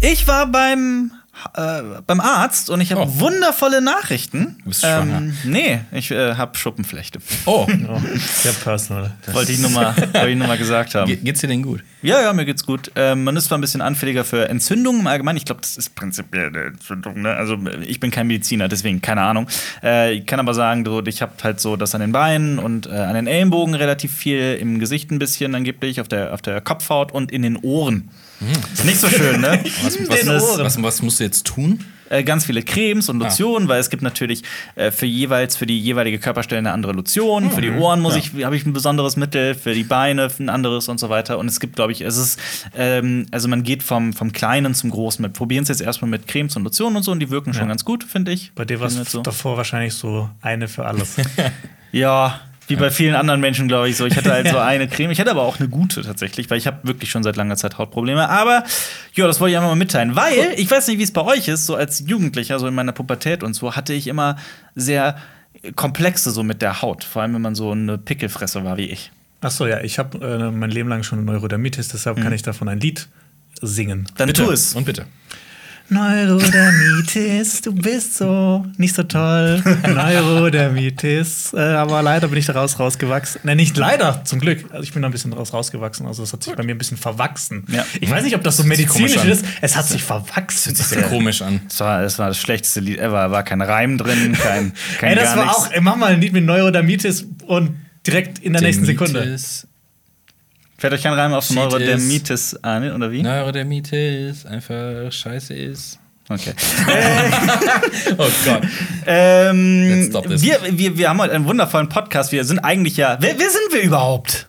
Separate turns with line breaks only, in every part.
Ich war beim äh, beim Arzt und ich habe
Oh.
wundervolle Nachrichten.
Du bist schwanger.
ähm, nee, ich äh, habe Schuppenflechte.
Oh,
Oh, sehr personal.
Wollte ich nur mal, wollte ich nur mal gesagt haben.
Ge geht's dir denn gut?
Ja, ja, mir geht's gut. Ähm, man ist zwar ein bisschen anfälliger für Entzündungen im Allgemeinen. Ich glaube, das ist prinzipiell eine Entzündung. Ne? Also ich bin kein Mediziner, deswegen keine Ahnung. Äh, ich kann aber sagen, ich habe halt so das an den Beinen und äh, an den Ellenbogen relativ viel, im Gesicht ein bisschen angeblich, auf der, auf der Kopfhaut und in den Ohren. Ist nicht so schön, ne?
Was, was,
ist,
was, was musst du jetzt tun?
äh, ganz viele Cremes und
Ah.
Lotionen, weil es gibt natürlich äh, für jeweils für die jeweilige Körperstelle eine andere Lotion. Für die Ohren muss ich habe ich ein besonderes Mittel, für die Beine ein anderes und so weiter. Und es gibt, glaube ich, es ist ähm, also man geht vom vom Kleinen zum Großen. Wir probieren es jetzt erstmal mit Cremes und Lotionen und so und die wirken schon
Ja.
ganz gut, finde ich.
Bei dir war es
so.
davor wahrscheinlich so eine für alles.
Ja. Wie bei vielen anderen Menschen, glaube ich, so. Ich hatte halt so eine Creme. Ich hatte aber auch eine gute tatsächlich, weil ich habe wirklich schon seit langer Zeit Hautprobleme. Aber ja, das wollte ich einfach mal mitteilen. Weil, ich weiß nicht, wie es bei euch ist, so als Jugendlicher, so in meiner Pubertät und so, hatte ich immer sehr Komplexe so mit der Haut. Vor allem, wenn man so eine Pickelfresse war wie ich.
Ach so, ja, ich habe äh, mein Leben lang schon Neurodermitis, deshalb kann ich davon ein Lied singen.
Dann
Bitte.
tu es.
Und bitte.
Neurodermitis, du bist so nicht so toll. Neurodermitis. Äh, aber leider bin ich daraus rausgewachsen. Nein, nicht leider, zum Glück. Also ich bin da ein bisschen daraus rausgewachsen. Also es hat sich bei mir ein bisschen verwachsen.
Ja.
Ich weiß nicht, ob das so
Hört sich
medizinisch ist. Es hat sich verwachsen.
Das sieht komisch an.
Das war, das war das schlechteste Lied ever. War kein Reim drin, kein, kein
Ey, das
gar
war
nix.
auch, ey, mach mal ein Lied mit Neurodermitis und direkt in der nächsten Sekunde.
Fällt euch kein Reim auf Neurodermitis an, oder wie?
Neurodermitis einfach scheiße ist.
Okay.
Oh Gott.
Ähm, wir, wir, wir haben heute einen wundervollen Podcast. Wir sind eigentlich ja. Wer, wer sind wir überhaupt?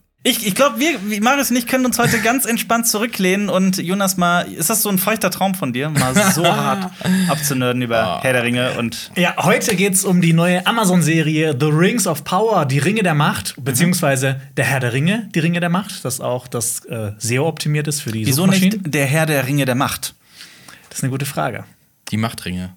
Ich, ich glaube, wir, Marius und ich können uns heute ganz entspannt zurücklehnen und Jonas mal, ist das so ein feuchter Traum von dir, mal so hart abzunörden über Herr der Ringe und
Ja, heute geht's um die neue Amazon-Serie The Rings of Power, die Ringe der Macht, beziehungsweise der Herr der Ringe, die Ringe der Macht, das auch das äh, SEO optimiert ist für die
wieso nicht der Herr der Ringe der Macht?
Das ist eine gute Frage.
Die Machtringe.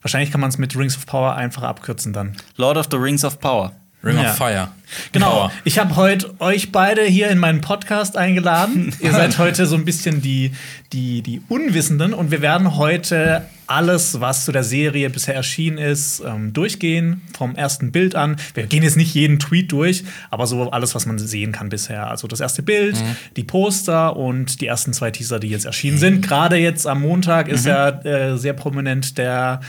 Wahrscheinlich kann man es mit Rings of Power einfach abkürzen dann.
Lord of the Rings of Power.
Ring
Ja.
of Fire.
Genau.
Power.
Ich habe heute euch beide hier in meinen Podcast eingeladen. Ihr seid heute so ein bisschen die, die, die Unwissenden und wir werden heute alles, was zu der Serie bisher erschienen ist, ähm, durchgehen, vom ersten Bild an. Wir gehen jetzt nicht jeden Tweet durch, aber so alles, was man sehen kann bisher. Also das erste Bild, die Poster und die ersten zwei Teaser, die jetzt erschienen sind. Gerade jetzt am Montag ist ja äh, sehr prominent der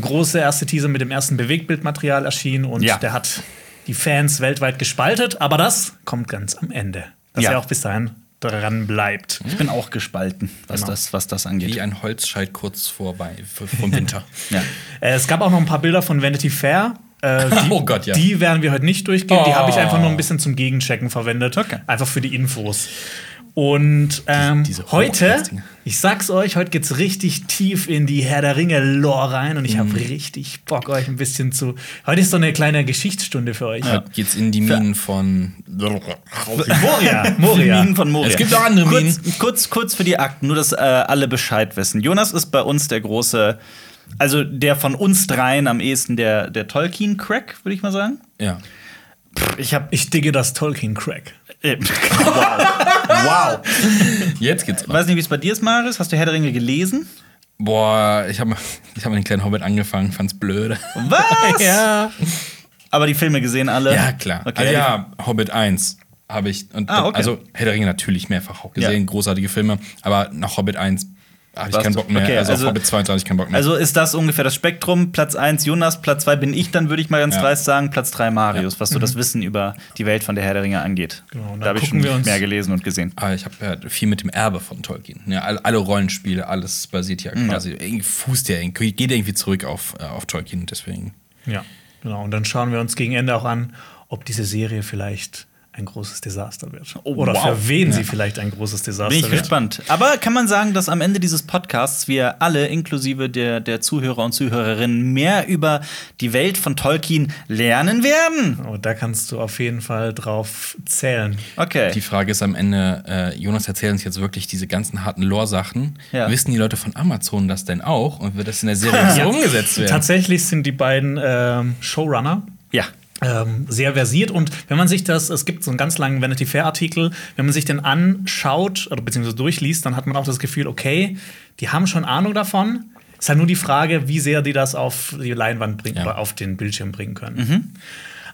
große erste Teaser mit dem ersten Bewegtbildmaterial erschienen und
Ja.
der hat die Fans weltweit gespaltet, aber das kommt ganz am Ende. Dass
Ja.
er auch bis dahin dran bleibt.
Ich bin auch gespalten, was,
Genau.
das, was das angeht.
Wie ein Holzscheit kurz vorbei vom Winter.
ja.
Äh, es gab auch noch ein paar Bilder von Vanity Fair. Äh, die,
Oh Gott, ja.
Die werden wir heute nicht durchgehen. Die
Oh.
habe ich einfach nur ein bisschen zum Gegenchecken verwendet.
Okay.
Einfach für die Infos. Und ähm,
diese
heute,
Hochglanzdinger.
ich sag's euch, heute geht's richtig tief in die Herr der Ringe-Lore rein und ich
Mhm.
habe richtig Bock, euch ein bisschen zu. Heute ist so eine kleine Geschichtsstunde für euch.
Heute geht's in die Minen von.
Moria, Moria.
Minen von Moria.
Es gibt auch andere
kurz,
Minen.
kurz, kurz für die Akten, nur dass äh, alle Bescheid wissen. Jonas ist bei uns der große, also der von uns dreien am ehesten der, der Tolkien-Crack, würde ich mal sagen.
Ja.
Ich habe
Ich digge das Tolkien-Crack.
Wow. wow.
Jetzt geht's.
Ich weiß nicht, wie es bei dir ist, Marius. Hast du Herr der Ringe gelesen?
Boah, ich habe ich hab mit den kleinen Hobbit angefangen, fand's blöd.
Was?
Ja.
Aber die Filme gesehen alle?
Ja, klar.
Okay.
Also, ja, Hobbit 1 habe ich. Und,
Ah, okay.
Also Herr der Ringe natürlich mehrfach auch gesehen,
Ja.
großartige Filme. Aber nach Hobbit 1 habe ich keinen Bock mehr.
okay,
also,
also-
Hobbit 2 habe ich keinen Bock mehr.
Also ist das ungefähr das Spektrum. Platz 1 Jonas, Platz 2 bin ich, dann würde ich mal ganz
Ja.
dreist sagen. Platz 3 Marius, was so das Wissen über die Welt von der Herr der Ringe angeht.
Genau, und
da habe ich schon
wir uns-
mehr gelesen und gesehen.
Aber ich habe ja viel mit dem Erbe von Tolkien. Ja, alle, alle Rollenspiele, alles basiert ja quasi, irgendwie fußt ja, irgendwie- geht irgendwie zurück auf, äh, auf Tolkien. Deswegen.
Ja, genau. Und dann schauen wir uns gegen Ende auch an, ob diese Serie vielleicht ein großes Desaster wird.
Oh,
Oder
wow.
für wen sie vielleicht ein großes Desaster
Bin ich
wird.
gespannt. Aber kann man sagen, dass am Ende dieses Podcasts wir alle, inklusive der, der Zuhörer und Zuhörerinnen, mehr über die Welt von Tolkien lernen werden?
Oh, da kannst du auf jeden Fall drauf zählen.
Okay.
Die Frage ist am Ende, äh, Jonas erzählt uns jetzt wirklich diese ganzen harten Lore-Sachen.
Ja.
Wissen die Leute von Amazon das denn auch? Und wird das in der Serie so umgesetzt werden?
Tatsächlich sind die beiden ähm, Showrunner
ja.
Ähm, sehr versiert und wenn man sich das, es gibt so einen ganz langen Vanity Fair Artikel, wenn man sich den anschaut oder beziehungsweise durchliest, dann hat man auch das Gefühl, okay, die haben schon Ahnung davon. Ist halt nur die Frage, wie sehr die das auf die Leinwand bringen
Ja.
oder auf den Bildschirm bringen können.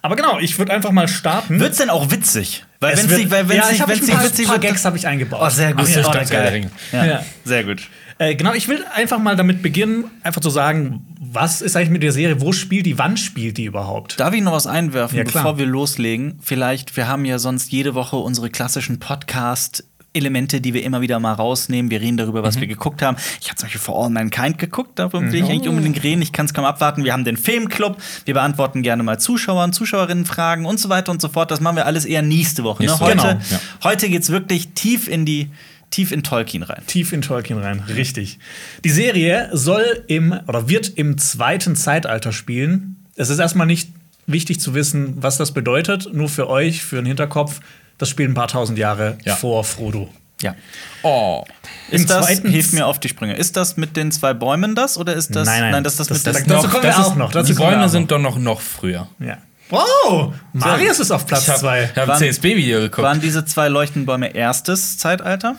Aber genau, ich würde einfach mal starten.
Wird's denn auch witzig? Weil
Es wird-
nicht, weil wenn's
ja, ich habe ein paar,
witzig
paar. Gags habe ich eingebaut.
Oh, sehr gut.
Ach so,
oh, geil. Ja.
Ja.
Sehr gut.
Äh, genau, ich will einfach mal damit beginnen, einfach zu sagen, was ist eigentlich mit der Serie? Wo spielt die? Wann spielt die überhaupt?
Darf ich noch was einwerfen,
Ja,
bevor wir loslegen? Vielleicht, wir haben ja sonst jede Woche unsere klassischen Podcast- Elemente, die wir immer wieder mal rausnehmen. Wir reden darüber,
Mhm.
was wir geguckt haben. Ich habe zum Beispiel For All Mankind geguckt, darüber will ich eigentlich
Oh.
unbedingt reden. Ich kann es kaum abwarten. Wir haben den Filmclub. Wir beantworten gerne mal Zuschauer und Zuschauerinnen Fragen und so weiter und so fort. Das machen wir alles eher nächste Woche. Ne? Heute.
Genau, ja.
heute geht's wirklich tief in die tief in Tolkien rein.
Tief in Tolkien rein, richtig. Die Serie soll im oder wird im zweiten Zeitalter spielen. Es ist erstmal nicht wichtig zu wissen, was das bedeutet. Nur für euch, für den Hinterkopf, das spielt ein paar tausend Jahre
Ja.
vor Frodo.
Ja.
Oh,
Im
Ist das,
zweiten-
hilf mir auf die Sprünge. Ist das mit den zwei Bäumen das oder ist das
Nein, nein,
das ist das,
das-
mit
das- kommen wir
das
auch noch,
die Bäume sind doch noch, noch früher.
Ja. Wow! Marius ist auf Platz
Ich habe
zwei.
hab ein CSB-Video geguckt.
Waren diese zwei Leuchtenbäume erstes Zeitalter?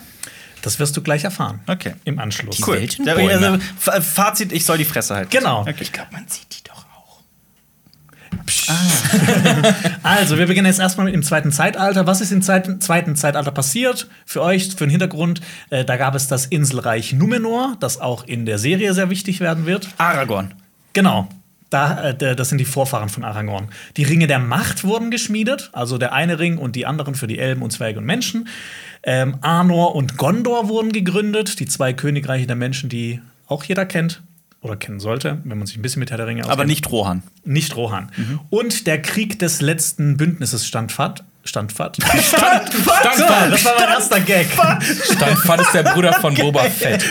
Das wirst du gleich erfahren.
Okay.
Im Anschluss.
Cool.
Ja,
Bäume?
Also, Fazit, ich soll die Fresse halten.
Genau.
Okay.
Ich glaube, man sieht die doch auch.
Also, wir beginnen jetzt erstmal mit dem zweiten Zeitalter. Was ist im zweiten, zweiten Zeitalter passiert? Für euch, für den Hintergrund, äh, da gab es das Inselreich Numenor, das auch in der Serie sehr wichtig werden wird.
Aragorn.
Genau. Da, äh, das sind die Vorfahren von Aragorn. Die Ringe der Macht wurden geschmiedet, also der eine Ring und die anderen für die Elben und Zwerge und Menschen. Ähm, Arnor und Gondor wurden gegründet, die zwei Königreiche der Menschen, die auch jeder kennt oder kennen sollte, wenn man sich ein bisschen mit Herr der Ringe auskennt.
Aber nicht Rohan.
Nicht Rohan. Und der Krieg des letzten Bündnisses stand fad. Stand fad.
Standfahrt.
das war mein erster Gag.
Standfahrt ist der Bruder von Boba Fett.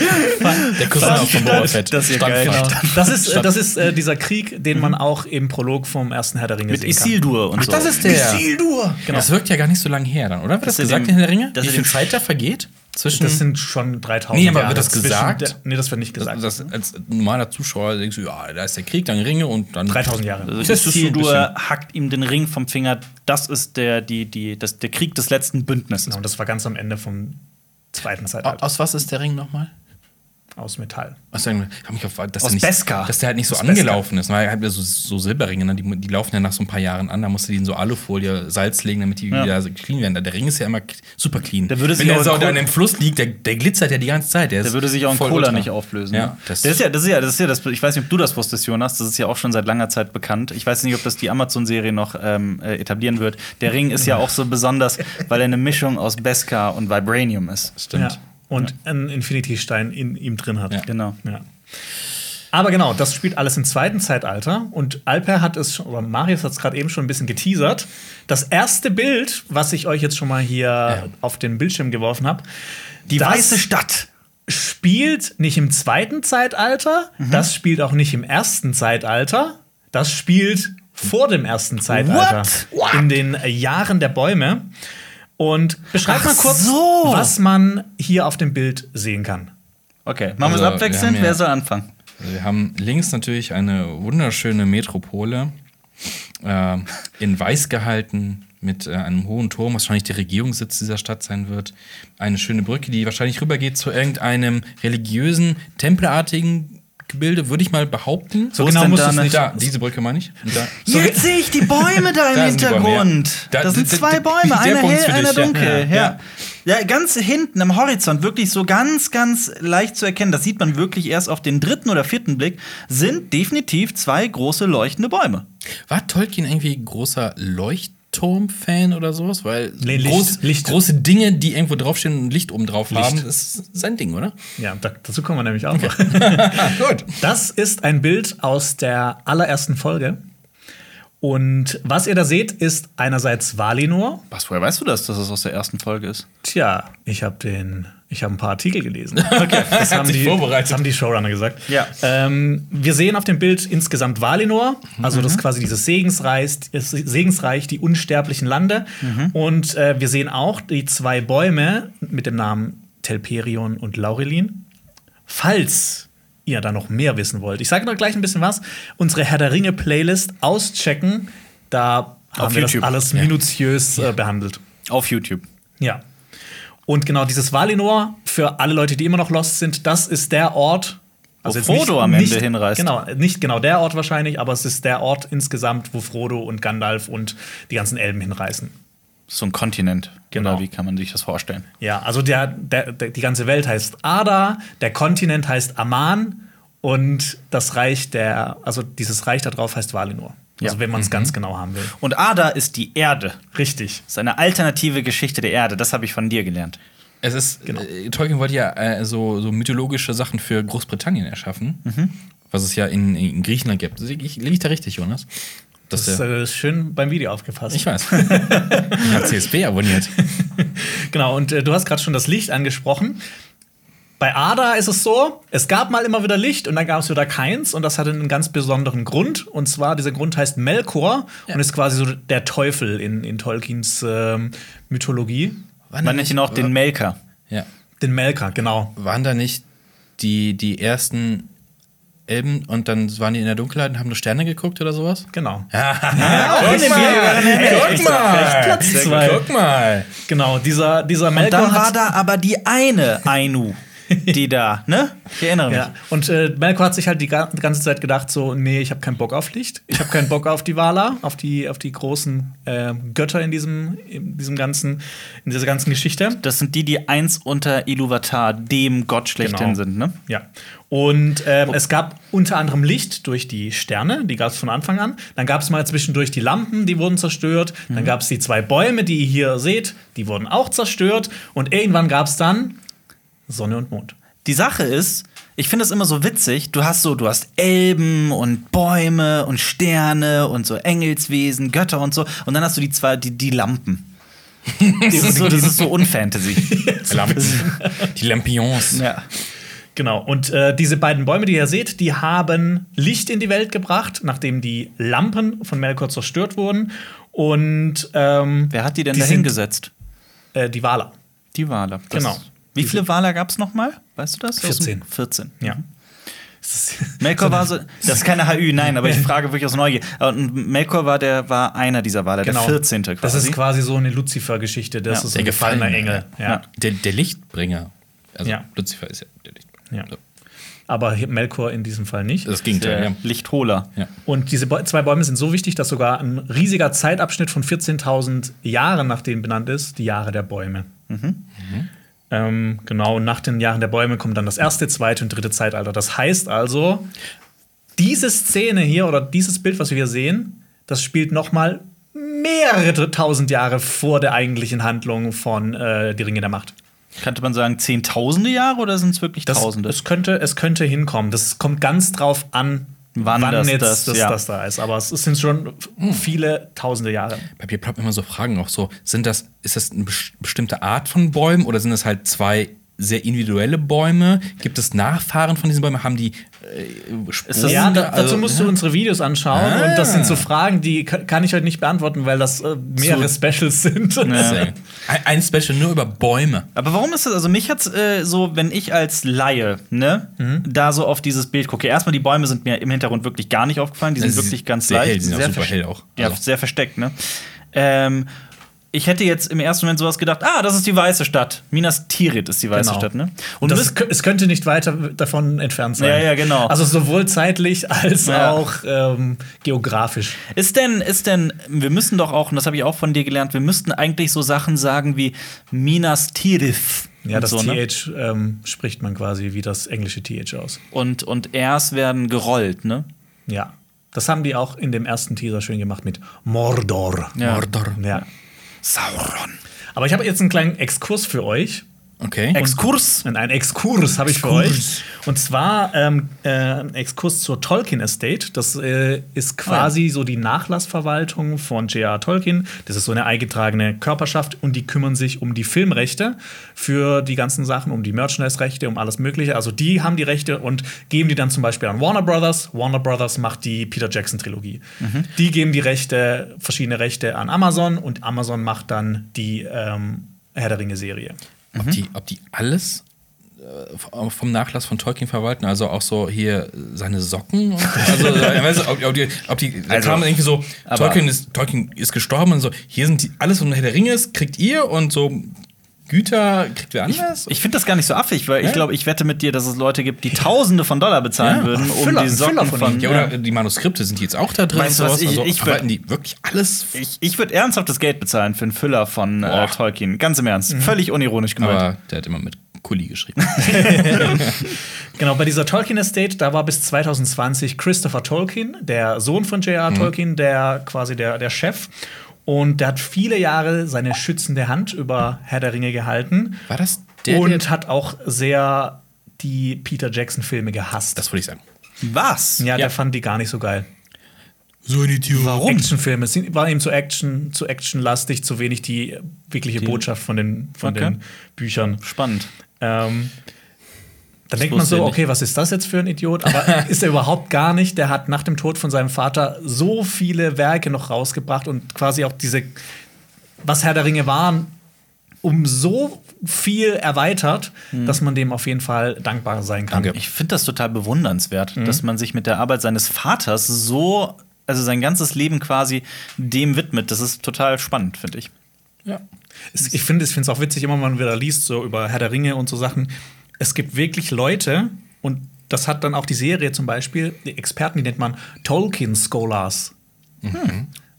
Der Cousin auch von Boba Fett.
Das.
Standfahrt.
Genau. Das ist, äh, das ist äh, dieser Krieg, den man auch im Prolog vom ersten Herr der Ringe
Mit
sehen kann.
Isildur und so.
das ist der.
Isildur. Genau.
Das wirkt ja gar nicht so lange her dann, oder? Wird das,
Dass er
gesagt
dem-
in der Ringe?
dass
Wie
er
viel Zeit da vergeht? Zwischen.
Das sind schon 3000
Nee, aber
Jahre
wird das gesagt?
Der, nee, das wird nicht gesagt.
das, als normaler Zuschauer denkst du, ja, da ist der Krieg, dann Ringe und dann.
3000 Jahre.
Also
Das
Isildur
bisschen-
hackt ihm den Ring vom Finger. Das ist der, die, die, das, der Krieg des letzten Bündnisses.
Genau, und das war ganz am Ende vom zweiten Zeitalter.
Aus was ist der Ring nochmal?
Aus Metall.
Aus ich hab mich auf, dass
Aus
der nicht,
Beskar.
Dass der halt nicht so
Aus
angelaufen ist. Weil er hat ja so, so Silberringe, ne? die, die laufen ja nach so ein paar Jahren an. Da musst du die in so Alufolie, Salz legen, damit die
Ja.
wieder clean werden. Der Ring ist ja immer super clean.
Der würde sich
Wenn
auch
der
Kohl-
in dem Fluss liegt, der, der glitzert ja die ganze Zeit. Der,
Der
ist
würde sich auch in Cola
ultra.
nicht auflösen.
Ja,
ne?
das,
das, ist ja, das ist ja, das ist ja, das, ich weiß nicht, ob du das wusstest, Jonas. Das ist ja auch schon seit langer Zeit bekannt. Ich weiß nicht, ob das die Amazon-Serie noch ähm, äh, etablieren wird. Der Ring ist ja auch so besonders, weil er eine Mischung aus Beskar und Vibranium ist.
stimmt.
Ja. Und einen Infinity-Stein in ihm drin hat.
Ja.
Genau.
Ja. Aber genau, das spielt alles im zweiten Zeitalter. Und Alper hat es, schon, oder Marius hat es gerade eben schon ein bisschen geteasert. Das erste Bild, was ich euch jetzt schon mal hier auf den Bildschirm geworfen habe,
Die weiße Stadt.
spielt nicht im zweiten Zeitalter,
Mhm.
das spielt auch nicht im ersten Zeitalter, das spielt vor dem ersten Zeitalter.
What?
In den Jahren der Bäume. Und beschreibt
Ach
mal kurz,
so.
was man hier auf dem Bild sehen kann.
Okay, machen wir
Also,
es abwechselnd.
wir haben ja-
Wer soll anfangen?
Also wir haben links natürlich eine wunderschöne Metropole, äh, in weiß gehalten, mit äh, einem hohen Turm, was wahrscheinlich der Regierungssitz dieser Stadt sein wird. Eine schöne Brücke, die wahrscheinlich rübergeht zu irgendeinem religiösen, tempelartigen Gebilde, würde ich mal behaupten.
So genau muss es nicht.
Da, diese Brücke meine ich. Da,
Jetzt sehe ich die Bäume da im
Da sind die Bäume,
Hintergrund.
ja. Da-
das sind zwei Bäume, einer hell, einer
dich, ja.
dunkel. Ja.
Ja.
Ja. ganz hinten am Horizont, wirklich so ganz, ganz leicht zu erkennen, das sieht man wirklich erst auf den dritten oder vierten Blick, sind definitiv zwei große leuchtende Bäume.
war Tolkien irgendwie großer Leuchtturm-Fan oder sowas? Weil
Nee, Licht-
groß,
Licht.
große Dinge, die irgendwo draufstehen und Licht oben drauf
Licht.
haben, ist sein Ding, oder?
Ja, da, dazu kommen wir nämlich auch noch.
Gut.
Das ist ein Bild aus der allerersten Folge. Und was ihr da seht, ist einerseits Valinor.
Was, woher weißt du das, dass es aus der ersten Folge ist?
Tja, ich habe den, ich habe ein paar Artikel gelesen. Okay, das haben, die, das haben die Showrunner gesagt.
Ja.
Ähm, wir sehen auf dem Bild insgesamt Valinor, also das ist quasi dieses Segensreich, das Segensreich, die unsterblichen Lande. Und äh, wir sehen auch die zwei Bäume mit dem Namen Telperion und Laurelin. Falls ihr da noch mehr wissen wollt, ich sage noch gleich ein bisschen was. Unsere Herr der Ringe Playlist auschecken, da haben wir
YouTube.
das alles
Ja.
minutiös äh, behandelt.
Auf YouTube.
Ja. Und genau dieses Valinor, für alle Leute, die immer noch lost sind, das ist der Ort.
Wo
jetzt
Frodo am Ende hinreist.
Genau, nicht genau der Ort wahrscheinlich, aber es ist der Ort insgesamt, wo Frodo und Gandalf und die ganzen Elben hinreisen.
So ein Kontinent.
Genau.
Oder wie kann man sich das vorstellen?
Ja, also der, der, der, die ganze Welt heißt Ada, der Kontinent heißt Aman und das Reich der, also dieses Reich da drauf heißt Valinor. Also
Ja.
wenn man es ganz genau haben will.
Und Ada ist die Erde.
Richtig.
Das ist eine alternative Geschichte der Erde. Das habe ich von dir gelernt.
Es ist,
Genau.
äh, Tolkien wollte ja äh, so, so mythologische Sachen für Großbritannien erschaffen, was es ja in, in Griechenland gibt. Liege ich, lieg ich da richtig, Jonas? Dass
Das ist
der,
äh, schön beim Video aufgefasst.
ich weiß. ich habe CSB abonniert.
Genau, und äh, du hast gerade schon das Licht angesprochen. Bei Ada ist es so, es gab mal immer wieder Licht und dann gab es wieder keins und das hatte einen ganz besonderen Grund. Und zwar, dieser Grund heißt Melkor und ist quasi so der Teufel in, in Tolkiens ähm, Mythologie.
Man nennt ihn auch den Melker.
Ja.
Den Melker, genau.
Waren da nicht die, die ersten Elben und dann waren die in der Dunkelheit und haben nur Sterne geguckt oder sowas?
Genau.
guck
mal!
Guck mal!
Platz zwei.
Guck mal!
Genau, dieser, dieser
Und
Melkor
dann war da aber die eine Ainu, die da, ne? Ich erinnere mich.
Ja, und äh, Melkor hat sich halt die ga- ganze Zeit gedacht, so, nee, ich habe keinen Bock auf Licht. Ich habe keinen Bock auf die Valar, auf die, auf die großen äh, Götter in diesem, in diesem ganzen, in dieser ganzen Geschichte.
Das sind die, die eins unter Iluvatar, dem Gott schlechthin
Genau.
sind, ne?
Ja. Und ähm, es gab unter anderem Licht durch die Sterne, die gab es von Anfang an. Dann gab es mal zwischendurch die Lampen, die wurden zerstört. Dann gab es die zwei Bäume, die ihr hier seht, die wurden auch zerstört. Und irgendwann gab es dann Sonne und Mond.
Die Sache ist, ich finde es immer so witzig, du hast so, du hast Elben und Bäume und Sterne und so Engelswesen, Götter und so, und dann hast du die zwei, die, die Lampen. Das ist so, das ist so Unfantasy.
Lampen. Die Lampions.
ja.
Genau, und äh, diese beiden Bäume, die ihr seht, die haben Licht in die Welt gebracht, nachdem die Lampen von Melkor zerstört wurden. Und ähm,
Wer hat die denn da hingesetzt?
äh, die Waler.
Die Waler. Das-
Genau.
Wie viele Waler gab es nochmal? Weißt du das?
14.
14.
Ja.
Melkor war so, das ist keine HÜ, nein, aber ich frage wirklich aus Neugier. Und Melkor war der war einer dieser Waler, der 14. quasi.
Genau. Das ist quasi so eine Luzifer-Geschichte. Das
Ja,
ist
der
ein gefallener
gefallene
Engel. Ja.
Ja.
Der, der Lichtbringer. Also
Ja.
Lucifer ist ja der Lichtbringer.
Ja.
So.
Aber Melkor in diesem Fall nicht.
Das Gegenteil,
der
ja.
Lichtholer.
ja.
Und diese zwei Bäume sind so wichtig, dass sogar ein riesiger Zeitabschnitt von 14.000 Jahren nach denen benannt ist, die Jahre der Bäume. Ähm, genau, nach den Jahren der Bäume kommt dann das erste, zweite und dritte Zeitalter. Das heißt also, diese Szene hier oder dieses Bild, was wir hier sehen, das spielt noch mal mehrere tausend Jahre vor der eigentlichen Handlung von äh, Die Ringe der Macht.
Könnte man sagen, zehntausende Jahre oder sind es wirklich
Das,
Tausende?
es, könnte, es könnte hinkommen. Das kommt ganz drauf an,
Wann
wann,
das-
jetzt
das-
das,
ja.
das da ist. Aber es sind schon viele tausende Jahre.
Bei mir ploppen immer so Fragen auch so, sind das, ist das eine bes- bestimmte Art von Bäumen oder sind das halt zwei sehr individuelle Bäume? Gibt es Nachfahren von diesen Bäumen? Haben die äh, Spuren?
Ja, da, dazu
Also,
musst du
ja.
unsere Videos anschauen.
Ah.
Und das sind so Fragen, die ka- kann ich heute nicht beantworten, weil das äh, mehrere Specials sind.
Deswegen. Ein, ein Special nur über Bäume.
Aber warum ist das? Also, mich hat's äh, so, wenn ich als Laie, ne, da so auf dieses Bild gucke. Erstmal, die Bäume sind mir im Hintergrund wirklich gar nicht aufgefallen. Die sind
Also,
wirklich ganz
sehr
leicht.
hell, die sind auch
sehr
super
verste-
hell auch.
Ja,
Also.
sehr versteckt, ne? Ähm, ich hätte jetzt im ersten Moment sowas gedacht, ah, das ist die weiße Stadt. Minas Tirith ist die weiße
Genau.
Stadt, ne?
Und das, es könnte nicht weiter davon entfernt sein.
Ja, ja, genau.
Also sowohl zeitlich als
Ja.
auch ähm, geografisch.
Ist denn, ist denn, wir müssen doch auch, und das habe ich auch von dir gelernt, wir müssten eigentlich so Sachen sagen wie Minas Tirith.
Ja, das
so, ne?
TH ähm, spricht man quasi wie das englische TH aus.
Und, und Rs werden gerollt, ne?
Ja. Das haben die auch in dem ersten Teaser schön gemacht mit Mordor.
Ja.
Mordor.
Ja.
Sauron.
Aber ich habe jetzt einen kleinen Exkurs für euch.
Okay.
Exkurs.
Und ein Exkurs habe ich für euch. Und zwar ähm, äh, ein Exkurs zur Tolkien Estate. Das äh, ist quasi so die Nachlassverwaltung von J.R. Tolkien. Das ist so eine eingetragene Körperschaft und die kümmern sich um die Filmrechte für die ganzen Sachen, um die Merchandise-Rechte, um alles Mögliche. Also die haben die Rechte und geben die dann zum Beispiel an Warner Brothers. Warner Brothers macht die Peter Jackson-Trilogie. Die geben die Rechte, verschiedene Rechte an Amazon und Amazon macht dann die ähm, Herr der Ringe-Serie.
Ob, die, ob die alles äh, vom Nachlass von Tolkien verwalten, also auch so hier seine Socken. Also, du, ob, ob die, ob die da
Also,
kam irgendwie so, Tolkien ist, Tolkien ist gestorben und so, hier sind die, alles, was Herr der Ringe ist, kriegt ihr und so Güter kriegt wer anders.
Ich finde das gar nicht so affig, weil ich
Ja.
glaube, ich wette mit dir, dass es Leute gibt, die Tausende von Dollar bezahlen
Ja.
würden, um
Füller-
die Socken
Füller von
von.
ja, oder die Manuskripte sind die jetzt auch da drin
Weißt du was, ich-
also
ich würd-
die wirklich alles.
Ich, ich würde ernsthaftes Geld bezahlen für einen Füller von äh. Tolkien. Ganz im Ernst. Völlig unironisch gemeint.
Aber der hat immer mit Kuli geschrieben.
Genau, bei dieser Tolkien Estate, da war bis 2020 Christopher Tolkien, der Sohn von J.R.
Mhm.
Tolkien, der quasi der, der Chef. Und der hat viele Jahre seine schützende Hand über Herr der Ringe gehalten.
War das der,
und
der
hat auch sehr die Peter Jackson-Filme gehasst.
das wollte ich sagen.
Was?
ja,
ja.
der fand die gar nicht so geil.
So ein Idiot.
Warum?
Actionfilme es sind- war ihm zu Action, zu actionlastig, zu wenig die wirkliche Botschaft von den, von
Okay.
den Büchern.
Spannend.
Ähm, dann denkt man so, okay, was ist das jetzt für ein Idiot? Aber ist er überhaupt gar nicht. Der hat nach dem Tod von seinem Vater so viele Werke noch rausgebracht und quasi auch diese, was Herr der Ringe waren, um so viel erweitert, dass man dem auf jeden Fall dankbar sein kann.
Danke.
Ich finde das total bewundernswert,
Mhm.
dass man sich mit der Arbeit seines Vaters so, also sein ganzes Leben quasi dem widmet. Das ist total spannend, finde ich.
Ja.
Es, ich finde es auch witzig, immer wenn man wieder liest, so über Herr der Ringe und so Sachen. Es gibt wirklich Leute, und das hat dann auch die Serie zum Beispiel, die Experten, die nennt man Tolkien Scholars.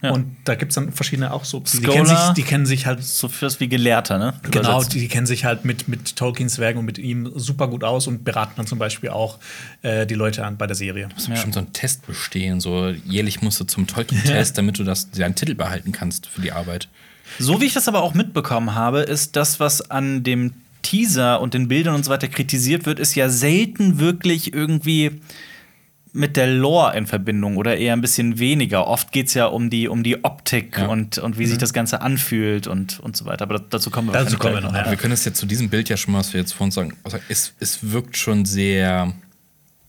Ja.
Und da gibt es dann verschiedene auch so, die, die,
Scholar.
kennen sich, die kennen sich halt
So fürs wie Gelehrter, ne?
Genau,
Übersetzt.
die, die kennen sich halt mit, mit Tolkiens Werken und mit ihm super gut aus und beraten dann zum Beispiel auch äh, die Leute an bei der Serie.
Du musst bestimmt so einen Test bestehen. So jährlich musst du zum Tolkien-Test, damit du das, deinen Titel behalten kannst für die Arbeit.
So wie ich das aber auch mitbekommen habe, ist das, was an dem Teaser und den Bildern und so weiter kritisiert wird, ist ja selten wirklich irgendwie mit der Lore in Verbindung oder eher ein bisschen weniger. Oft geht es ja um die, um die Optik
Ja.
und, und wie sich das Ganze anfühlt und, und so weiter. Aber dazu kommen wir
Dazu kommen wir noch, ja.
Wir können es jetzt zu diesem Bild ja schon mal, was wir jetzt vor uns sagen, also es, es wirkt schon sehr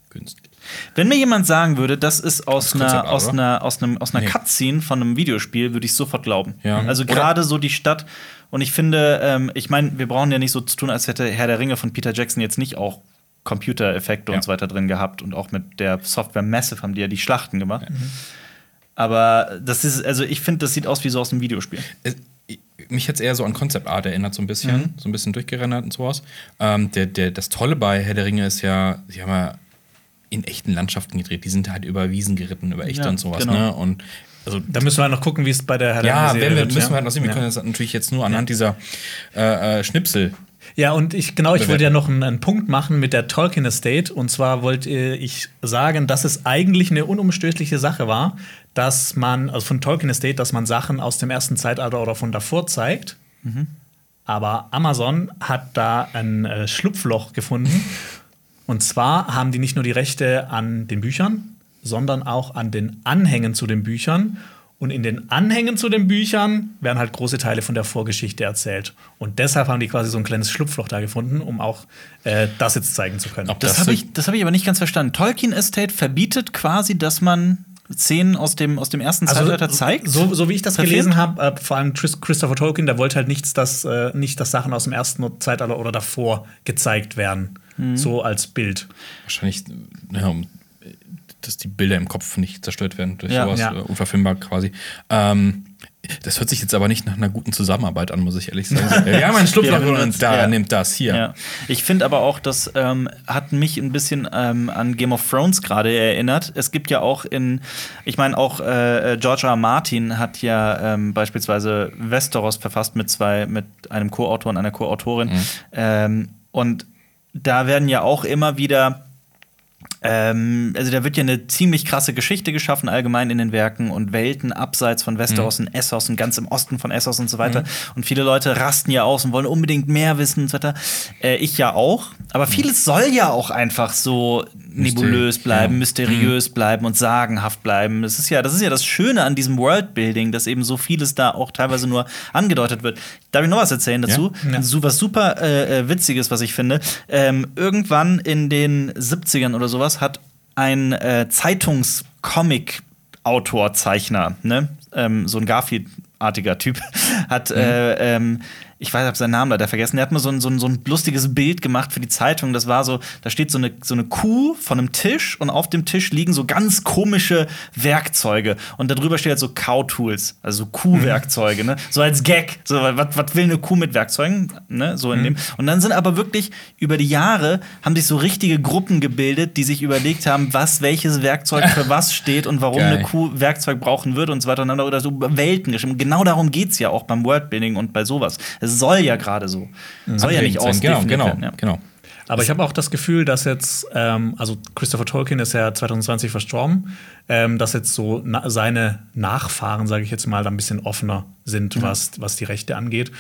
günstig.
Wenn mir jemand sagen würde, das ist aus
Das
einer, aus einer, aus einem, aus einer
Nee.
Cutscene von einem Videospiel, würde ich sofort glauben.
Ja.
Also gerade so die Stadt. Und ich finde, ähm, ich meine, wir brauchen ja nicht so zu tun, als hätte Herr der Ringe von Peter Jackson jetzt nicht auch Computereffekte
Ja.
und so weiter drin gehabt. Und auch mit der Software Massive haben die ja die Schlachten gemacht. Aber das ist, also ich finde, das sieht aus wie so aus einem Videospiel.
Es, mich jetzt eher so an Concept Art erinnert, so ein bisschen, so ein bisschen durchgerendert und sowas. Ähm, der, der, das Tolle bei Herr der Ringe ist ja, sie haben ja in echten Landschaften gedreht. Die sind halt über Wiesen geritten, über echte
Ja,
und sowas.
genau.
Ne? Und also
Da müssen wir halt noch gucken, wie es bei der Herr
ja, wenn wir,
wird,
müssen wir
ja.
halt noch sehen. Wir können das natürlich jetzt nur anhand dieser äh, äh, Schnipsel.
Ja, und ich, genau, ich wollte ja noch einen, einen Punkt machen mit der Tolkien Estate. Und zwar wollte ich sagen, dass es eigentlich eine unumstößliche Sache war, dass man, also von Tolkien Estate, dass man Sachen aus dem ersten Zeitalter oder von davor zeigt. Aber Amazon hat da ein äh, Schlupfloch gefunden. Und zwar haben die nicht nur die Rechte an den Büchern, sondern auch an den Anhängen zu den Büchern. Und in den Anhängen zu den Büchern werden halt große Teile von der Vorgeschichte erzählt. Und deshalb haben die quasi so ein kleines Schlupfloch da gefunden, um auch äh, das jetzt zeigen zu können.
Ob
Das
Das
habe ich, das hab ich aber nicht ganz verstanden. Tolkien Estate verbietet quasi, dass man Szenen aus dem, aus dem ersten Zeitalter zeigt.
Also, So, so wie ich das
Verfilmt?
gelesen habe, äh, vor allem Chris, Christopher Tolkien, der wollte halt nichts, dass, äh, nicht, dass Sachen aus dem ersten Zeitalter oder davor gezeigt werden.
Mhm.
So als Bild.
Wahrscheinlich, ja, um, dass die Bilder im Kopf nicht zerstört werden durch
Ja.
sowas,
Ja.
äh, unverfilmbar quasi. Ähm, das hört sich jetzt aber nicht nach einer guten Zusammenarbeit an, muss ich ehrlich sagen. Haben einen Schlupfloch
Ja,
und da
ja.
nimmt das hier.
Ja. Ich finde aber auch, das ähm, hat mich ein bisschen ähm, an Game of Thrones gerade erinnert. Es gibt ja auch in, ich meine, auch äh, George R. R. Martin hat ja ähm, beispielsweise Westeros verfasst mit zwei, mit einem Co-Autor und einer Co-Autorin. Ähm, und da werden ja auch immer wieder Ähm, also da wird ja eine ziemlich krasse Geschichte geschaffen, allgemein in den Werken und Welten abseits von Westeros und Essos und ganz im Osten von Essos und so weiter. Und viele Leute rasten ja aus und wollen unbedingt mehr wissen und so weiter. Äh, ich ja auch. Aber vieles soll ja auch einfach so nebulös bleiben,
ja.
mysteriös bleiben und sagenhaft bleiben. Das ist ja, das ist ja das Schöne an diesem Worldbuilding, dass eben so vieles da auch teilweise nur angedeutet wird. Darf ich noch was erzählen dazu?
Ja.
So was super äh, äh, witziges, was ich finde. Ähm, irgendwann in den 70ern oder sowas hat ein äh, Zeitungscomic-Autor, Zeichner, ne? Ähm, so ein Garfield-artiger Typ, hat äh, ähm, ich weiß, ich habe seinen Namen leider vergessen. Der hat mal so ein, so, ein, so ein lustiges Bild gemacht für die Zeitung. Das war so, da steht so eine, so eine Kuh von einem Tisch und auf dem Tisch liegen so ganz komische Werkzeuge. Und darüber steht halt so Cow-Tools, also so Kuhwerkzeuge, ne? So als Gag. So, was, was will eine Kuh mit Werkzeugen? Ne? So in dem. Und dann sind aber wirklich über die Jahre haben sich so richtige Gruppen gebildet, die sich überlegt haben, was welches Werkzeug für was steht und warum
Geil.
eine Kuh Werkzeug brauchen wird und so weiter und dann oder so Welten geschrieben. Genau darum geht's ja auch beim Wordbuilding und bei sowas. Es soll ja gerade so. Soll ja nicht.
Genau,
ausdefiniert
genau,
werden. Ja.
genau.
Aber ich habe auch das Gefühl, dass jetzt, ähm, also Christopher Tolkien ist ja 2020 verstorben, ähm, dass jetzt so na seine Nachfahren, sage ich jetzt mal, da ein bisschen offener sind, was, was die Rechte angeht.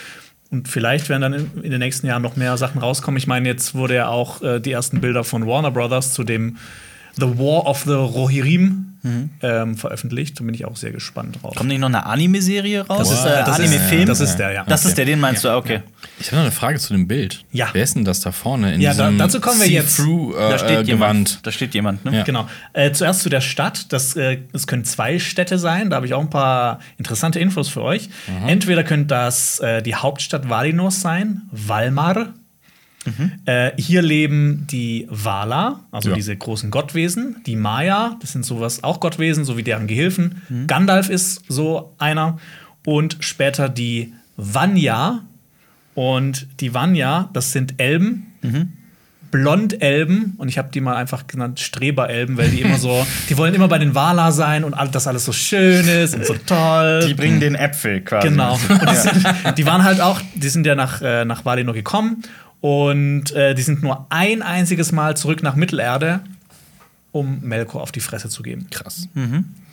Und vielleicht werden dann in, in den nächsten Jahren noch mehr Sachen rauskommen. Ich meine, jetzt wurde ja auch äh, die ersten Bilder von Warner Brothers zu dem The War of the Rohirrim ähm, veröffentlicht. Da bin ich auch sehr gespannt drauf.
Kommt nicht noch eine Anime-Serie raus?
Das ist,
der
das ist-
Anime-Film?
das ist der, ja.
Das ist der, den meinst du? Ah, Okay.
Ich habe noch eine Frage zu dem Bild.
Ja.
Wer ist denn das da vorne in
Ja, da-
diesem
dazu kommen wir jetzt.
See-through,
Da
äh,
steht
äh,
jemand. Da steht jemand, ne?
Ja.
Genau. Äh, zuerst zu der Stadt. Das, äh, das können zwei Städte sein. Da habe ich auch ein paar interessante Infos für euch. Entweder könnte das äh, die Hauptstadt Valinors sein, Valmar. Äh, hier leben die Valar, also
Ja.
diese großen Gottwesen. Die Maya, das sind sowas auch Gottwesen, so wie deren Gehilfen. Gandalf ist so einer. Und später die Vanya. Und die Vanya, das sind Elben. Blondelben und ich habe die mal einfach genannt Streberelben, weil die immer so, die wollen immer bei den Valar sein und all, dass alles so schön ist und so toll.
Die bringen den Äpfel quasi.
Genau. Und die, sind, die waren halt auch, die sind ja nach, äh, nach Valinor gekommen und äh, die sind nur ein einziges Mal zurück nach Mittelerde, um Melkor auf die Fresse zu geben.
Krass.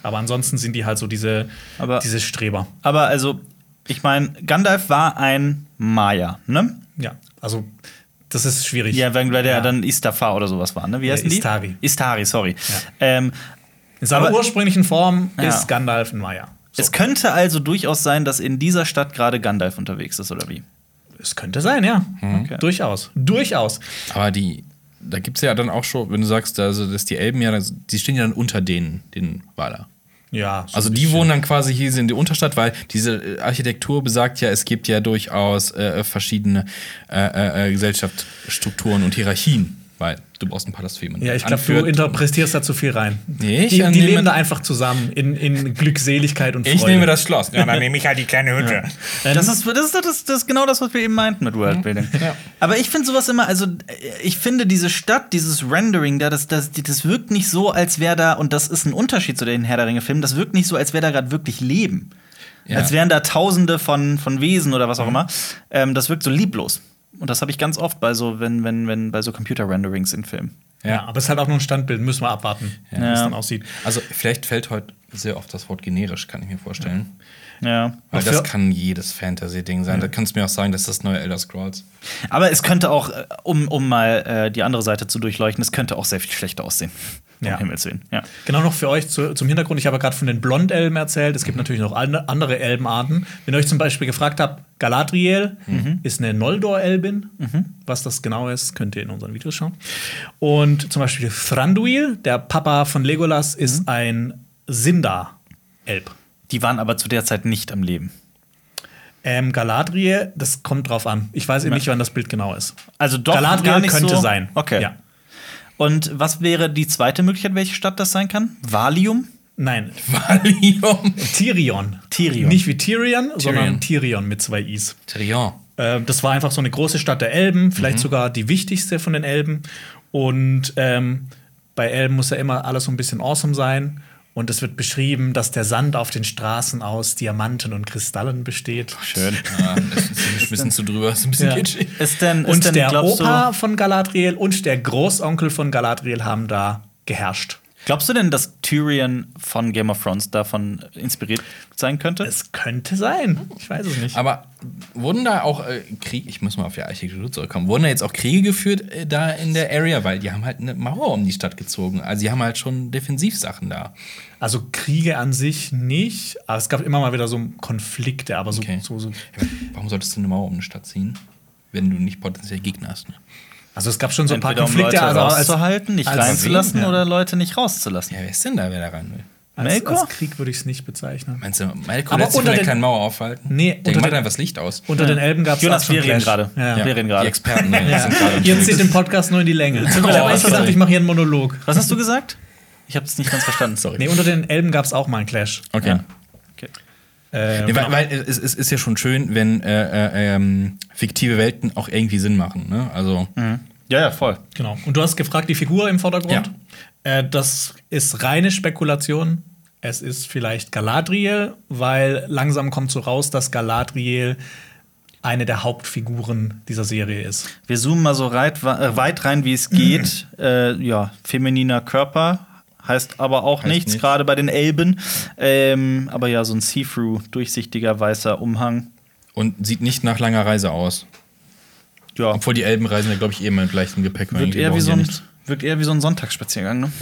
Aber ansonsten sind die halt so diese,
Aber-
diese Streber.
Aber also, ich meine, Gandalf war ein Maya, ne?
Ja, also das ist schwierig.
Ja, weil der
Ja.
dann Istafar oder sowas war, ne? Wie heißen die?
Istari.
Istari, sorry. Ähm,
In seiner
aber-
ursprünglichen Form
Ja.
ist Gandalf ein Maya. So.
Es könnte also durchaus sein, dass in dieser Stadt gerade Gandalf unterwegs ist, oder wie?
Es könnte sein, ja.
Okay.
Durchaus. Durchaus.
Aber die, da gibt es ja dann auch schon, wenn du sagst, also, dass die Elben ja, die stehen ja dann unter denen, den Valar.
Ja. so
Also die
bisschen.
wohnen dann quasi hier in der Unterstadt, weil diese äh, Architektur besagt ja, es gibt ja durchaus äh, verschiedene äh, äh, Gesellschaftsstrukturen und Hierarchien, weil du brauchst ein Palast für jemanden.
Ja, ich glaube, du interpretierst da zu viel rein.
Nee, ich
die die
nehme-
leben da einfach zusammen in, in Glückseligkeit und Freude.
Ich nehme das Schloss. Ja, dann nehme ich halt die kleine Hütte.
Ähm,
Das ist, das, ist, das, ist, das ist genau das, was wir eben meinten mit Worldbuilding.
Ja.
Aber ich finde sowas immer, also ich finde diese Stadt, dieses Rendering da, das, das, das wirkt nicht so, als wäre da, und das ist ein Unterschied zu den Herr der Ringe-Filmen, das wirkt nicht so, als wäre da gerade wirklich Leben.
Ja.
Als wären da tausende von, von Wesen oder was auch immer. Ähm, das wirkt so lieblos. Und das habe ich ganz oft bei so, wenn, wenn, wenn, bei so Computer-Renderings in Filmen.
ja, aber es ist halt auch nur ein Standbild, müssen wir abwarten, wie es
Ja.
dann aussieht.
Also vielleicht fällt heute sehr oft das Wort generisch, kann ich mir vorstellen.
Ja.
Weil
Auch
das kann jedes Fantasy-Ding sein. Da kannst du mir auch sagen, das ist das neue Elder Scrolls.
Aber es könnte auch, äh, um, um mal äh, die andere Seite zu durchleuchten, es könnte auch sehr viel schlechter aussehen.
Ja.
Himmels Willen. Ja.
Genau noch für euch zu, zum Hintergrund, ich habe gerade von den Blondelben erzählt. Es gibt natürlich noch ande- andere Elbenarten. Wenn ihr euch zum Beispiel gefragt habt, Galadriel ist eine Noldor-Elbin. Was das genau ist, könnt ihr in unseren Videos schauen. Und zum Beispiel Thranduil, der Papa von Legolas, ist ein Sindar-Elb.
Die waren aber zu der Zeit nicht am Leben.
Ähm, Galadriel, das kommt drauf an. Ich weiß eben nicht, wann das Bild genau ist.
Also doch
Galadriel könnte
so.
sein.
Okay.
Ja.
Und was wäre die zweite Möglichkeit, welche Stadt das sein kann? Valium?
Nein,
Valium.
Tyrion.
Tyrion.
Nicht wie Tyrion, sondern Tyrion mit zwei Is.
Trion.
Ähm, das war einfach so eine große Stadt der Elben, vielleicht
Mhm.
sogar die wichtigste von den Elben. Und ähm, bei Elben muss ja immer alles so ein bisschen awesome sein. Und es wird beschrieben, dass der Sand auf den Straßen aus Diamanten und Kristallen besteht.
Schön.
Ja, das ist ein bisschen zu drüber, ist ein bisschen
Ja.
kitschig.
Ist denn, ist
Und
denn
der Opa von Galadriel und der Großonkel von Galadriel haben da geherrscht.
Glaubst du denn, dass Tyrion von Game of Thrones davon inspiriert sein könnte?
Es könnte sein. Ich weiß es nicht.
Aber wurden da auch äh, Kriege, ich muss mal auf die Architektur zurückkommen, wurden da jetzt auch Kriege geführt äh, da in der Area? Weil die haben halt eine Mauer um die Stadt gezogen. Also die haben halt schon Defensivsachen da.
Also Kriege an sich nicht, aber es gab immer mal wieder so Konflikte, aber so,
Okay.
so, so
Warum solltest du eine Mauer um eine Stadt ziehen, wenn du nicht potenziell Gegner hast? Ne?
Also es gab schon so ein paar
Entweder um
Konflikte,
Leute
also als,
rauszuhalten, nicht reinzulassen
ja.
oder Leute nicht rauszulassen.
Ja, wer ist denn da, wer da rein will?
als,
Melkor?
als Krieg würde ich es nicht bezeichnen.
Meinst du, Malko
Aber
lässt sich
unter den-
kleinen Mauer aufhalten?
Nee,
Der
unter
macht
den-
einfach das Licht aus.
Unter den Elben gab es
Jonas, wir reden gerade.
Ja.
Wir reden gerade.
Die Experten ne,
Ja.
sind gerade im
Ihr zieht den Podcast nur in die Länge.
Oh,
aber ich gedacht, ich mache hier einen Monolog.
Was hast du gesagt? Ich habe es nicht ganz verstanden, sorry.
Nee, unter den Elben gab es auch mal einen Clash.
Okay.
Ja.
Äh,
Nee, weil, weil es, es ist ja schon schön, wenn äh, äh, ähm, fiktive Welten auch irgendwie Sinn machen. Ne? Also,
Ja, ja, voll.
Genau. Und du hast gefragt, die Figur im Vordergrund. Äh, das ist reine Spekulation. Es ist vielleicht Galadriel, weil langsam kommt so raus, dass Galadriel eine der Hauptfiguren dieser Serie ist.
Wir zoomen mal so reit, äh, weit rein, wie es geht. äh, ja, femininer Körper heißt aber auch
Heißt
nichts, gerade bei den Elben. Ähm, aber ja, so ein See-Through, durchsichtiger weißer Umhang.
und sieht nicht nach langer Reise aus.
Ja,
Obwohl die Elben reisen ja, glaube ich, eh mit leichtem Gepäck.
wirkt eher, wie so ein, wirkt eher wie so ein Sonntagsspaziergang, ne?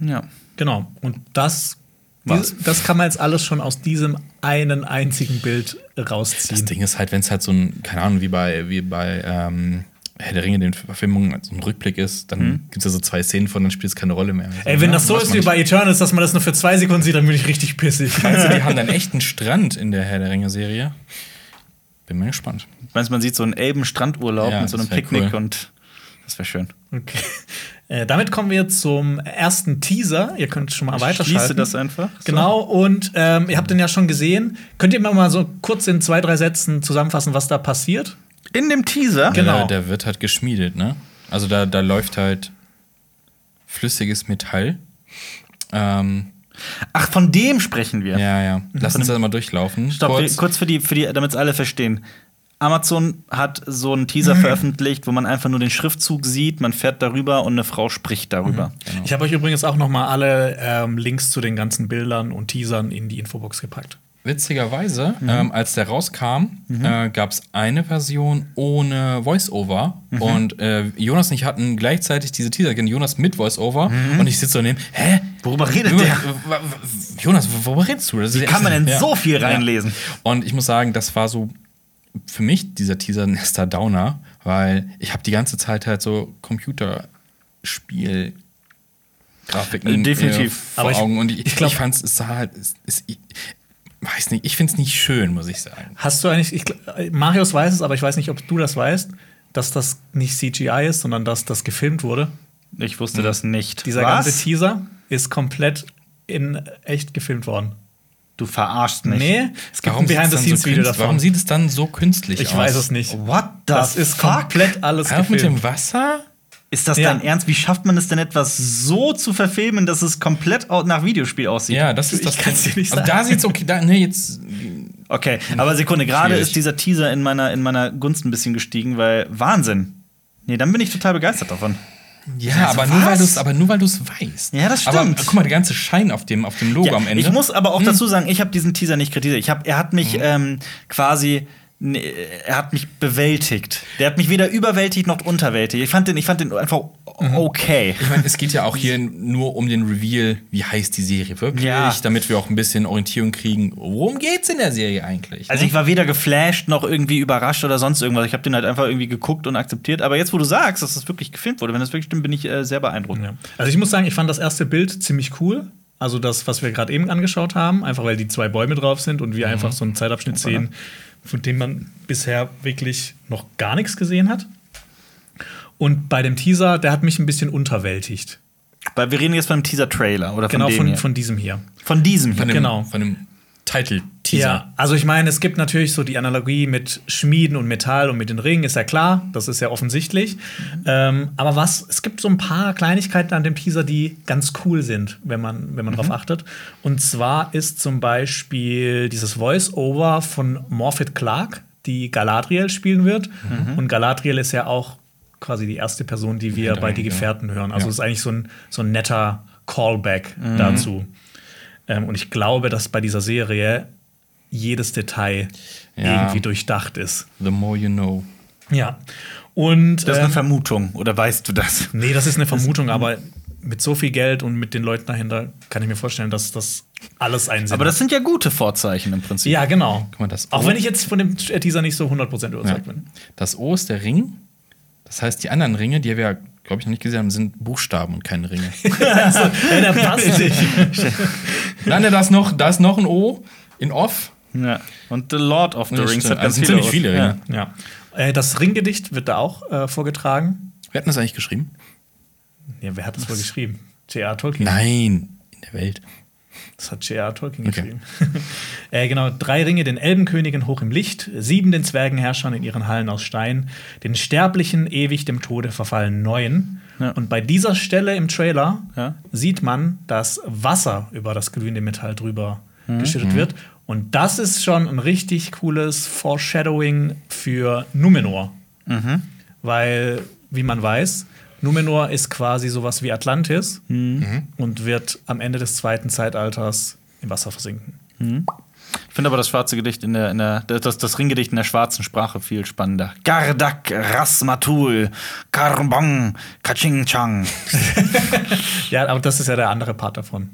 Ja.
Ja.
Genau. Und das,
Was?
dies- das kann man jetzt alles schon aus diesem einen einzigen Bild
Das
rausziehen.
Ding ist halt, wenn es halt so ein, keine Ahnung, wie bei, wie bei ähm, Herr der Ringe, den Verfilmungen, so ein Rückblick ist, dann
Mhm.
gibt es ja so zwei Szenen von, dann spielt es keine Rolle mehr.
Ey, wenn
Ja,
das so ist wie bei Eternals, dass man das nur für zwei Sekunden sieht, dann bin ich richtig pissig.
Meinst du, die haben dann echt einen Strand in der Herr der Ringe-Serie? Bin mal gespannt.
Meinst du, man sieht so einen Elben-Strandurlaub
Ja,
mit so einem Picknick
cool.
und das wäre schön.
Okay. Äh, damit kommen wir zum ersten Teaser. Ihr könnt schon mal
Ich
weiterschalten.
schließe das einfach. So.
Genau, und ähm, ihr habt den ja schon gesehen. Könnt ihr mir mal so kurz in zwei, drei Sätzen zusammenfassen, was da passiert?
In dem Teaser.
Genau.
Der, der wird halt geschmiedet, ne? Also da, da läuft halt flüssiges Metall. Ähm,
Ach, von dem sprechen wir.
ja, ja. Lass uns das mal durchlaufen.
Stopp,
Kurz.
kurz, kurz für die, für die damit es alle verstehen. Amazon hat so einen Teaser
Mhm.
veröffentlicht, wo man einfach nur den Schriftzug sieht, man fährt darüber und eine Frau spricht darüber.
Genau.
Ich habe euch übrigens auch noch mal alle ähm, Links zu den ganzen Bildern und Teasern in die Infobox gepackt.
Witzigerweise,
Mhm.
ähm, als der rauskam, äh, gab es eine Version ohne Voice-Over.
Mhm.
Und äh, Jonas und ich hatten gleichzeitig diese Teaser. Jonas mit Voice-Over. Und ich sitze so neben, hä?
Mhm. Worüber redet
Jonas,
der?
Jonas, worüber redest du? Das
Wie kann man denn
Ja.
so viel reinlesen?
Und ich muss sagen, das war so für mich dieser Teaser ein erster Downer, weil ich habe die ganze Zeit halt so Computerspiel Grafiken
Äh, definitiv.
vor
Aber ich-
Augen und ich,
ich
ich, fand es sah halt es, es, weiß nicht, ich finde es nicht schön, muss ich sagen.
Hast du eigentlich, ich, Marius weiß es, aber ich weiß nicht, ob du das weißt, dass das nicht CGI ist, sondern dass das gefilmt wurde.
Ich wusste das nicht.
Dieser
Was?
ganze Teaser ist komplett in echt gefilmt worden.
Du verarschst mich.
Nee, es gibt ein
sieht's dann
Behind-the-Scenes-Video
künst-
davon.
Warum sieht es dann so künstlich
ich
aus?
weiß es nicht.
What the
Das ist
fuck?
komplett alles
Einfach mit
gefilmt.
dem Wasser?
Ist das
Ja.
dein Ernst? Wie schafft man es denn etwas so zu verfilmen, dass es komplett nach Videospiel aussieht?
Ja, das ist
Ich
das.
kann's dir nicht
also
sagen.
da sieht's okay, da, nee, jetzt
Okay, aber Sekunde, gerade ist dieser Teaser in meiner, in meiner Gunst ein bisschen gestiegen, weil Wahnsinn. Nee, dann bin ich total begeistert davon.
Ja,
Also
aber, nur, weil du's, aber nur weil du es weißt.
Ja, das
Aber
stimmt.
guck mal, der ganze Schein auf dem, auf dem Logo
Ja,
am Ende.
Ich muss aber
Hm.
auch dazu sagen, ich habe diesen Teaser nicht kritisiert. Ich hab, er hat mich ähm, quasi, ne, er hat mich bewältigt. Der hat mich weder überwältigt noch unterwältigt. Ich fand den, ich fand den einfach
Mhm.
okay.
Ich meine, es geht ja auch hier nur um den Reveal, wie heißt die Serie wirklich,
Ja.
damit wir auch ein bisschen Orientierung kriegen. Worum geht's in der Serie eigentlich?
Also
ne?
ich war weder geflasht noch irgendwie überrascht oder sonst irgendwas. Ich habe den halt einfach irgendwie geguckt und akzeptiert. Aber jetzt, wo du sagst, dass das wirklich gefilmt wurde, wenn das wirklich stimmt, bin ich äh, sehr beeindruckt.
Ja. Also ich muss sagen, ich fand das erste Bild ziemlich cool. Also das, was wir gerade eben angeschaut haben, einfach weil die zwei Bäume drauf sind und wir einfach so einen Zeitabschnitt sehen, von dem man bisher wirklich noch gar nichts gesehen hat. Und bei dem Teaser, der hat mich ein bisschen unterwältigt.
Weil wir reden jetzt beim Teaser-Trailer oder von
Genau
dem
von,
hier.
von diesem hier.
von diesem hier.
von dem,
genau.
Von dem Title-Teaser.
Ja, also ich meine, es gibt natürlich so die Analogie mit Schmieden und Metall und mit den Ringen, ist ja klar, das ist ja offensichtlich. Ähm, aber was, es gibt so ein paar Kleinigkeiten an dem Teaser, die ganz cool sind, wenn man, wenn man drauf achtet. Und zwar ist zum Beispiel dieses Voice-Over von Morphet Clark, die Galadriel spielen wird. Und Galadriel ist ja auch quasi die erste Person, die wir bei Die. Gefährten hören. Also
Ja.
ist eigentlich so ein, so ein netter Callback
Mhm.
dazu. Ähm, und ich glaube, dass bei dieser Serie jedes Detail
Ja.
irgendwie durchdacht ist.
The more you know.
Ja. Und
Das ist eine
ähm,
Vermutung, oder weißt du das?
nee, das ist eine Vermutung, aber mit so viel Geld und mit den Leuten dahinter kann ich mir vorstellen, dass das alles einen Sinn
Aber das
hat.
sind ja gute Vorzeichen im Prinzip.
Ja, genau.
Guck mal, das
Auch
O-
wenn ich jetzt von dem Teaser nicht so 100%
Ja.
überzeugt bin.
Das O ist der Ring. Das heißt, die anderen Ringe, die wir, glaube ich, noch nicht gesehen haben, sind Buchstaben und keine Ringe.
Ja, der passt nicht.
Nein, da ist noch, da ist noch ein O in Off.
Ja. Und The Lord of the
Ja,
Rings hat ganz
Also sind ziemlich viele Ringe.
Ja. Äh, Das Ringgedicht wird da auch äh, vorgetragen.
Wer hat das eigentlich geschrieben?
Ja, wer hat das wohl geschrieben? J.R. Tolkien.
Nein, in der Welt.
Das hat J.R. Tolkien
Okay.
geschrieben. äh, genau, drei Ringe den Elbenkönigen hoch im Licht, sieben den Zwergenherrschern in ihren Hallen aus Stein, den Sterblichen ewig dem Tode verfallen neun.
Ja.
Und bei dieser Stelle im Trailer
Ja.
sieht man, dass Wasser über das glühende Metall drüber
Mhm.
geschüttet wird. Und das ist schon ein richtig cooles Foreshadowing für Numenor.
Mhm.
Weil, wie man weiß, Numenor ist quasi sowas wie Atlantis
Mhm.
und wird am Ende des zweiten Zeitalters im Wasser versinken.
Ich finde aber das schwarze Gedicht in der, in der das, das Ringgedicht in der schwarzen Sprache viel spannender. Gardak, Rasmatul, Karbong, Kaching Chang.
Ja, aber das ist ja der andere Part davon.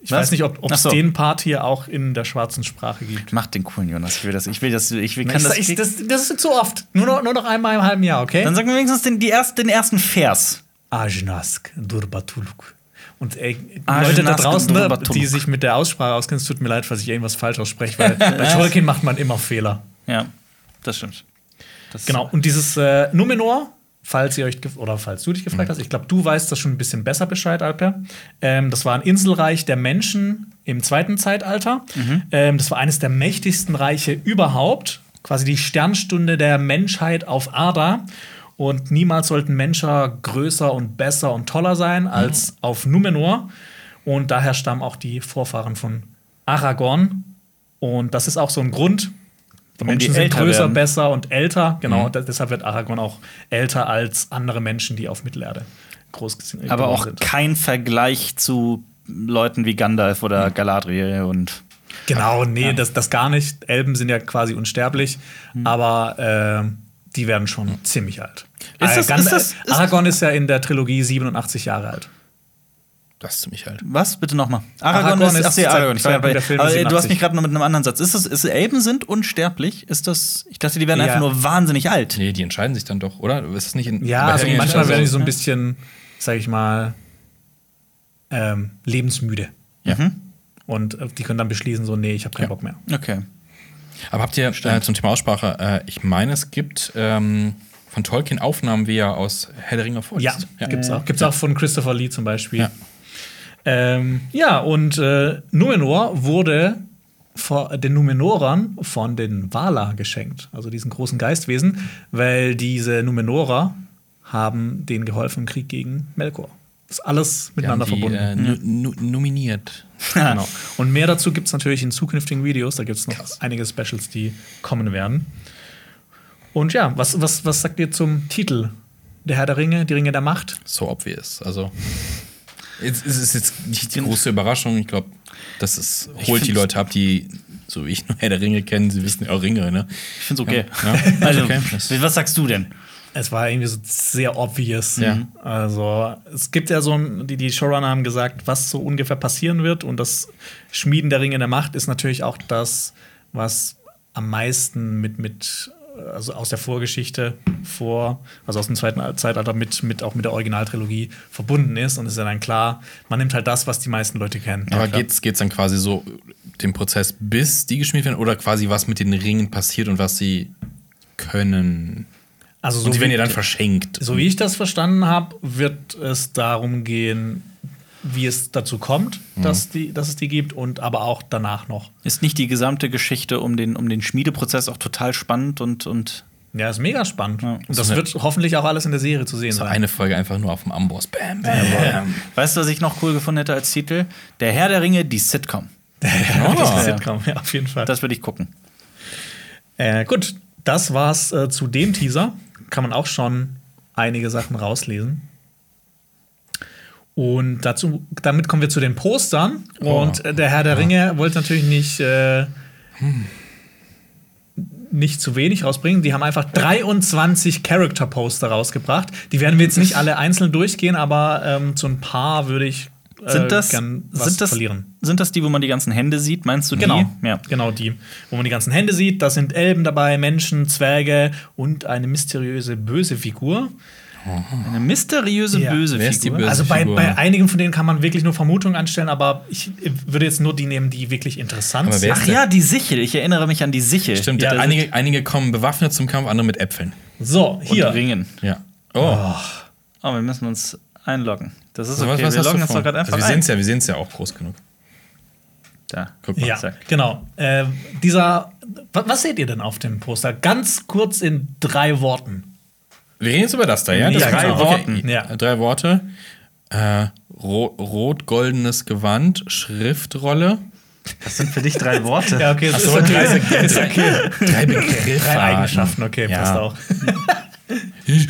Ich
Was?
weiß nicht, ob es
so.
den Part hier auch in der schwarzen Sprache gibt.
Mach den coolen, Jonas. Ich will das. Ich will das. Ich will,
Ich,
kann das,
ich, das, das ist zu oft. Nur noch, nur noch einmal im halben Jahr, okay?
Dann sag mir wenigstens den, die erst, den ersten Vers.
Ajnask Durbatuluk. Und ey, die
Ajnask
Leute da draußen, ne, die sich mit der Aussprache auskennen, es tut mir leid, falls ich irgendwas falsch ausspreche, weil bei Tolkien macht man immer Fehler.
Ja, das stimmt. Das
Genau. Und dieses äh, Numenor, falls ihr euch oder falls du dich gefragt hast, ich glaube, du weißt das schon ein bisschen besser Bescheid, Alper. Ähm, das war ein Inselreich der Menschen im zweiten Zeitalter. Ähm, das war eines der mächtigsten Reiche überhaupt, quasi die Sternstunde der Menschheit auf Arda. Und niemals sollten Menschen größer und besser und toller sein als auf Numenor. Und daher stammen auch die Vorfahren von Aragorn. Und das ist auch so ein Grund. Die
die
Menschen sind
älter
größer,
werden.
besser und älter. Genau, da- deshalb wird Aragorn auch älter als andere Menschen, die auf Mittelerde groß sind.
aber auch
sind.
kein Vergleich zu Leuten wie Gandalf oder Galadriel und
Genau, nee, das, das gar nicht. Elben sind ja quasi unsterblich, aber äh, die werden schon ziemlich alt.
Ist
Äh,
das-
Gand-
ist das- ist-
Aragorn ist ja in der Trilogie 87 Jahre alt.
Das ist ziemlich alt.
Was? Bitte nochmal.
Aragorn
Aragorn ist,
ist
ach, nee, Aragorn. Ich war ja bei, aber, äh, du hast
87.
mich gerade noch mit einem anderen Satz. Ist das, ist Elben sind unsterblich? Ist das? Ich dachte, die werden
Ja.
einfach nur wahnsinnig alt.
Nee, die entscheiden sich dann doch, oder? Ist das nicht in
Ja, also manchmal werden die so ein bisschen, sag ich mal, ähm, lebensmüde.
Ja.
Und äh, die können dann beschließen, so, nee, ich habe keinen
Ja.
Bock mehr.
Okay.
Aber habt ihr äh, zum Thema Aussprache, äh, ich meine, es gibt ähm, von Tolkien Aufnahmen, wie er aus Herr der Ringe vorliest.
Ja, gibt's auch. Gibt's auch von Christopher Lee zum Beispiel.
Ja.
Ähm, ja, und äh, Numenor wurde vor den Numenorern von den Valar geschenkt, also diesen großen Geistwesen, weil diese Numenorer haben denen geholfen im Krieg gegen Melkor. Ist alles miteinander
die,
verbunden.
äh, nu nominiert.
genau. Und mehr dazu gibt es natürlich in zukünftigen Videos. Da gibt es noch einige Specials, die kommen werden. Und ja, was, was, was sagt ihr zum Titel? Der Herr der Ringe, die Ringe der Macht?
So obvious. Also, es es ist jetzt nicht die große Überraschung. Ich glaube, das ist, holt die Leute ab, die, so wie ich nur Herr der Ringe kennen, sie wissen ja auch Ringe, ne?
Ich finde es okay.
Ja.
Also,
Okay.
Was sagst du denn?
Es war irgendwie so sehr obvious.
Ja.
Also, es gibt ja so ein, die, die Showrunner haben gesagt, was so ungefähr passieren wird. Und das Schmieden der Ringe der Macht ist natürlich auch das, was am meisten mit, mit also aus der Vorgeschichte vor, also aus dem zweiten Zeitalter mit, mit auch mit der Originaltrilogie verbunden ist. Und es ist ja dann klar, man nimmt halt das, was die meisten Leute kennen.
Aber
klar.
geht's, geht's dann quasi so den Prozess, bis die geschmiedet werden, oder quasi was mit den Ringen passiert und was sie können?
Also
und sie werden
wie-
ja dann verschenkt.
So wie ich das verstanden habe, wird es darum gehen, wie es dazu kommt, dass, die, dass es die gibt und aber auch danach noch.
Ist nicht die gesamte Geschichte um den, um den Schmiedeprozess auch total spannend und, und
Ja, ist mega spannend.
Ja.
Und das
So
wird hoffentlich auch alles in der Serie zu sehen
so
sein.
eine Folge einfach nur auf dem Amboss. Bam, bam, bam.
Weißt du, was ich noch cool gefunden hätte als Titel? Der Herr der Ringe, die Sitcom.
das
Ah.
ist Sitcom, ja, auf jeden Fall.
Das würde ich gucken.
Äh, gut, das war's äh, zu dem Teaser. Kann man auch schon einige Sachen rauslesen. Und dazu, damit kommen wir zu den Postern.
Oh.
Und äh, der Herr der Ringe wollte natürlich nicht, äh, nicht zu wenig rausbringen. Die haben einfach 23 Character-Poster rausgebracht. Die werden wir jetzt nicht alle einzeln durchgehen, aber ähm, zu ein paar würde ich
Sind das,
gern was
sind, das,
verlieren.
sind das die, wo man die ganzen Hände sieht? Meinst du
Genau,
die? Ja.
genau die, wo man die ganzen Hände sieht. Da sind Elben dabei, Menschen, Zwerge und eine mysteriöse böse Figur.
Eine mysteriöse
Ja.
böse
Wer ist die
Figur.
böse
Also bei,
Figur?
bei einigen von denen kann man wirklich nur Vermutungen anstellen, aber ich würde jetzt nur die nehmen, die wirklich interessant
Aber
sind.
Ach ja, die Sichel. Ich erinnere mich an die Sichel.
Stimmt,
Ja,
einige, einige kommen bewaffnet zum Kampf, andere mit Äpfeln.
So,
und
hier.
Ringen.
Ja. Oh,
Oh, wir müssen uns einloggen. Das ist
So,
okay.
was, was
wir loggen uns doch gerade einfach
also wir sehen
ein.
es ja, wir sehen's ja auch groß genug.
Da.
Guck mal.
Ja,
Zack.
genau. Äh, dieser, wa- was seht ihr denn auf dem Poster? Ganz kurz in drei Worten.
Wir reden jetzt über das da, ja?
Ja,
Das
drei
genau.
Worten,
Okay.
ja.
Drei Worte. Äh, ro rot-goldenes Gewand, Schriftrolle.
Das sind für dich drei Worte.
Ja, okay, das
so,
ist
drei,
okay.
drei, drei, drei Begriffe.
Drei Eigenschaften, okay,
Ja.
passt auch.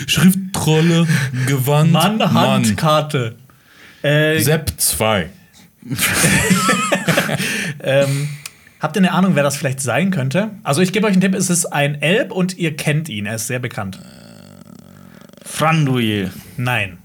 Schriftrolle, Gewand,
Mann,
Mann.
Handkarte. Äh,
Sepp 2.
ähm, habt ihr eine Ahnung, wer das vielleicht sein könnte? Also, ich gebe euch einen Tipp: Es ist ein Elb und ihr kennt ihn. Er ist sehr bekannt.
Franduil.
Nein.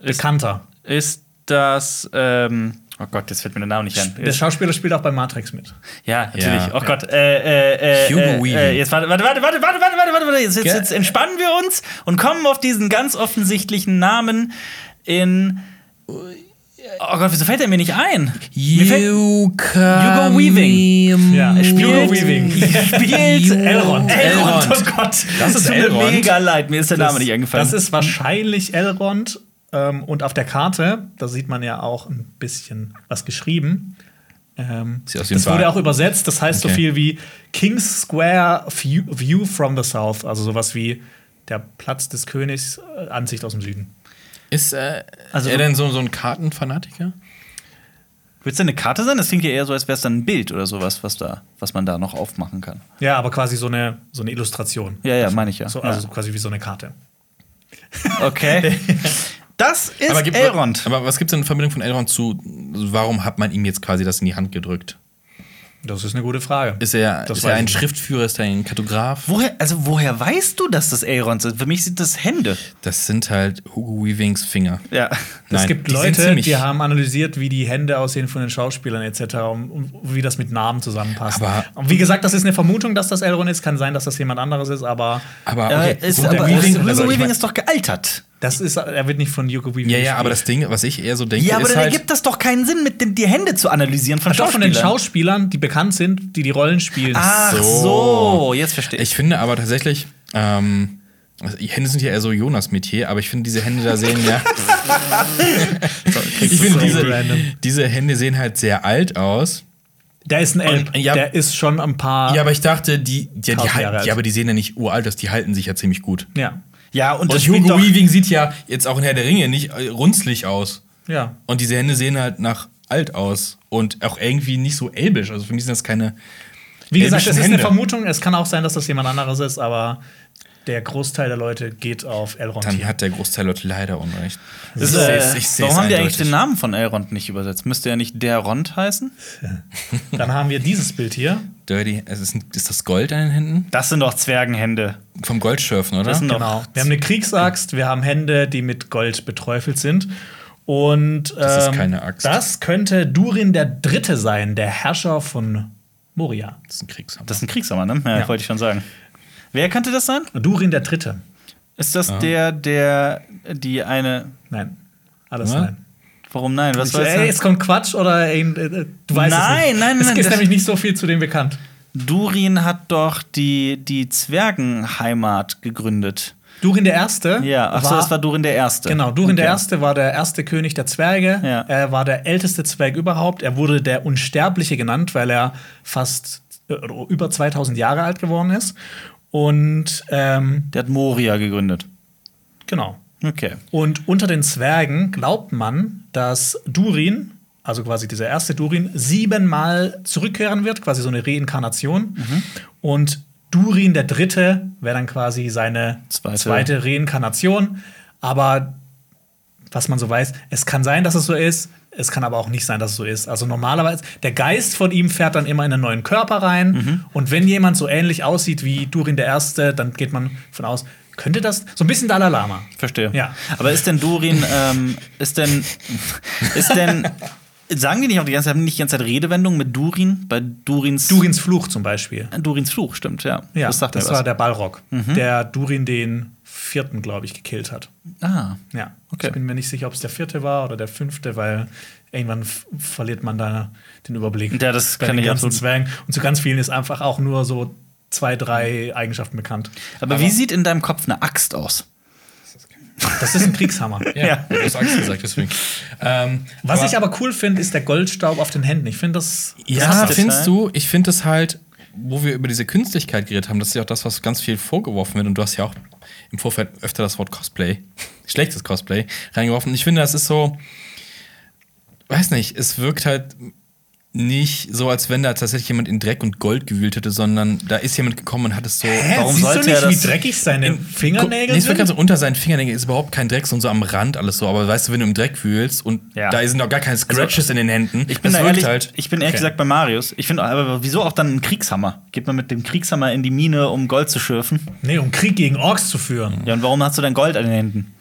Ist,
Bekannter.
ist das. Ähm, Oh Gott, jetzt fällt mir der Name nicht ein.
Der Schauspieler spielt auch bei Matrix mit.
Ja, natürlich.
Ja,
oh Gott. Ja. Äh, äh,
äh,
äh
Hugo
äh, jetzt warte, warte, warte, warte, warte, warte, warte, warte. Jetzt, jetzt, jetzt entspannen wir uns und kommen auf diesen ganz offensichtlichen Namen in. Oh Gott, wieso fällt er mir nicht ein?
Yuka
Hugo Weaving.
Ja, Hugo Weaving.
Spielt
Elrond.
Elrond.
Elrond.
Oh Gott.
Das ist
Elrond. Mir mega leid, mir ist der Name das, nicht eingefallen.
Das ist wahrscheinlich Elrond ähm, und auf der Karte, da sieht man ja auch ein bisschen was geschrieben. Ähm,
Sieht aus wie
das wurde auch übersetzt. Das heißt so
Okay.
viel wie King's Square View, View from the South. Also sowas wie der Platz des Königs, äh, Ansicht aus dem Süden.
Ist äh,
Also-
er denn so, so ein Kartenfanatiker?
Wird es eine Karte sein? Das klingt ja eher so, als wäre es dann ein Bild oder sowas, was, da, was man da noch aufmachen kann.
Ja, aber quasi so eine, so eine Illustration.
Ja, ja, meine ich ja.
So, also quasi wie so eine Karte.
ja. Okay. Das ist
Aber, gibt,
Elrond.
aber was gibt es denn in Verbindung von Elrond zu, warum hat man ihm jetzt quasi das in die Hand gedrückt?
Das ist eine gute Frage.
Ist er,
Das
ist er ein
ich nicht.
Schriftführer, ist er ein Kartograf?
woher, also woher weißt du, dass das Elrond sind? Für mich sind das Hände.
Das sind halt Hugo Weavings Finger.
Ja.
es
Nein,
gibt
die sind
Leute, die haben analysiert, wie die Hände aussehen von den Schauspielern etc. und, und wie das mit Namen zusammenpasst.
Aber-
und wie gesagt, das ist eine Vermutung, dass das Elrond ist. Kann sein, dass das jemand anderes ist, aber
Aber
Okay.
okay,
ist,
gut,
aber Hugo
Weaving,
Weaving,
also mein,
ist doch gealtert.
Das ist, er wird nicht von Hugo Weaving
ja, ja, aber das Ding, was ich eher so denke,
Ja, aber
ist
dann
halt,
ergibt das doch keinen Sinn, mit den, die Hände zu analysieren von
Doch von den
Schauspielern.
Schauspielern, die bekannt sind, die die Rollen spielen.
Ach so,
So.
jetzt verstehe ich.
ich finde aber tatsächlich, ähm, also die Hände sind ja eher so Jonas-Metier, aber ich finde, diese Hände da sehen ja. ich finde, diese,
random.
diese Hände sehen halt sehr alt aus.
Der ist ein Elb.
Und, ja,
der ist schon ein paar.
Ja, aber ich dachte, die, die, die,
alt.
ja, aber die sehen ja nicht uralt aus, die halten sich ja ziemlich gut.
ja.
Ja, und,
Und
das
Hugo Weaving sieht ja jetzt auch in Herr der Ringe nicht äh, runzlig aus.
ja.
Und diese Hände sehen halt nach alt aus. Und auch irgendwie nicht so elbisch. Also für mich sind das keine.
Wie gesagt, es ist
Hände.
eine Vermutung. Es kann auch sein, dass das jemand anderes ist, aber der Großteil der Leute geht auf Elrond
Dann
hier.
hat der Großteil Leute leider Unrecht.
Das,
Ich
äh,
ich
warum haben die eigentlich den Namen von Elrond nicht übersetzt? Müsste er nicht der Rond heißen?
Dann haben wir dieses Bild hier.
Dirty. Es ist, ist das Gold an den Händen?
Das sind doch Zwergenhände.
Vom Goldschürfen, oder?
Das sind doch-
Genau. Wir haben eine Kriegsaxt, wir haben Hände, die mit Gold beträufelt sind. Und
Das ist
ähm,
keine Axt.
Das könnte Durin der Dritte sein, der Herrscher von Moria.
Das ist ein Kriegshammer.
Das ist ein Kriegshammer, ne? Ja,
Ja.
wollte ich schon sagen. Wer könnte das sein?
Durin der Dritte.
Ist das der, der die eine.
Nein. Alles
Ja?
nein.
Warum nein? Was
Ich, ey, es kommt Quatsch oder ey, du weißt es
Nein,
nicht.
nein,
es
nein,
ist
das-
nämlich nicht so viel zu dem bekannt.
Durin hat doch die, die Zwergenheimat gegründet.
Durin der Erste.
Ja, ach so, das war Durin der Erste.
Genau, Durin der
Okay.
Erste war der erste König der Zwerge.
Ja.
Er war der älteste Zwerg überhaupt. Er wurde der Unsterbliche genannt, weil er fast äh, über 2000 Jahre alt geworden ist. Und ähm,
Der hat Moria gegründet.
genau.
Okay.
Und unter den Zwergen glaubt man, dass Durin, also quasi dieser erste Durin, siebenmal zurückkehren wird, quasi so eine Reinkarnation. Und Durin der Dritte wäre dann quasi seine
Zweite.
zweite. Reinkarnation. Aber was man so weiß, es kann sein, dass es so ist. Es kann aber auch nicht sein, dass es so ist. Also normalerweise, der Geist von ihm fährt dann immer in einen neuen Körper rein.
Mhm.
Und wenn jemand so ähnlich aussieht wie Durin der Erste, dann geht man von aus, könnte das so ein bisschen Dalai Lama.
Verstehe.
Ja.
Aber ist denn Durin, ähm, ist denn, ist denn, sagen die nicht auch die ganze Zeit, haben die nicht die ganze Zeit Redewendungen mit Durin? Bei Durins,
Durins Fluch zum Beispiel.
Durins Fluch, stimmt, ja.
Ja,
das
das,
sagt was.
war der Balrog,
Mhm.
der Durin den vierten, glaube ich, gekillt hat.
ah,
Ja,
Okay.
ich bin mir nicht sicher, ob es der vierte war oder der fünfte, weil irgendwann verliert man da den Überblick.
Ja, das
bei
kann
den
ich
ganzen
absolut-
Zwergen. Und zu ganz vielen ist einfach auch nur so zwei, drei Eigenschaften bekannt.
aber, wie sieht in deinem Kopf eine Axt aus?
Das ist ein Kriegshammer.
Ja,
Ja.
du hast Angst gesagt, deswegen. Ähm,
Was ich aber cool finde, ist der Goldstaub auf den Händen. Ich finde das.
Ja,
Krasses
findest du? Ich finde es halt, wo wir über diese Künstlichkeit geredet haben, das ist ja auch das, was ganz viel vorgeworfen wird. Und du hast ja auch im Vorfeld öfter das Wort Cosplay, schlechtes Cosplay, reingeworfen. Und ich finde, das ist so, weiß nicht, es wirkt halt nicht so, als wenn da tatsächlich jemand in Dreck und Gold gewühlt hätte, sondern da ist jemand gekommen und hat es so.
Hä,
warum
siehst
sollte
du nicht,
er
wie
das-
dreckig seine Fingernägel
Nee,
sind?
ganz so unter seinen Fingernägeln ist überhaupt kein Dreck, sondern so am Rand alles so. Aber weißt du, wenn du im Dreck wühlst und
Ja.
da sind auch gar keine Scratches in den Händen,
Ich bin,
das
da ehrlich,
halt.
ich bin ehrlich
Okay.
gesagt bei Marius. Ich finde, aber wieso auch dann einen Kriegshammer? Geht man mit dem Kriegshammer in die Mine, um Gold zu schürfen?
Nee, um Krieg gegen Orks zu führen.
Ja, und warum hast du dann Gold an den Händen?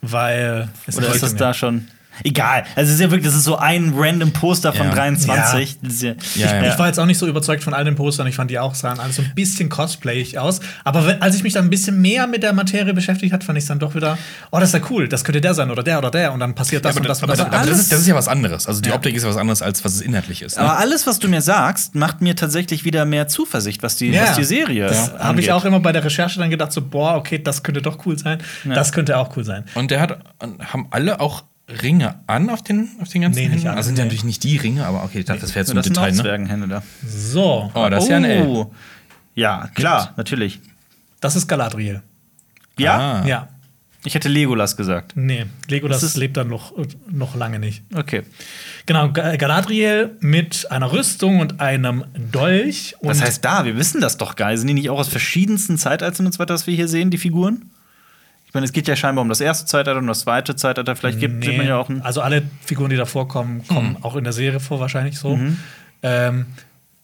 Weil.
Oder ist das da schon? Egal. Also es ist ja wirklich, das ist so ein random Poster von
Ja.
23. Das ist ja,
Ja, ja.
Ich war jetzt auch nicht so überzeugt von all den Postern. Ich fand die auch sahen alles so ein bisschen cosplayig aus. Aber wenn, als ich mich dann ein bisschen mehr mit der Materie beschäftigt hat, fand ich es dann doch wieder, oh, das ist ja cool. Das könnte der sein oder der oder der. Und dann passiert das und das und
aber,
das.
aber,
und
das,
das.
ist, das ist ja was anderes. Also die
Ja.
Optik ist ja was anderes, als was es inhaltlich ist. Ne?
Aber alles, was du mir sagst, macht mir tatsächlich wieder mehr Zuversicht, was die, was die Serie
Das habe ich auch immer bei der Recherche dann gedacht, so, boah, okay, das könnte doch cool sein. Das könnte auch cool sein.
Und der hat, haben alle auch Ringe an auf den, auf den ganzen
Nee, nicht
Händen?
alle,
Also sind ja
nee.
natürlich nicht die Ringe, aber okay, ich dachte, das wäre jetzt so ein
das sind
Detail,
auch
ne?
Zwergenhände da.
So,
Oh, das ist ja ein L.
Oh. Ja, klar, natürlich.
das ist Galadriel.
Ja?
Ah.
Ja.
Ich hätte Legolas gesagt.
Nee, Legolas
Das ist-
lebt dann noch, noch lange nicht.
Okay.
Genau, Ga- Galadriel mit einer Rüstung und einem Dolch. Und
Was heißt da? Wir wissen das doch nicht. Sind die nicht auch aus verschiedensten Zeitaltern und so weiter, was wir hier sehen, die Figuren? Ich meine, es geht ja scheinbar um das erste Zeitalter und das zweite Zeitalter. Vielleicht gibt sieht man ja auch ein.
also alle Figuren, die da vorkommen, kommen auch in der Serie vor, wahrscheinlich so. Ähm,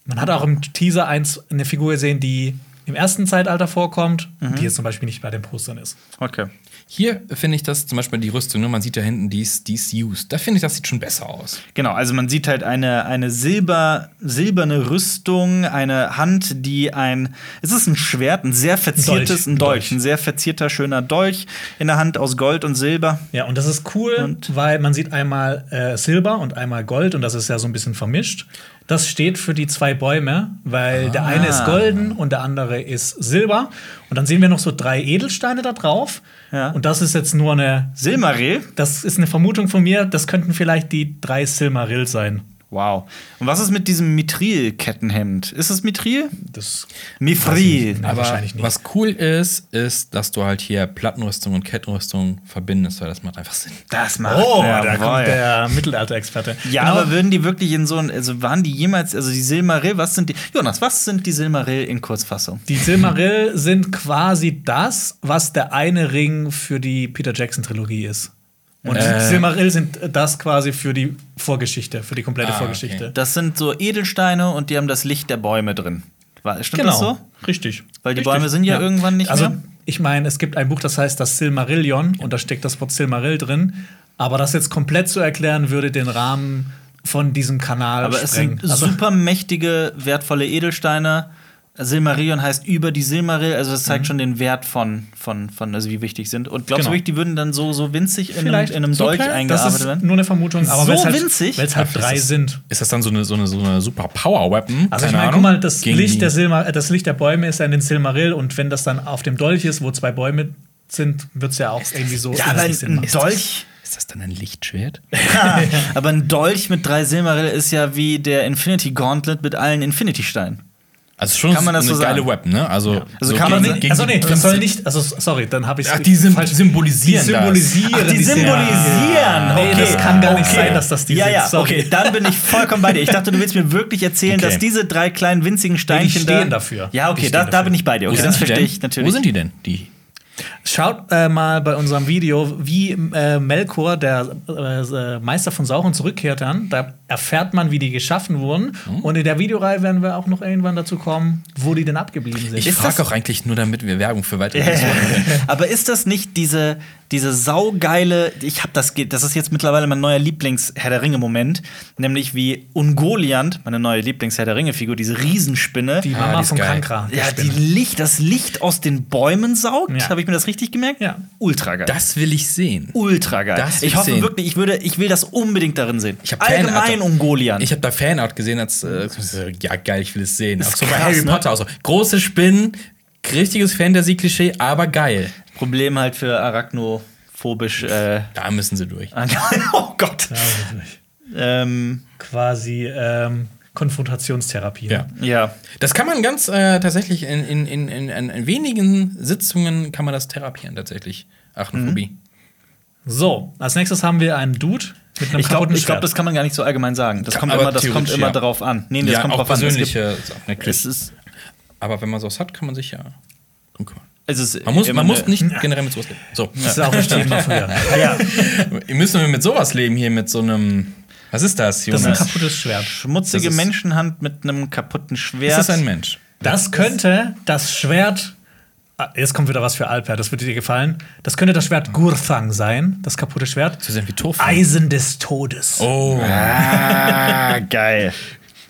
man hat auch im Teaser eins eine Figur gesehen, die im ersten Zeitalter vorkommt, die jetzt zum Beispiel nicht bei den Postern ist.
Okay.
Hier finde ich das zum Beispiel die Rüstung, ne? man sieht da hinten, die ist, die ist used. Da finde ich, das sieht schon besser aus.
Genau, also man sieht halt eine, eine Silber, silberne Rüstung, eine Hand, die ein. Es ist ein Schwert, ein sehr verziertes,
Dolch,
ein Dolch,
Dolch.
ein sehr verzierter, schöner Dolch in der Hand aus Gold und Silber.
Ja, und das ist cool,
Und-
weil man sieht einmal äh, Silber und einmal Gold und das ist ja so ein bisschen vermischt. Das steht für die zwei Bäume, weil der eine ist golden und der andere ist silber. Und dann sehen wir noch so drei Edelsteine da drauf.
Ja.
Und das ist jetzt nur eine,
Silmaril?
das ist eine Vermutung von mir, das könnten vielleicht die drei Silmaril sein.
Wow. Und was ist mit diesem Mithril-Kettenhemd? Ist es Mithril?
Das
Mithril.
Nee,
Aber
wahrscheinlich nicht.
was cool ist, ist, dass du halt hier Plattenrüstung und Kettenrüstung verbindest, weil das macht einfach Sinn.
Das macht
Oh,
ja,
da
voll.
kommt der Mittelalter-Experte.
Ja,
Genau.
aber würden die wirklich in so ein, also waren die jemals, also die Silmaril, was sind die, Jonas, was sind die Silmaril in Kurzfassung?
Die Silmaril sind quasi das, was der eine Ring für die Peter Jackson-Trilogie ist. Und
Äh.
Silmaril sind das quasi für die Vorgeschichte, für die komplette
Ah,
Vorgeschichte.
okay.
Das sind so Edelsteine und die haben das Licht der Bäume drin. Stimmt
Genau,
das so?
richtig.
Weil die
Richtig.
Bäume sind ja irgendwann nicht
also,
mehr?
ich meine, es gibt ein Buch, das heißt das Silmarillion und da steckt das Wort Silmaril drin. Aber das jetzt komplett zu erklären, würde den Rahmen von diesem Kanal
Aber es
sprengen.
sind super mächtige, wertvolle Edelsteine. Silmarillion heißt über die Silmaril, also das zeigt schon den Wert von, von, von, also wie wichtig sind. Und glaubst
Mhm. Genau.
du wirklich, die würden dann so, so winzig in einem, in einem
so
Dolch
klein,
eingearbeitet
Das ist
werden?
nur eine Vermutung, aber
So
weil's halt,
winzig?
Weil es halt
ist
drei
das-
sind.
Ist das dann so eine, so eine, so eine super Power-Weapon?
Also ich
Keine
meine,
Ahnung.
guck mal, das Licht, der Silmar, äh, das Licht der Bäume ist ja in den Silmaril und wenn das dann auf dem Dolch ist, wo zwei Bäume sind, wird es ja auch irgendwie so
Ja, aber ein. Dolch.
Ist das dann ein Lichtschwert?
Aber ein Dolch mit drei Silmaril ist ja wie der Infinity Gauntlet mit allen Infinity-Steinen.
Also schon
Kann man das
eine
so
geile
sagen?
Web, ne? Also,
Also kann man
gegen-
nicht-
gegen
also
die
nee, das soll nicht, also sorry, dann habe ich
Ach, die sym- symbolisieren
die
das.
symbolisieren
Ach, die symbolisieren.
Nee,
okay.
das kann gar nicht
okay.
sein, dass das die
Ja,
sind.
ja,
Sorry.
okay, dann bin ich vollkommen bei dir. Ich dachte, du willst mir wirklich erzählen,
Okay.
dass diese drei kleinen winzigen Steinchen
stehen
da
dafür.
Ja,
Die
okay, da, da bin ich bei dir. Okay, das
die
verstehe ich natürlich.
Wo sind die denn? Die.
Schaut äh, mal bei unserem Video, wie äh, Melkor, der äh, Meister von Sauron, zurückkehrt an. Da erfährt man, wie die geschaffen wurden.
Hm.
Und in der Videoreihe werden wir auch noch irgendwann dazu kommen, wo die denn abgeblieben sind.
Ich frage auch eigentlich nur, damit wir Werbung für weitere Videos machen können.
Aber ist das nicht diese, diese saugeile, ich habe das, das ist jetzt mittlerweile mein neuer Lieblings-Herr der Ringe-Moment, nämlich wie Ungoliant, meine neue Lieblings-Herr der Ringe-Figur, diese Riesenspinne.
die
Ah,
Mama
die ist
von
geil.
Kankra.
ja, die Licht, das Licht aus den Bäumen saugt.
Ja.
Habe ich mir das richtig gemerkt?
Ja.
Ultra geil.
Das will ich sehen.
Ultra geil.
Das will
ich
ich
hoffe
sehen.
wirklich, ich würde, ich will das unbedingt darin sehen.
Ich hab
Allgemein
Fanart-
Ungoliant.
Ich habe da Fanart gesehen, als äh, ja geil, ich will es sehen. Auch
Ist
so bei
krass,
Harry
ne?
Potter auch so. Große Spinnen, richtiges Fantasy-Klischee, aber geil.
Problem halt für arachnophobisch. Äh,
Da müssen sie durch.
oh Gott. Ähm,
Quasi ähm, Konfrontationstherapie.
Ja.
ja.
Das kann man ganz äh, tatsächlich in, in, in, in, in, in wenigen Sitzungen kann man das therapieren tatsächlich. Arachnophobie.
So, als nächstes haben wir einen Dude mit einem
Ich glaube, glaub, das kann man gar nicht so allgemein sagen. Das
Ja,
kommt
aber
immer, das kommt immer
ja.
darauf an. Nee, nee, das
ja,
kommt
auch
drauf an. Es gibt-
persönliche Sachen,
Es ist,
Aber wenn man sowas hat, kann man sich ja drum kümmern. Man muss, man muss nicht generell mit sowas leben. So.
Das ist auch ein Thema früher.
Ja,
Ihr müsst nur mit sowas leben hier, mit so einem. Was ist das,
Das ist ein
Jonas?
kaputtes Schwert.
schmutzige
ist-
Menschenhand mit einem kaputten Schwert.
ist das ein Mensch?
Das könnte das Schwert. Ah, Jetzt kommt wieder was für Alper, das wird dir gefallen. Das könnte das Schwert Gurthang sein, das kaputte Schwert.
So sind wie Tofu.
Eisen des Todes.
Oh.
Ah, geil.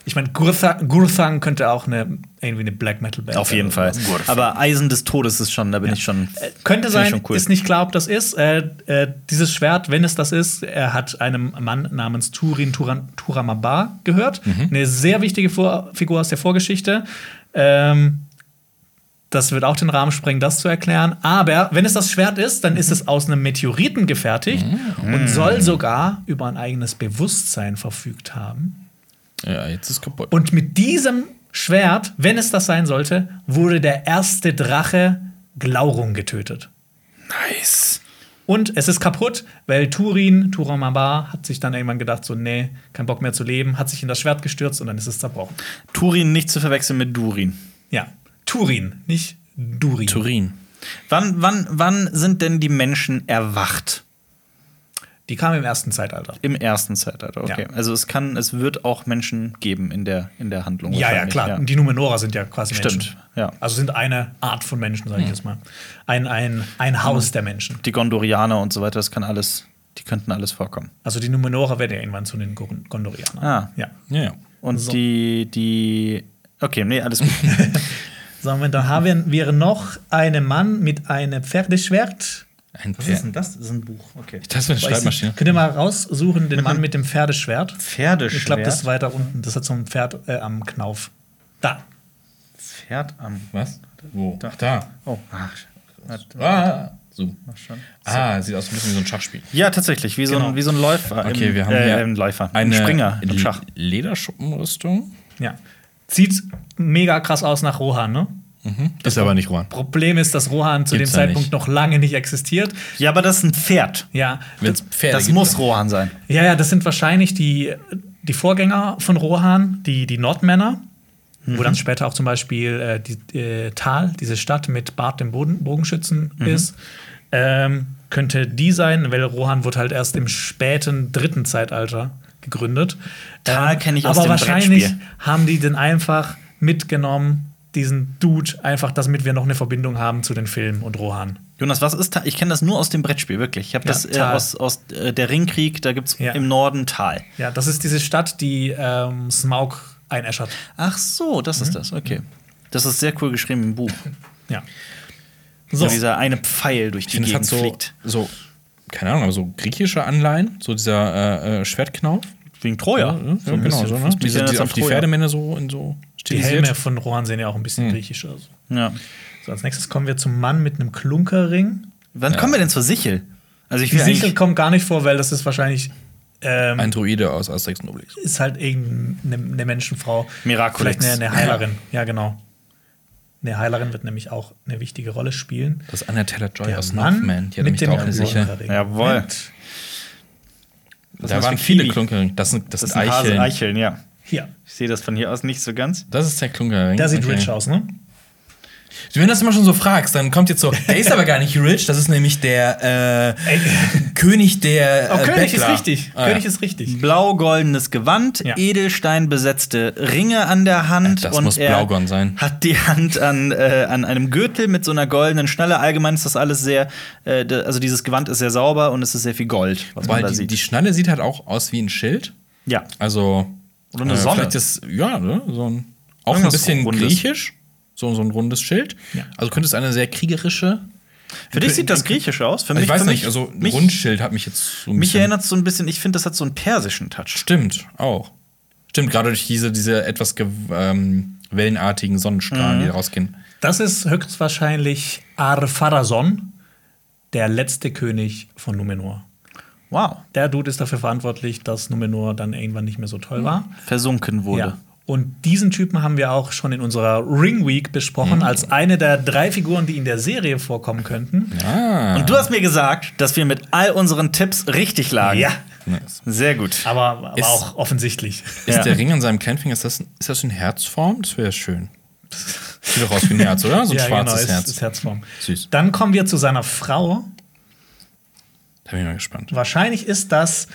Ich meine, Gurthang, Gurthang könnte auch eine, irgendwie eine Black Metal Band
Auf jeden Fall.
sein.
Aber Eisen des Todes ist schon, da bin ich schon.
Könnte
find ich
sein,
schon cool.
ist nicht klar, ob das ist. Äh, äh, dieses Schwert, wenn es das ist, er hat einem Mann namens Turin Turan, Turamabar gehört.
Mhm.
Eine sehr wichtige Vor Figur aus der Vorgeschichte. Ähm, das wird auch den Rahmen sprengen, das zu erklären. Aber wenn es das Schwert ist, dann ist es aus einem Meteoriten gefertigt
Mhm.
und soll sogar über ein eigenes Bewusstsein verfügt haben.
Ja, jetzt ist kaputt.
Und mit diesem Schwert, wenn es das sein sollte, wurde der erste Drache Glaurung getötet.
Nice.
Und es ist kaputt, weil Turin, Turamabar, hat sich dann irgendwann gedacht, so, nee, kein Bock mehr zu leben, hat sich in das Schwert gestürzt und dann ist es zerbrochen.
Turin nicht zu verwechseln mit Durin.
Ja, Turin, nicht Durin.
Turin.
Wann, wann, wann sind denn die Menschen erwacht?
Die kam im ersten Zeitalter.
Im ersten Zeitalter, okay.
Ja.
Also es kann, es wird auch Menschen geben in der, in der Handlung.
Ja, ja, klar. Die Numenora sind ja quasi
Stimmt,
Menschen.
ja.
Also sind eine Art von Menschen, sage ich jetzt mal. Ein, ein, ein Haus der Menschen.
Die Gondorianer und so weiter, das kann alles, die könnten alles vorkommen.
Also die Numenora werden ja irgendwann zu den Gon- Gondorianern.
Ah.
Ja.
Ja, ja.
Und
So.
die, die. Okay, nee, alles gut.
So, und dann haben wir noch einen Mann mit einem Pferdeschwert.
Ein
Was ist denn das? Das ist ein Buch. Okay.
Das ist eine Schreibmaschine.
Könnt ihr mal raussuchen, den Mann mit dem Pferdeschwert?
Pferdeschwert.
Ich glaube, das ist weiter unten. Das hat so ein Pferd äh, am Knauf. Da.
Pferd am.
Was? Wo? Ach, da.
Oh, ach.
Ah, so.
schon.
Ah, sieht aus ein bisschen wie so ein Schachspiel.
Ja, tatsächlich, wie so,
Genau.
ein, wie so ein Läufer.
Okay,
im,
wir haben
äh,
hier
ein Läufer.
eine
ein Springer im Schach.
Lederschuppenrüstung.
Ja. Sieht mega krass aus nach Rohan, ne?
Ist aber nicht Rohan.
Problem ist, dass Rohan zu
Gibt's
dem Zeitpunkt noch lange nicht existiert.
Ja, aber das ist ein Pferd.
Ja.
Wenn's Pferde
Das
gibt,
muss
dann-
Rohan sein.
Ja, ja, das sind wahrscheinlich die, die Vorgänger von Rohan, die, die Nordmänner, wo dann später auch zum Beispiel äh, die, äh, Tal, diese Stadt mit Bart dem Boden, Bogenschützen ist. Ähm, könnte die sein, weil Rohan wurde halt erst im späten dritten Zeitalter gegründet.
Tal
Ähm,
kenn ich aus
Aber
dem
wahrscheinlich
Brettspiel.
haben die den einfach mitgenommen, diesen Dude, einfach, damit wir noch eine Verbindung haben zu den Filmen und Rohan.
Jonas, was ist Tal? Ich kenne das nur aus dem Brettspiel, wirklich. Ich habe
Ja,
das äh, aus, aus äh, der Ringkrieg, da gibt es
Ja.
im Norden Tal.
Ja, das ist diese Stadt, die ähm, Smaug einäschert.
Ach so, das
Mhm.
ist das, okay. Das ist sehr cool geschrieben im Buch.
Ja.
So. dieser eine Pfeil durch
Ich
die Gegend
so,
fliegt.
so, keine Ahnung, aber so griechische Anleihen. So dieser äh, äh, Schwertknauf.
Wegen Troja.
Ja, so genau, so, ne? Diese, die, auf die. Pferdemänner so in so
Die
stilisiert.
Helme von Rohan sehen ja auch ein bisschen griechisch aus.
Ja.
So, als nächstes kommen wir zum Mann mit einem Klunkerring.
Wann kommen wir denn zur Sichel? Also ich
Die Sichel kommt gar nicht vor, weil das ist wahrscheinlich Ähm,
Ein Druide aus Asterix und Obelix.
ist halt irgendeine eine Menschenfrau.
Miraculix.
Vielleicht eine, eine Heilerin. Ja, genau. Eine Heilerin wird nämlich auch eine wichtige Rolle spielen.
Das ist Anya Taylor-Joy
Der
aus
Mann
Northman. Die hat nämlich auch eine.
Klunkerring.
Jawohl.
Da waren viele? Klunkerringe. Das sind, das
Das
sind Eicheln.
Eicheln, ja.
Hier,
Ich sehe das von hier aus nicht so ganz.
Das ist der Klunkerring.
der sieht
Okay.
rich aus, ne?
Wenn du das immer schon so fragst, dann kommt jetzt so, der ist aber gar nicht rich, das ist nämlich der äh, König der.
Oh,
äh,
König ist
Bettler.
richtig.
Ah,
König
ja.
ist richtig.
Blau-goldenes Gewand,
Ja.
Edelsteinbesetzte Ringe an der Hand.
Das
und
muss
er
Blaugon sein.
Hat die Hand an, äh, an einem Gürtel mit so einer goldenen Schnalle. Allgemein ist das alles sehr, äh, also dieses Gewand ist sehr sauber und es ist sehr viel Gold, was man
Weil
da
die,
sieht.
die Schnalle sieht halt auch aus wie ein Schild.
ja.
Also.
Oder eine Sonne.
Vielleicht ist, ja, ne, so ein, auch
Irgendwas
ein bisschen
Rundes.
griechisch. So, so ein rundes Schild.
Ja.
Also könnte es eine sehr kriegerische.
Für dich sieht das griechisch aus. Für mich,
ich weiß
für
nicht, also ein
mich,
Rundschild hat mich jetzt so ein
mich erinnert es so ein bisschen, ich finde, das hat so einen persischen Touch.
Stimmt, auch. Stimmt, gerade durch diese, diese etwas ähm, wellenartigen Sonnenstrahlen,
Mhm.
die rausgehen.
Das ist höchstwahrscheinlich Ar-Pharazon, der letzte König von Numenor.
Wow.
Der Dude ist dafür verantwortlich, dass Numenor dann irgendwann nicht mehr so toll war.
Versunken wurde.
Ja. Und diesen Typen haben wir auch schon in unserer Ring Week
Mhm.
besprochen, als eine der drei Figuren, die in der Serie vorkommen könnten.
Ah.
Und du hast mir gesagt, dass wir mit all unseren Tipps richtig lagen.
Ja.
Nice.
Sehr gut.
Aber, aber
Ist-
auch offensichtlich.
Ist
Ja.
der Ring an seinem kleinen Finger, ist das, ist das in Herzform? Das wäre schön. Sieht doch aus wie ein Herz, oder? So ein schwarzes
ist,
Herz.
ist Herzform.
Süß.
Dann kommen wir zu seiner Frau.
Da bin ich mal gespannt.
Wahrscheinlich ist das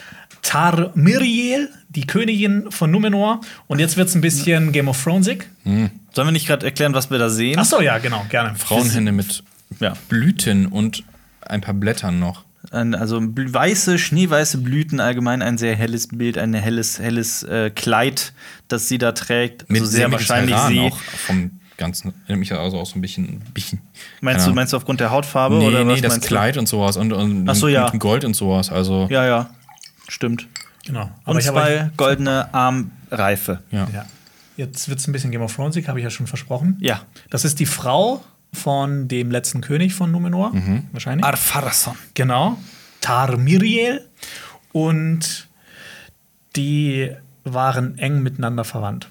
Tarmiriel, die Königin von Numenor. Und jetzt wird es ein bisschen Game of Thronesig.
Sollen wir nicht gerade erklären, was wir da sehen?
Ach so, ja, genau, gerne.
Frauenhände mit
Ja.
Blüten und ein paar Blättern noch.
Also weiße, schneeweiße Blüten, allgemein ein sehr helles Bild, ein helles, helles äh, Kleid, das sie da trägt.
Mit
also sehr wahrscheinlich
mediterran
sie.
auch vom Ganzen. Erinnert mich also auch so ein bisschen. bisschen
Meinst du, meinst du aufgrund der Hautfarbe
Nee,
oder was
nee, das Kleid und sowas und, und
Ach so,
mit,
ja.
Gold und sowas. Also,
du? Ja, ja. Stimmt.
Genau.
Und
ich hab
zwei goldene Armreife.
ja.
Ja. Jetzt wird es ein bisschen Game of Thronesig, habe ich ja schon versprochen.
Ja.
Das ist die Frau von dem letzten König von Numenor,
Mhm.
wahrscheinlich.
Arpharason.
genau. Tarmiriel. Und die waren eng miteinander verwandt.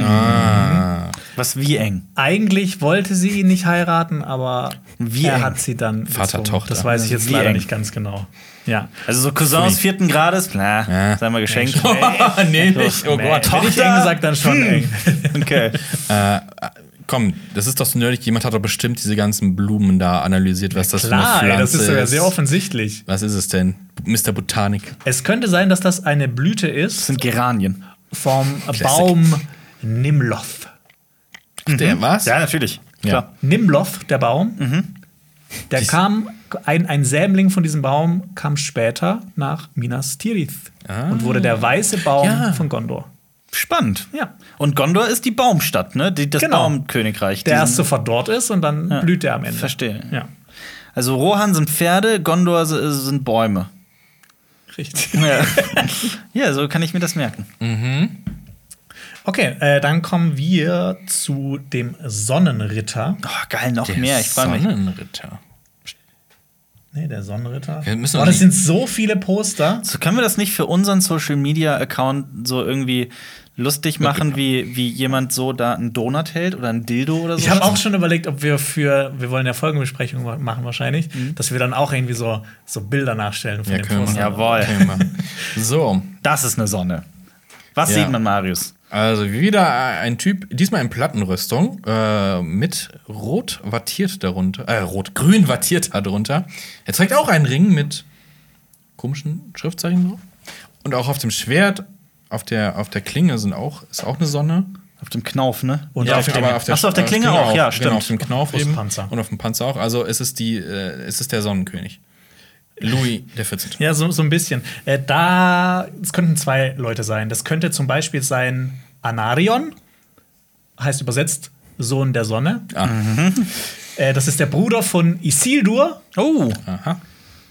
Ah.
Was wie eng?
Eigentlich wollte sie ihn nicht heiraten, aber
Wie
er
eng?
hat sie dann.
Vater,
gezwungen.
Tochter.
Das weiß ich jetzt
Wie
leider
eng?
nicht ganz genau. Ja.
Also so Cousins vierten Grades, na,
Ja.
sei mal geschenkt.
nee, nicht. Oh Gott.
Wenn ich eng gesagt, dann schon eng.
Okay.
Äh, komm, das ist doch so nerdig. Jemand hat doch bestimmt diese ganzen Blumen da analysiert, was das
Klar,
für eine
ey,
Pflanze
das ist ja sehr offensichtlich.
Was ist es denn? Mr. Botanik.
Es könnte sein, dass das eine Blüte
Das
ist
sind Geranien.
vom Baum Nimloth.
Der was?
Ja, natürlich.
Ja.
Klar.
Nimloth, der Baum, der
Dies-
kam, ein, ein Sämling von diesem Baum kam später nach Minas Tirith und wurde der weiße Baum
Ja.
von Gondor.
Spannend.
Ja.
Und Gondor ist die Baumstadt, ne? Die, das
Genau.
Baumkönigreich.
Der erst sofort dort ist und dann blüht er am Ende.
Verstehe.
Ja,
Also Rohan sind Pferde, Gondor s- sind Bäume.
richtig.
Ja. ja, so kann ich mir das merken.
Okay, äh, dann kommen wir zu dem Sonnenritter.
Oh, geil, noch
Der
mehr. Ich freue mich.
Sonnenritter.
Nee, der Sonnenritter.
Wir müssen
Boah, das sind so viele Poster.
So können wir das nicht für unseren Social Media Account so irgendwie lustig machen, wie, wie jemand so da einen Donut hält oder ein Dildo oder so?
Ich habe auch schon überlegt, ob wir für, wir wollen ja Folgenbesprechungen ma- machen wahrscheinlich,
Mhm.
dass wir dann auch irgendwie so, so Bilder nachstellen von
Ja,
den
können wir
Postern.
Jawohl.
So,
Das ist eine Sonne. Was
Ja.
sieht man, Marius?
Also wieder ein Typ, diesmal in Plattenrüstung, äh, mit rot wattiert darunter, äh, rot-grün wattiert darunter. Er trägt auch einen Ring mit komischen Schriftzeichen drauf. Und auch auf dem Schwert, auf der, auf der Klinge sind auch, ist auch eine Sonne.
Auf dem Knauf, ne?
Und
ja,
auf Klinge.
auf der,
Ach so, auf der Klinge auch, ja, stimmt.
Genau, auf dem Knauf eben.
Brustpanzer.
Und auf dem Panzer auch. Also es ist, die, äh, es ist der Sonnenkönig. Louis der 14.
Ja, so, so ein bisschen. Äh, da, es könnten zwei Leute sein. Das könnte zum Beispiel sein Anarion, heißt übersetzt Sohn der Sonne.
Ah.
Äh, das ist der Bruder von Isildur.
Oh,
Aha.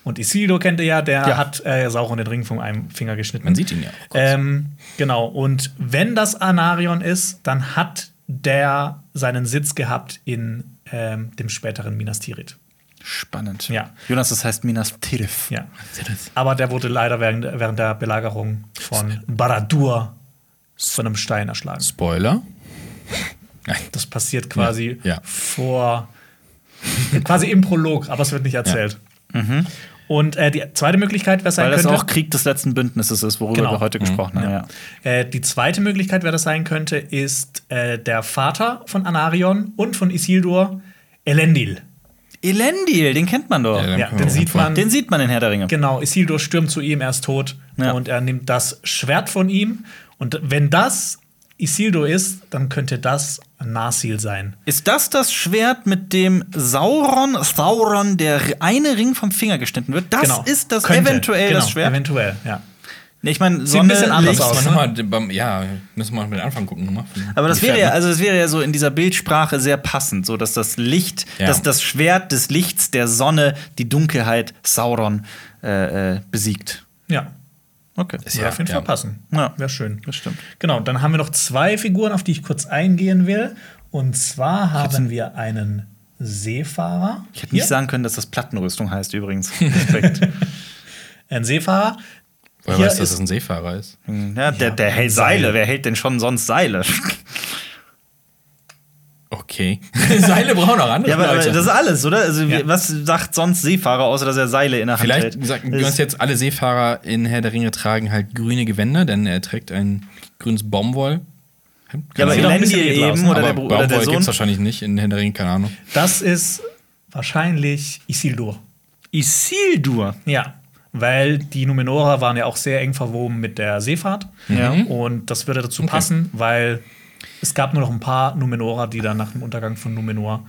Und Isildur kennt ihr ja, der
Ja.
hat äh, Sauron den Ring von einem Finger geschnitten.
Man sieht ihn ja.
Ähm, genau, und wenn das Anarion ist, dann hat der seinen Sitz gehabt in ähm, dem späteren Minas Tirith.
Spannend.
Ja.
Jonas, das heißt Minas Tirith.
Ja. Aber der wurde leider während, während der Belagerung von Baradur von einem Stein erschlagen.
Spoiler.
Das passiert quasi
Ja, ja.
vor, quasi im Prolog, aber es wird nicht erzählt. Und äh, die zweite Möglichkeit, wer sein
Weil das
könnte,
auch Krieg des letzten Bündnisses ist, worüber
Genau.
wir heute gesprochen haben. Ja.
äh, die zweite Möglichkeit, wer das sein könnte, ist äh, der Vater von Anarion und von Isildur, Elendil.
Elendil, den kennt man doch.
Ja,
Ja,
kommen
den sieht man.
Den sieht man in Herr der Ringe.
Genau, Isildur stürmt zu ihm, er ist tot
Ja.
und er nimmt das Schwert von ihm. Und wenn das Isildur ist, dann könnte das Narsil sein.
Ist das das Schwert, mit dem Sauron, Sauron der eine Ring vom Finger geschnitten wird? Das
Genau.
ist das
Könnte.
eventuell
genau,
das Schwert?
Eventuell, ja.
Nee, ich meine,
Sieht ein bisschen anders
Licht.
aus.
Mal beim, ja, müssen wir mal mit Anfang gucken. Nochmal.
Aber das wäre ja, also das wäre ja so in dieser Bildsprache sehr passend, so dass das Licht,
Ja.
dass das Schwert des Lichts der Sonne die Dunkelheit Sauron äh, äh, besiegt.
Ja,
Okay.
das würde auf jeden
ja.
Fall passen.
Ja.
Wäre schön.
Das stimmt.
Genau, dann haben wir noch zwei Figuren, auf die ich kurz eingehen will. Und zwar haben wir einen Seefahrer.
Ich hätte nicht sagen können, dass das Plattenrüstung heißt übrigens. Respekt.
Ein Seefahrer.
Woher
Hier
weißt du, dass es ein Seefahrer ist?
ja, der, der hält Seile.
Seile.
Wer hält denn schon sonst Seile?
Okay. Seile brauchen auch andere
ja, aber aber
Leute.
das ist alles, oder? Also,
Ja.
was sagt sonst Seefahrer, außer dass er Seile in der Hand
Vielleicht
hält?
sagen
Das-
wir uns jetzt, alle Seefahrer in Herr der Ringe tragen halt grüne Gewänder, denn er trägt ein grünes Baumwoll.
Ja, aber Elendil eben oder der,
aber
Bru- oder der
Baumwoll
Sohn.
gibt's wahrscheinlich nicht in Herr der Ringe, keine Ahnung.
Das ist wahrscheinlich Isildur.
Isildur.
Ja, weil die Numenorer waren ja auch sehr eng verwoben mit der Seefahrt.
Ja.
Und das würde dazu passen, weil es gab nur noch ein paar Numenorer, die dann nach dem Untergang von Numenor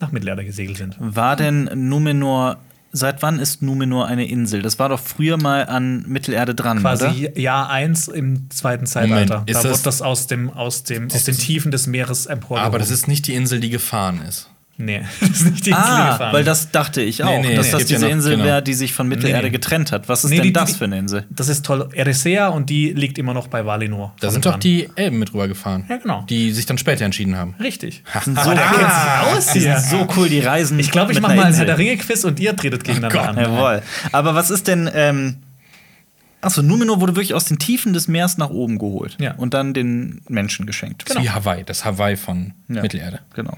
nach Mittelerde gesegelt sind.
War denn Numenor, seit wann ist Numenor eine Insel? Das war doch früher mal an Mittelerde dran, oder?
Quasi Jahr 1 im zweiten Zeitalter.
Moment, ist
da
das-
wurde das aus, dem, aus, dem, aus den Tiefen des Meeres emporgehoben.
Aber das ist nicht die Insel, die gefahren ist.
Nee, das ist nicht die Insel
Ah,
gefahren.
weil das dachte ich auch,
nee,
dass
es
das
ja
diese
noch-
Insel
genau.
wäre, die sich von Mittelerde
Nee, nee.
getrennt hat. Was ist
Nee,
denn
die-
das
die-
für eine Insel?
das ist toll. Erisea und die liegt immer noch bei Valinor.
Da sind doch die Elben mit rüber gefahren.
Ja, genau.
Die sich dann später entschieden haben.
Richtig.
So,
sich aus
die sind so cool, die reisen.
Ich glaube, ich mache mal ein. Herr der Ringe-Quiz und ihr tretet gegeneinander
Gott.
an.
Jawohl. Aber was ist denn, ähm, Achso, Numenor wurde wirklich aus den Tiefen des Meeres nach oben geholt.
Ja.
Und dann den Menschen geschenkt.
Das ist wie Hawaii, das Hawaii von
Ja.
Mittelerde.
Genau.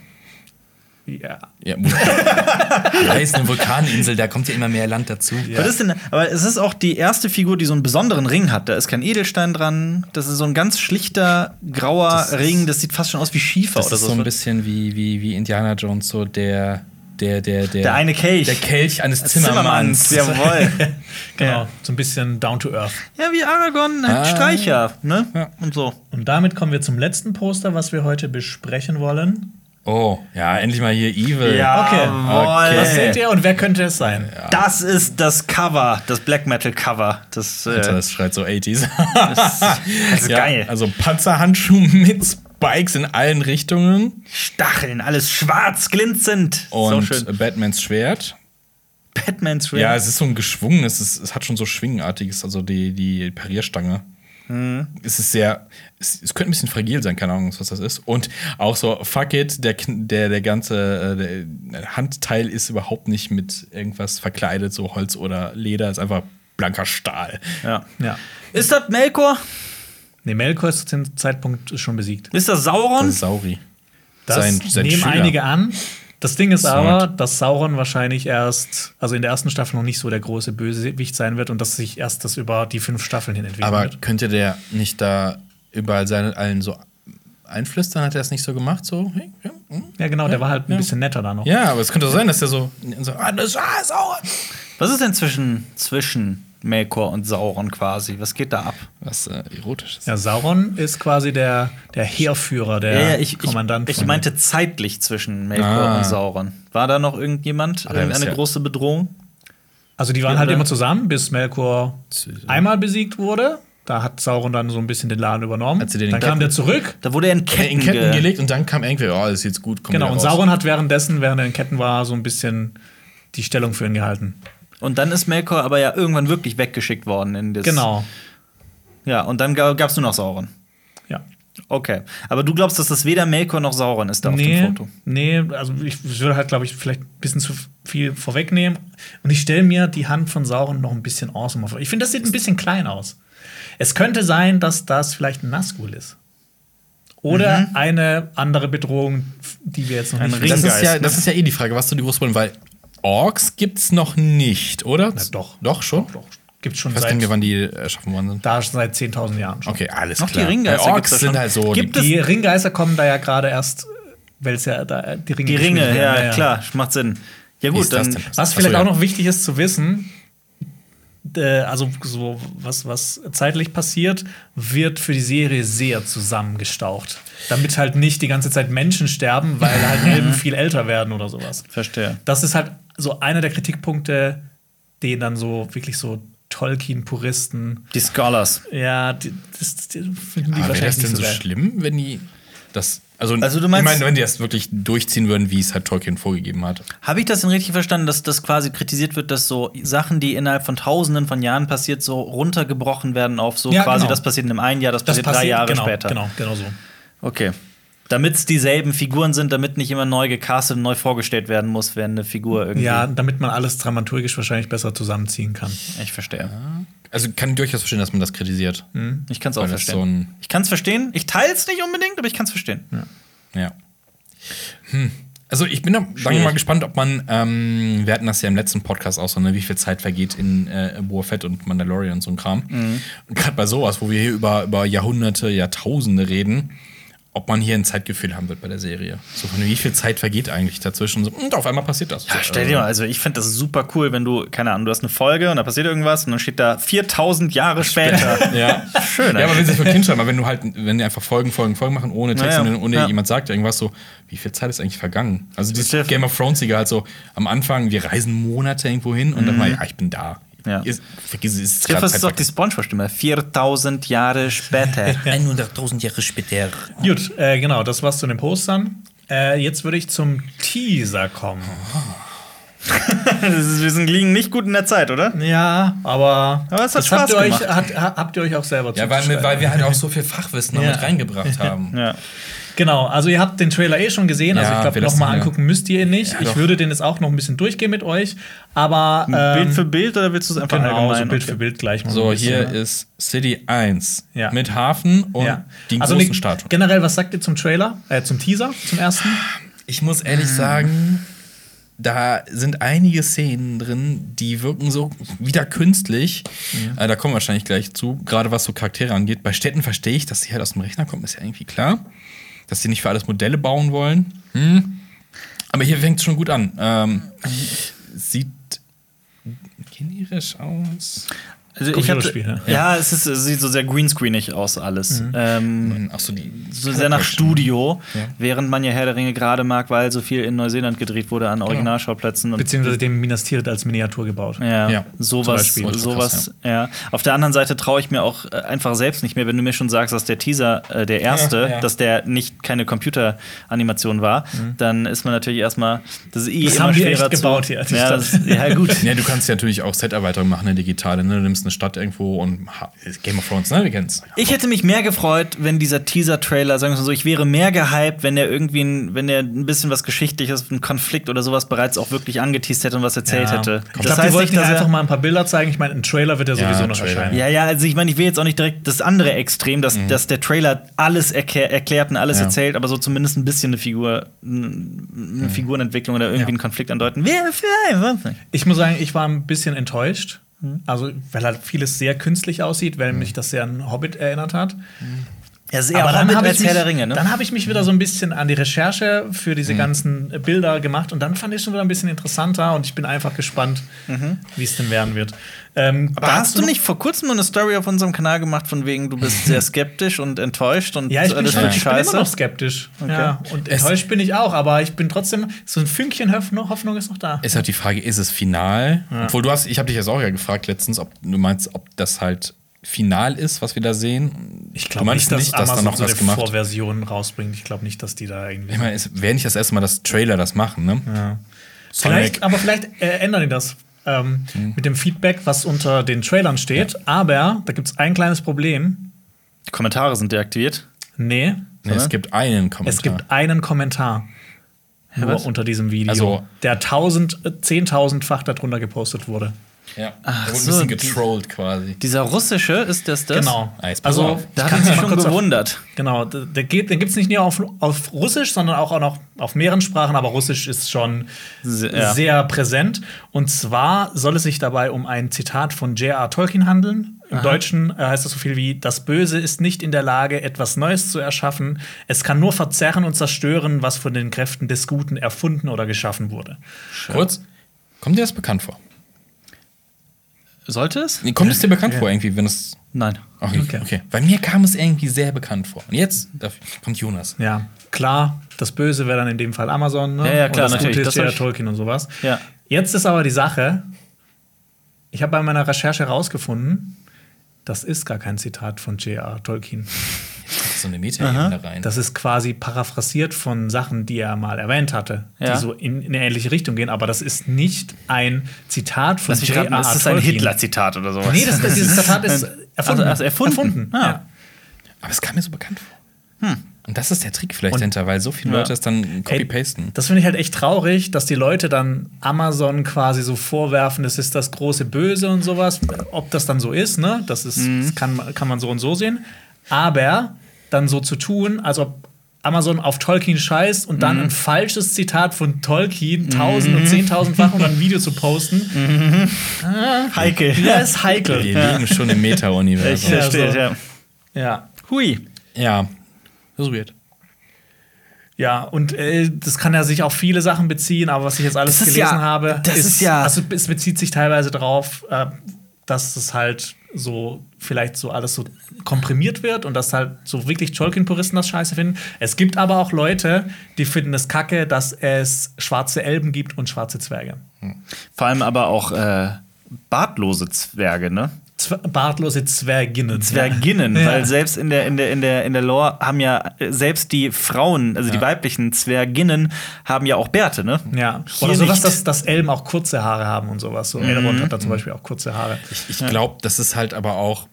Ja.
Ja, Hawaii ist eine Vulkaninsel, da kommt ja immer mehr Land dazu.
Was ist denn, aber es ist auch die erste Figur, die so einen besonderen Ring hat. Da ist kein Edelstein dran. Das ist so ein ganz schlichter, grauer
Das
Ring. Das sieht fast schon aus wie Schiefer
Das
oder
ist
so.
so ein bisschen wie, wie, wie Indiana Jones, so der, der, der, der,
Der eine Kelch.
Der Kelch eines Zimmermanns.
Jawohl.
Genau,
Ja.
so ein bisschen down to earth.
ja, wie Aragorn, ein
Ah.
Streicher, ne?
Ja.
Und so.
Und damit kommen wir zum letzten Poster, was wir heute besprechen wollen.
Oh, ja, endlich mal hier Evil.
Ja.
Okay.
Jawohl.
Was seht ihr und wer könnte es sein?
Das ist das Cover, das Black Metal Cover. Das,
Alter,
äh,
das schreit so 80s.
das ist
ja,
geil.
Also Panzerhandschuh mit Spikes in allen Richtungen
Stacheln, alles schwarz glänzend. so
und
schön.
Batmans Schwert.
Batman's Ring.
Ja, es ist so ein geschwungenes, es, es hat schon so Schwingenartiges, also die, die Parierstange.
Mhm.
Es ist sehr, es, es könnte ein bisschen fragil sein, keine Ahnung, was das ist. Und auch so, fuck it, der, der, der ganze äh, der Handteil ist überhaupt nicht mit irgendwas verkleidet, so Holz oder Leder, ist einfach blanker Stahl.
ja.
Ja.
Ist das Melkor?
Nee, Melkor ist zu dem Zeitpunkt schon besiegt.
Ist das Sauron?
Das ist Sauri.
Das
Sein- sein
nehmen
Schüler.
einige an. Das Ding ist
Smart.
aber, dass Sauron wahrscheinlich erst, also in der ersten Staffel noch nicht so der große Bösewicht sein wird und dass sich erst das über die fünf Staffeln hin entwickeln
Aber
wird.
könnte der nicht da überall seine, allen so einflüstern? Hat er das nicht so gemacht? So, hey, ja, hm?
Ja, genau, der war halt ein
ja.
bisschen netter da noch.
ja, aber es könnte auch sein, dass der so, so ah, das ah, Sauron.
Was ist denn zwischen, zwischen Melkor und Sauron quasi? Was geht da ab?
Was äh, erotisches.
Ja, Sauron ist quasi der, der Heerführer, der
ich,
Kommandant.
ich, ich
von-
meinte zeitlich zwischen Melkor
Ah.
und Sauron. War da noch irgendjemand?
Aber
Irgendeine
ist ja-
große Bedrohung?
Also die waren
Ja,
halt immer zusammen, bis Melkor einmal besiegt wurde. Da hat Sauron dann so ein bisschen den Laden übernommen.
Hat sie den
dann kam der zurück.
Da wurde er in Ketten,
in Ketten
ge
gelegt und dann kam irgendwer, oh, das ist jetzt gut, komm
Genau, und. Sauron hat währenddessen, während er in Ketten war, so ein bisschen die Stellung für ihn gehalten.
Und dann ist Melkor aber ja irgendwann wirklich weggeschickt worden in das.
Genau.
Ja, und dann gab es nur noch Sauron.
Ja.
Okay. Aber du glaubst, dass das weder Melkor noch Sauron ist da auf
Nee,
dem Foto?
nee, also ich würde halt, glaube ich, vielleicht ein bisschen zu viel vorwegnehmen. Und ich stelle mir die Hand von Sauron noch ein bisschen awesomer vor. Ich finde, das sieht ein bisschen klein aus. Es könnte sein, dass das vielleicht ein Nazgul ist. Oder
Mhm.
eine andere Bedrohung, die wir jetzt noch nicht
Ring-
Das ist, ja, das ist ja eh die Frage, was du die groß wollen, weil Orks gibt's noch nicht, oder?
Na, doch.
Doch, schon?
Doch, Gibt schon
Ich weiß
seit,
nicht wann die erschaffen worden sind.
da schon seit 10.000 Jahren schon.
Okay, alles
Noch die
klar.
Ringgeister
Weil
gibt's
Orks sind halt so.
Gibt
die,
Die Ringgeister kommen da ja gerade erst, weil es ja da die Ringe
Die Ringe, ja,
werden.
klar, macht Sinn. Ja, gut, dann.
Was
Achso,
vielleicht
ja.
auch noch wichtig ist zu wissen, also so was, was zeitlich passiert, wird für die Serie sehr zusammengestaucht. Damit halt nicht die ganze Zeit Menschen sterben, weil halt Elben viel älter werden oder sowas.
Verstehe.
Das ist halt so einer der Kritikpunkte, den dann so wirklich so Tolkien-Puristen,
Die Scholars.
ja, die, das, die finden die
aber wäre
wahrscheinlich
das denn so
so
schlimm, wenn die das. Also,
Also du meinst-
ich meine, wenn die das wirklich durchziehen würden, wie es halt Tolkien vorgegeben hat.
Habe ich das denn richtig verstanden, dass das quasi kritisiert wird, dass so Sachen, die innerhalb von Tausenden von Jahren passiert, so runtergebrochen werden auf so
Ja,
quasi,
genau.
das passiert in einem einen Jahr, das,
Das
passiert drei Jahre
genau,
später.
Genau, genau so.
Okay. Damit es dieselben Figuren sind, damit nicht immer neu gecastet und neu vorgestellt werden muss, wenn eine Figur irgendwie.
Ja, damit man alles dramaturgisch wahrscheinlich besser zusammenziehen kann.
Ich verstehe.
Also kann ich durchaus verstehen, dass man das kritisiert.
Ich kann es auch
Weil
verstehen.
so
ich kann es verstehen. Ich teile es nicht unbedingt, aber ich kann es verstehen.
Ja. Hm. Also ich bin da mal gespannt, ob man, ähm, wir hatten das ja im letzten Podcast auch so, ne, wie viel Zeit vergeht in äh, Boa Fett und Mandalorian und so ein Kram.
Mhm.
Und gerade bei sowas, wo wir hier über, über Jahrhunderte, Jahrtausende reden, ob man hier ein Zeitgefühl haben wird bei der Serie. So von wie viel Zeit vergeht eigentlich dazwischen? So, und auf einmal passiert das.
Ja, stell dir mal, also ich finde das super cool, wenn du, keine Ahnung, du hast eine Folge und da passiert irgendwas und dann steht da 4000 Jahre später.
Ja.
Schön,
Ja, aber wenn sich für Kind aber wenn du halt, wenn die einfach Folgen, Folgen, Folgen machen, ohne Text
Ja, ja.
und ohne
Ja.
jemand sagt irgendwas so, wie viel Zeit ist eigentlich vergangen? Also dieses Game of Thrones halt so, am Anfang, wir reisen Monate irgendwo hin und dann mal, ja, ich bin da.
Ja.
Ist, vergiss es, ist gerade
das ist doch die Spongebob-Stimme. 4000 Jahre später.
100.000 Jahre später.
Gut, äh, genau, das war's zu den Postern. Äh, jetzt würde ich zum Teaser kommen.
Ist- Wir sind, liegen nicht gut in der Zeit, oder?
Ja, aber,
Aber es hat
das habt
Spaß
ihr euch,
gemacht.
hat, ha- habt ihr euch auch selber
Ja, weil, weil wir halt auch so viel Fachwissen noch
Ja.
mit reingebracht haben.
Ja.
Genau, also ihr habt den Trailer eh schon gesehen, also
Ja,
ich glaube, nochmal
ihn, ja.
angucken müsst ihr ihn nicht.
Ja,
ich würde den jetzt auch noch ein bisschen durchgehen mit euch, aber ähm,
Bild für Bild oder willst du es einfach
genau,
allgemein?
so Bild
Okay.
für Bild gleich mal
So,
bisschen,
hier
ne?
ist City 1
Ja.
mit Hafen und
ja.
die
also
großen
ne-
Statuen.
Generell, was sagt ihr zum Trailer, äh, zum Teaser, zum ersten?
Ich muss ehrlich sagen, da sind einige Szenen drin, die wirken so wieder künstlich. Äh, da kommen wir wahrscheinlich gleich zu, gerade was so Charaktere angeht. Bei Städten verstehe ich, dass sie halt aus dem Rechner kommen, ist ja irgendwie klar. Dass sie nicht für alles Modelle bauen wollen. Hm. Aber hier fängt es schon gut an. Ähm, sieht generisch aus.
Also ich hatte,
ne?
ja, es, ist, es sieht so sehr greenscreenig aus alles. Ähm,
Ach so, die
so sehr nach Studio,
Ja.
während man ja Herr der Ringe gerade mag, weil so viel in Neuseeland gedreht wurde an Originalschauplätzen. Und
Beziehungsweise dem Minas Tirith als Miniatur gebaut.
Ja,
Ja,
sowas, sowas, ja. Auf der anderen Seite traue ich mir auch äh, einfach selbst nicht mehr, wenn du mir schon sagst, dass der Teaser, äh, der erste,
Ja, ja.
dass der nicht keine Computeranimation war, dann ist man natürlich erstmal, das ist eh
Mhm. Das
immer
haben
schwerer
echt
zu,
gebaut hier, die
Ja, das, ja, gut.
Ja, du kannst ja natürlich auch Set-Erweiterung machen, eine digitale. Ne? Du nimmst eine Stadt irgendwo und Game of Thrones, ne? Wir kennen's.
Ich hätte mich mehr gefreut, wenn dieser Teaser-Trailer, sagen wir mal so, ich wäre mehr gehypt, wenn der irgendwie, ein, wenn der ein bisschen was Geschichtliches, einen Konflikt oder sowas bereits auch wirklich angeteased hätte und was erzählt hätte.
Ich glaube, die wollten
nicht, er-
einfach mal ein paar Bilder zeigen. Ich meine, ein Trailer wird ja
Ja,
sowieso noch
Trailer.
erscheinen.
Ja, ja, also ich meine, ich will jetzt auch nicht direkt das andere Extrem, dass, dass der Trailer alles erklär, erklärt und alles
Ja.
erzählt, aber so zumindest ein bisschen eine Figur, eine Figurenentwicklung oder irgendwie
Ja.
einen Konflikt andeuten.
Ich muss sagen, ich war ein bisschen enttäuscht.
Mhm.
Also, weil halt vieles sehr künstlich aussieht, weil mich das sehr an Hobbit erinnert hat.
Ja, sehr aber dann
habe ich, mich-
Ringe, ne?
dann hab ich mich wieder so ein bisschen an die Recherche für diese ganzen Bilder gemacht und dann fand ich es schon wieder ein bisschen interessanter und ich bin einfach gespannt, wie es denn werden wird. Ähm,
aber hast du nicht vor kurzem noch eine Story auf unserem Kanal gemacht, von wegen, du bist sehr skeptisch und enttäuscht und
Ja, ich bin, schon,
wird
ich bin immer noch skeptisch. Ja, und
Es-
enttäuscht bin ich auch, aber ich bin trotzdem, so ein Fünkchen Hoffnung, Hoffnung ist noch da.
Ist halt die Frage, ist es final? Obwohl du hast, ich habe dich jetzt auch ja gefragt letztens, ob du meinst, ob das halt final ist, was wir da sehen.
Ich glaube nicht, dass,
dass da
Amazon
noch
so
was
eine
gemacht.
Vorversion rausbringt. Ich glaube nicht, dass die da irgendwie.
Ich meine, es wäre nicht das erste Mal, dass Trailer das machen, ne?
Ja. Vielleicht, aber vielleicht äh, ändern die das ähm,
Hm.
mit dem Feedback, was unter den Trailern steht. Aber da gibt es ein kleines Problem.
Die Kommentare sind deaktiviert.
Nee,
Nee, es gibt einen Kommentar.
es gibt einen Kommentar. Nur
was?
unter diesem Video,
Also-
der 1000, äh, 10.000-fach darunter gepostet wurde.
Ja.
Ach
da wurde
so,
ein bisschen getrollt quasi.
Dieser russische, ist das das?
Genau.
Ah,
Also.
Da
es
mich schon
kurz auf-
gewundert.
Genau, der, geht- den gibt es nicht nur auf, auf Russisch, sondern auch, auch noch auf mehreren Sprachen, aber Russisch ist schon
Se- ja.
sehr präsent. Und zwar soll es sich dabei um ein Zitat von J.R. Tolkien handeln. Im Deutschen äh, heißt das so viel wie: Das Böse ist nicht in der Lage, etwas Neues zu erschaffen. Es kann nur verzerren und zerstören, was von den Kräften des Guten erfunden oder geschaffen wurde.
Kurz, kommt dir das bekannt vor?
Sollte es?
Kommt es dir bekannt vor irgendwie, wenn es.
Nein.
Okay,
Okay.
okay. Bei mir kam es irgendwie sehr bekannt vor. Und jetzt kommt Jonas.
Ja, klar, das Böse wäre dann in dem Fall Amazon. Ne?
Ja, ja, klar,
und das
natürlich.
Gute
Das
ist
hab
ja Tolkien und sowas.
Ja.
Jetzt ist aber die Sache, ich habe bei meiner Recherche herausgefunden, das ist gar kein Zitat von J.R. Tolkien.
So eine Meta-Ebene rein.
Das ist quasi paraphrasiert von Sachen, die er mal erwähnt hatte,
Ja.
die so in, in eine ähnliche Richtung gehen. Aber das ist nicht ein Zitat von
Lass mich raten, ist das ein. Hitler-Zitat oder sowas?
Nee, das, das, dieses Zitat ist erfunden.
Also, also erfunden. Ah.
Ja.
Aber es kam mir so bekannt vor. Und das ist der Trick vielleicht
Und-
hinter, weil so viele
Ja.
Leute es dann copy-pasten.
Das finde ich halt echt traurig, dass die Leute dann Amazon quasi so vorwerfen, es ist das große Böse und sowas. Ob das dann so ist, ne? Das, ist, das kann, kann man so und so sehen. Aber dann so zu tun, als ob Amazon auf Tolkien scheißt und dann ein falsches Zitat von Tolkien tausend und zehntausendfach und dann ein Video zu posten,
Heikel.
ja, ist heikel.
Wir leben schon im Meta-Universum.
Ja,
verstehe,
so.
ja.
Ja.
Hui.
Ja, das ist weird.
Ja, und äh, das kann ja sich auf viele Sachen beziehen, aber was ich jetzt alles
ist
gelesen
ja-
habe,
das ist ja-
also es bezieht sich teilweise darauf, äh, dass es halt so vielleicht so alles so komprimiert wird und dass halt so wirklich Tolkien-Puristen das scheiße finden. Es gibt aber auch Leute, die finden es kacke, dass es schwarze Elben gibt und schwarze Zwerge.
Vor allem aber auch äh, bartlose Zwerge, ne?
Bartlose Zwerginnen.
Zwerginnen,
Ja.
weil selbst in der, in, der, in, der, in der Lore haben ja äh, selbst die Frauen, also die weiblichen Zwerginnen, haben ja auch Bärte, ne?
Ja,
Hier
oder sowas.
Mhm.
dass, dass Elben auch kurze Haare haben und sowas. So Elrond hat da zum Beispiel auch kurze Haare.
Ich glaube, das ist halt aber auch,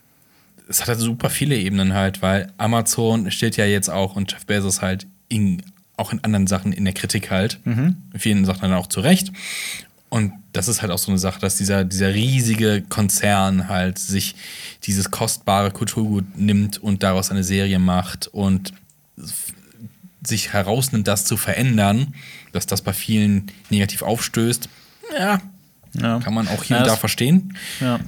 es hat halt super viele Ebenen halt, weil Amazon steht ja jetzt auch und Jeff Bezos halt in, auch in anderen Sachen in der Kritik halt. In vielen Sachen dann auch zu Recht. Und das ist halt auch so eine Sache, dass dieser, dieser riesige Konzern halt sich dieses kostbare Kulturgut nimmt und daraus eine Serie macht und sich herausnimmt, das zu verändern, dass das bei vielen negativ aufstößt. Ja,
Ja.
kann man auch hier
Ja,
und da verstehen.
Ja.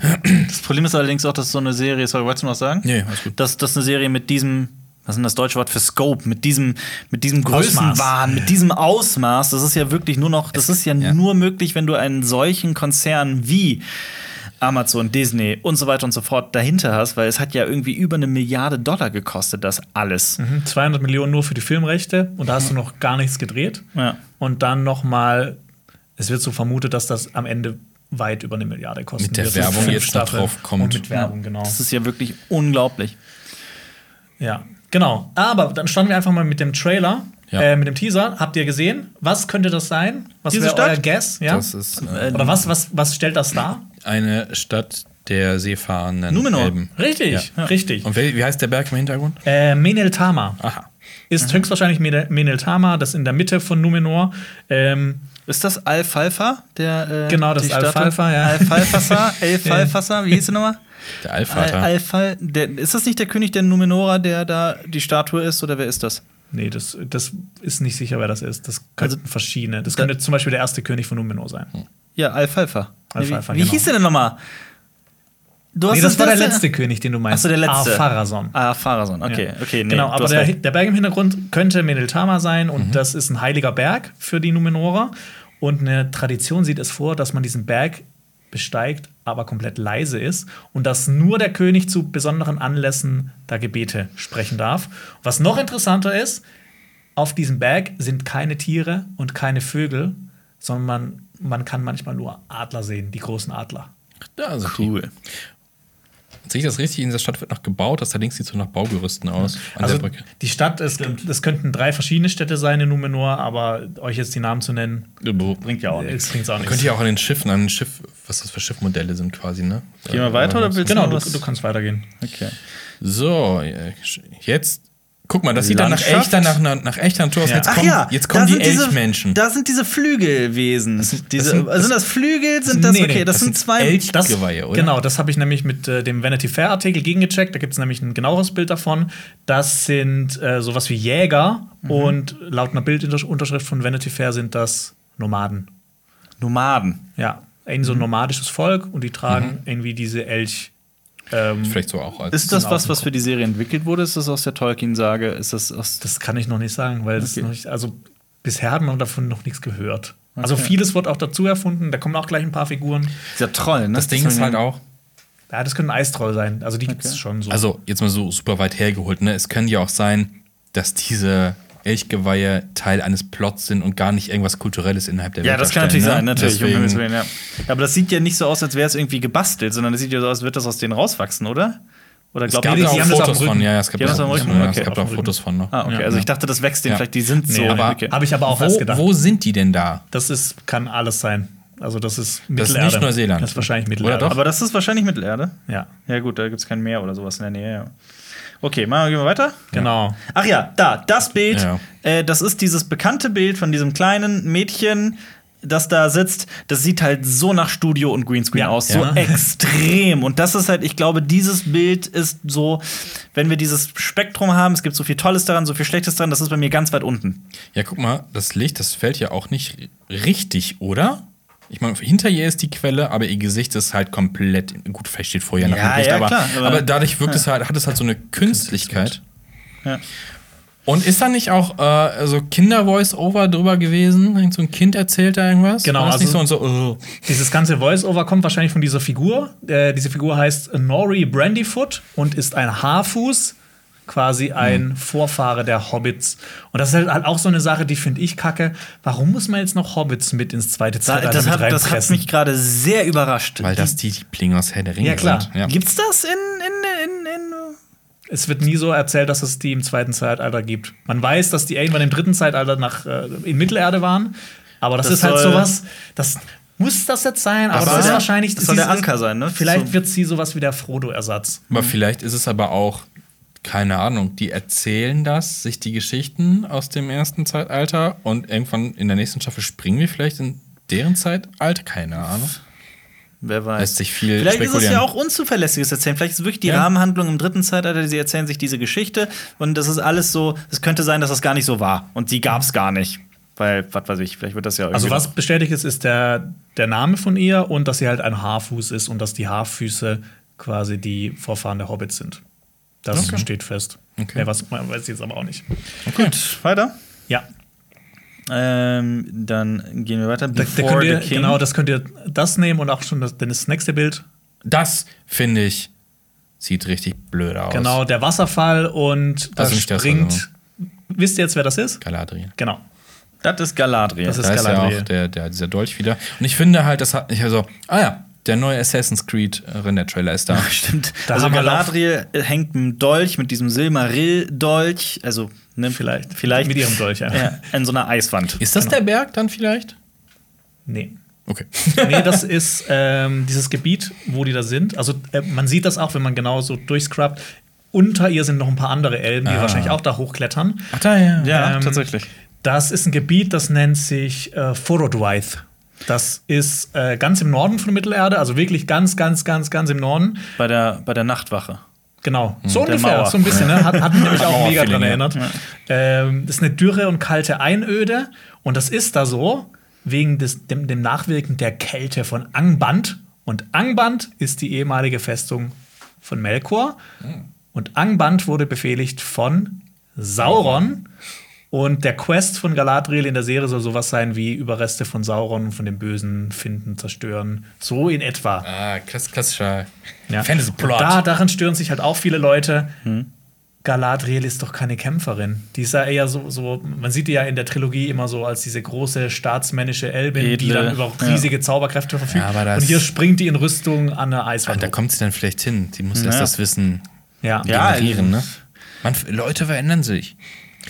Das Problem ist allerdings auch, dass so eine Serie, sorry, wolltest du noch was sagen?
Nee, alles gut.
Dass, dass eine Serie mit diesem, was ist denn das deutsche Wort für Scope, mit diesem, mit diesem. Größenwahn, mit diesem Ausmaß, das ist ja wirklich nur noch, das ist ja,
ja.
nur möglich, wenn du einen solchen Konzern wie Amazon, Disney und so weiter und so fort dahinter hast, weil es hat ja irgendwie über eine Milliarde Dollar gekostet, das alles.
Mhm, 200 Millionen nur für die Filmrechte und da hast du noch gar nichts gedreht.
Ja.
Und dann noch mal, es wird so vermutet, dass das am Ende weit über eine Milliarde kostet.
Mit der Werbung jetzt da drauf kommt.
Und mit Werbung, genau.
Das ist ja wirklich unglaublich.
Ja, genau. Aber dann standen wir einfach mal mit dem Trailer,
Ja.
äh, mit dem Teaser. Habt ihr gesehen? Was könnte das sein? Was
Diese
wäre
Stadt?
euer Guess? Ja?
Das ist äh,
Oder was, was, was stellt das dar?
eine Stadt der seefahrenden
Numenor.
Elben.
Richtig,
Ja.
richtig.
Und wie, wie heißt der Berg im Hintergrund?
Äh, Menel Tama
Aha.
ist höchstwahrscheinlich Menel Menel Tama, das in der Mitte von Numenor. Ähm,
Ist das Alfalfa? Der, äh,
Genau, das? Alfalfa, ja.
Alfalfasa? Alfalfasa? Wie hieß der nochmal?
Der
Al
Allvater.
Alfal, der, ist das nicht der König der Numenora, der da die Statue ist, oder wer ist das?
nee, das, das ist nicht sicher, wer das ist. Das könnten
Also-
verschiedene. Das könnte zum Beispiel der erste König von Numenor sein.
Ja, Alfalfa.
Alfalfa,
wie wie
genau.
hieß der denn nochmal? Du
Nee, das war der letzte König, den du meinst.
Achso, der letzte.
Ar-Pharazôn.
Ah, Pharason, okay.
Ja.
okay nee,
genau, aber der, der Berg im Hintergrund könnte Meneltama sein und
Mhm.
das ist ein heiliger Berg für die Numenorer. Und eine Tradition sieht es vor, dass man diesen Berg besteigt, aber komplett leise ist und dass nur der König zu besonderen Anlässen da Gebete sprechen darf. Was noch interessanter ist, auf diesem Berg sind keine Tiere und keine Vögel, sondern man, man kann manchmal nur Adler sehen, die großen Adler.
Ja, also
Cool.
Sehe ich das richtig? In dieser Stadt wird noch gebaut. Das da links sieht so nach Baugerüsten aus. An
Also
der Brücke.
die Stadt, es, das könnten drei verschiedene Städte sein in Numenor, aber euch jetzt die Namen zu nennen,
Bringt ja auch nichts.
es bringt auch nichts.
Könnt ihr auch an den Schiffen, an den Schiff, was das für Schiffmodelle sind quasi, ne?
Gehen wir weiter oder willst
genau,
du
du,
noch was?
du kannst weitergehen.
Okay.
So, äh, jetzt Guck mal, das sieht dann nach echter, nach, nach, echter Natur aus.
Ja.
Jetzt kommen,
ja,
jetzt kommen die Elchmenschen.
Da sind diese Flügelwesen.
sind-
diese,
das sind-
sind, das Flügel? Sind das
Nee, nee,
okay? das,
das
sind zwei.
Elch-
Das,
Geweihe, oder?
Genau, das habe ich nämlich mit äh, dem Vanity Fair Artikel gegengecheckt. Da gibt es nämlich ein genaueres Bild davon. Das sind äh, sowas wie Jäger
Mhm.
und laut einer Bildunterschrift von Vanity Fair sind das Nomaden.
Nomaden.
Ja, irgendwie
Mhm.
so ein nomadisches Volk und die tragen irgendwie diese Elch. Ähm,
Vielleicht so auch als.
Ist das was, was für die Serie entwickelt wurde? Ist das aus der Tolkien-Sage? Ist das aus.
das kann ich noch nicht sagen, weil das
Okay.
noch nicht, also bisher hat man davon noch nichts gehört. Also vieles wird auch dazu erfunden, da kommen auch gleich ein paar Figuren.
Dieser Troll, ne?
das Ding ist halt auch.
Ja, das könnte ein Eistroll sein. Also die gibt es schon so.
Also, jetzt mal so super weit hergeholt, ne? Es kann ja auch sein, dass diese Elchgeweihe Teil eines Plots sind und gar nicht irgendwas Kulturelles innerhalb der
Ja,
Welt
das kann natürlich
darstellen,
sein,
ne?
natürlich.
Deswegen,
Willen, ja. Aber das sieht ja nicht so aus, als wäre es irgendwie gebastelt, sondern es sieht ja so aus, als würde das aus denen rauswachsen, oder? Oder glaubt ihr,
die
ja auch
haben das
Fotos
dem
von, ja, ja, es gab
das
auch-
Rücken?
ja,
Okay,
es gab
dem
Fotos von noch.
Ah, okay.
Ja.
Also ich dachte, das wächst denen
Ja.
vielleicht, die sind so.
Nee,
aber-
okay.
Habe ich aber auch erst
Wo,
gedacht.
wo sind die denn da?
Das ist, kann alles sein. Also das ist
Das ist
Mittelerde.
nicht Neuseeland.
Das ist wahrscheinlich
Oder
Mittelerde.
doch?
Aber das ist wahrscheinlich Mittelerde.
Ja,
Ja, gut, da gibt es kein Meer oder sowas in der Nähe. Ja. Okay, machen wir, gehen wir weiter.
genau.
Ach ja, da, das Bild,
Ja.
äh, das ist dieses bekannte Bild von diesem kleinen Mädchen, das da sitzt. Das sieht halt so nach Studio und Greenscreen
Ja.
aus, so extrem. Und das ist halt, ich glaube, dieses Bild ist so, wenn wir dieses Spektrum haben, es gibt so viel Tolles daran, so viel Schlechtes daran, das ist bei mir ganz weit unten.
Ja, guck mal, das Licht, das fällt ja auch nicht richtig, oder? Ich meine, hinter ihr ist die Quelle, aber ihr Gesicht ist halt komplett. Gut, vielleicht steht vorher nach
Ja,
dem Licht,
ja,
aber,
klar, aber-
aber, dadurch wirkt es halt, hat es halt so eine Künstlichkeit.
Ja.
Und ist da nicht auch äh, so Kinder-Voice-Over drüber gewesen? Irgend so ein Kind erzählt da irgendwas?
Genau,
War das nicht so
also-
und so. oh.
Dieses ganze Voice-Over kommt wahrscheinlich von dieser Figur. Äh, diese Figur heißt Nori Brandyfoot und ist ein Haarfuß, quasi ein Vorfahre der Hobbits. Und das ist halt auch so eine Sache, die finde ich kacke. Warum muss man jetzt noch Hobbits mit ins zweite
Da,
Zeitalter
das, hat, das hat mich gerade sehr überrascht.
Weil das die Lieblinge aus Herr der Ringe
Ja, klar.
sind. Ja.
Gibt's das in, in, in, in
Es wird nie so erzählt, dass es die im zweiten Zeitalter gibt. Man weiß, dass die irgendwann im dritten Zeitalter nach, äh, in Mittelerde waren, aber das,
Das
ist halt sowas, das muss das jetzt sein, aber
Das
ist
der-
wahrscheinlich
das soll der Anker sein, ne?
Vielleicht
So-
wird sie sowas wie der Frodo-Ersatz.
Aber vielleicht ist es aber auch, keine Ahnung, die erzählen das, sich die Geschichten aus dem ersten Zeitalter und irgendwann in der nächsten Staffel springen wir vielleicht in deren Zeitalter? Keine Ahnung.
Wer weiß.
Lässt sich viel
Vielleicht ist es ja auch unzuverlässiges Erzählen. Vielleicht ist wirklich die
Ja.
Rahmenhandlung im dritten Zeitalter, sie erzählen sich diese Geschichte und das ist alles so, es könnte sein, dass das gar nicht so war und die gab es gar nicht. Weil, was weiß ich, vielleicht wird das ja irgendwie.
Also was bestätigt ist, ist der, der Name von ihr und dass sie halt ein Haarfuß ist und dass die Haarfüße quasi die Vorfahren der Hobbits sind. Das
Okay.
steht fest.
Okay.
Ja, was man weiß ich jetzt aber auch nicht.
Gut, weiter.
Ja,
Ähm, dann gehen wir weiter.
da, da ihr,
the King.
genau, das könnt ihr das nehmen und auch schon das, denn das nächste Bild.
Das, finde ich, sieht richtig blöd aus.
Genau, der Wasserfall und da
nicht das,
springt.
also-
Wisst ihr jetzt, wer das ist?
Galadriel.
Genau.
Das ist Galadriel.
Das ist
Da ist ja
Galadriel.
auch der, der, dieser Dolch wieder. Und ich finde halt, das hat nicht also, ah ja, der neue Assassin's Creed äh, Render-Trailer ist da.
Stimmt.
Da
also Galadriel hängt mit einem Dolch, mit diesem Silmaril-Dolch, also ne,
Vielleicht.
vielleicht
Mit ihrem Dolch, ja.
ja, in so einer Eiswand.
Ist das der Berg dann vielleicht?
Nee.
Okay.
nee, das ist ähm, dieses Gebiet, wo die da sind. Also äh, man sieht das auch, wenn man genau so durchscrubbt. Unter ihr sind noch ein paar andere Elben, die
Ah.
wahrscheinlich auch da hochklettern.
Ach da, ja.
Ja,
Ähm,
tatsächlich.
Das ist ein Gebiet, das nennt sich äh, Forodwaith. Das ist äh, ganz im Norden von Mittelerde, also wirklich ganz, ganz, ganz, ganz im Norden.
Bei der, bei der Nachtwache.
Genau, so
Der
ungefähr,
Mauer.
so ein bisschen. Ne? Hat, hat mich nämlich auch mega dran
Mauerfeeling, ja.
erinnert. Ähm, das ist eine dürre und kalte Einöde. Und das ist da so wegen des, dem, dem Nachwirken der Kälte von Angband. Und Angband ist die ehemalige Festung von Melkor. Und Angband wurde befehligt von Sauron. Und der Quest von Galadriel in der Serie soll sowas sein wie Überreste von Sauron, von dem Bösen finden, zerstören. So in etwa.
Ah, klass klassischer
Ja.
Fantasy-Plot.
Da, daran stören sich halt auch viele Leute. Galadriel ist doch keine Kämpferin. Die ist ja eher so, so, man sieht die ja in der Trilogie immer so als diese große staatsmännische Elbin, die dann über
ja.
riesige Zauberkräfte verfügt.
Ja, aber das-
Und hier springt die in Rüstung an der
Ah,
Eiswand.
da kommt sie dann vielleicht hin. Die muss erst
Ja.
das Wissen
ja.
Ja,
generieren, ne? Man, Leute verändern sich.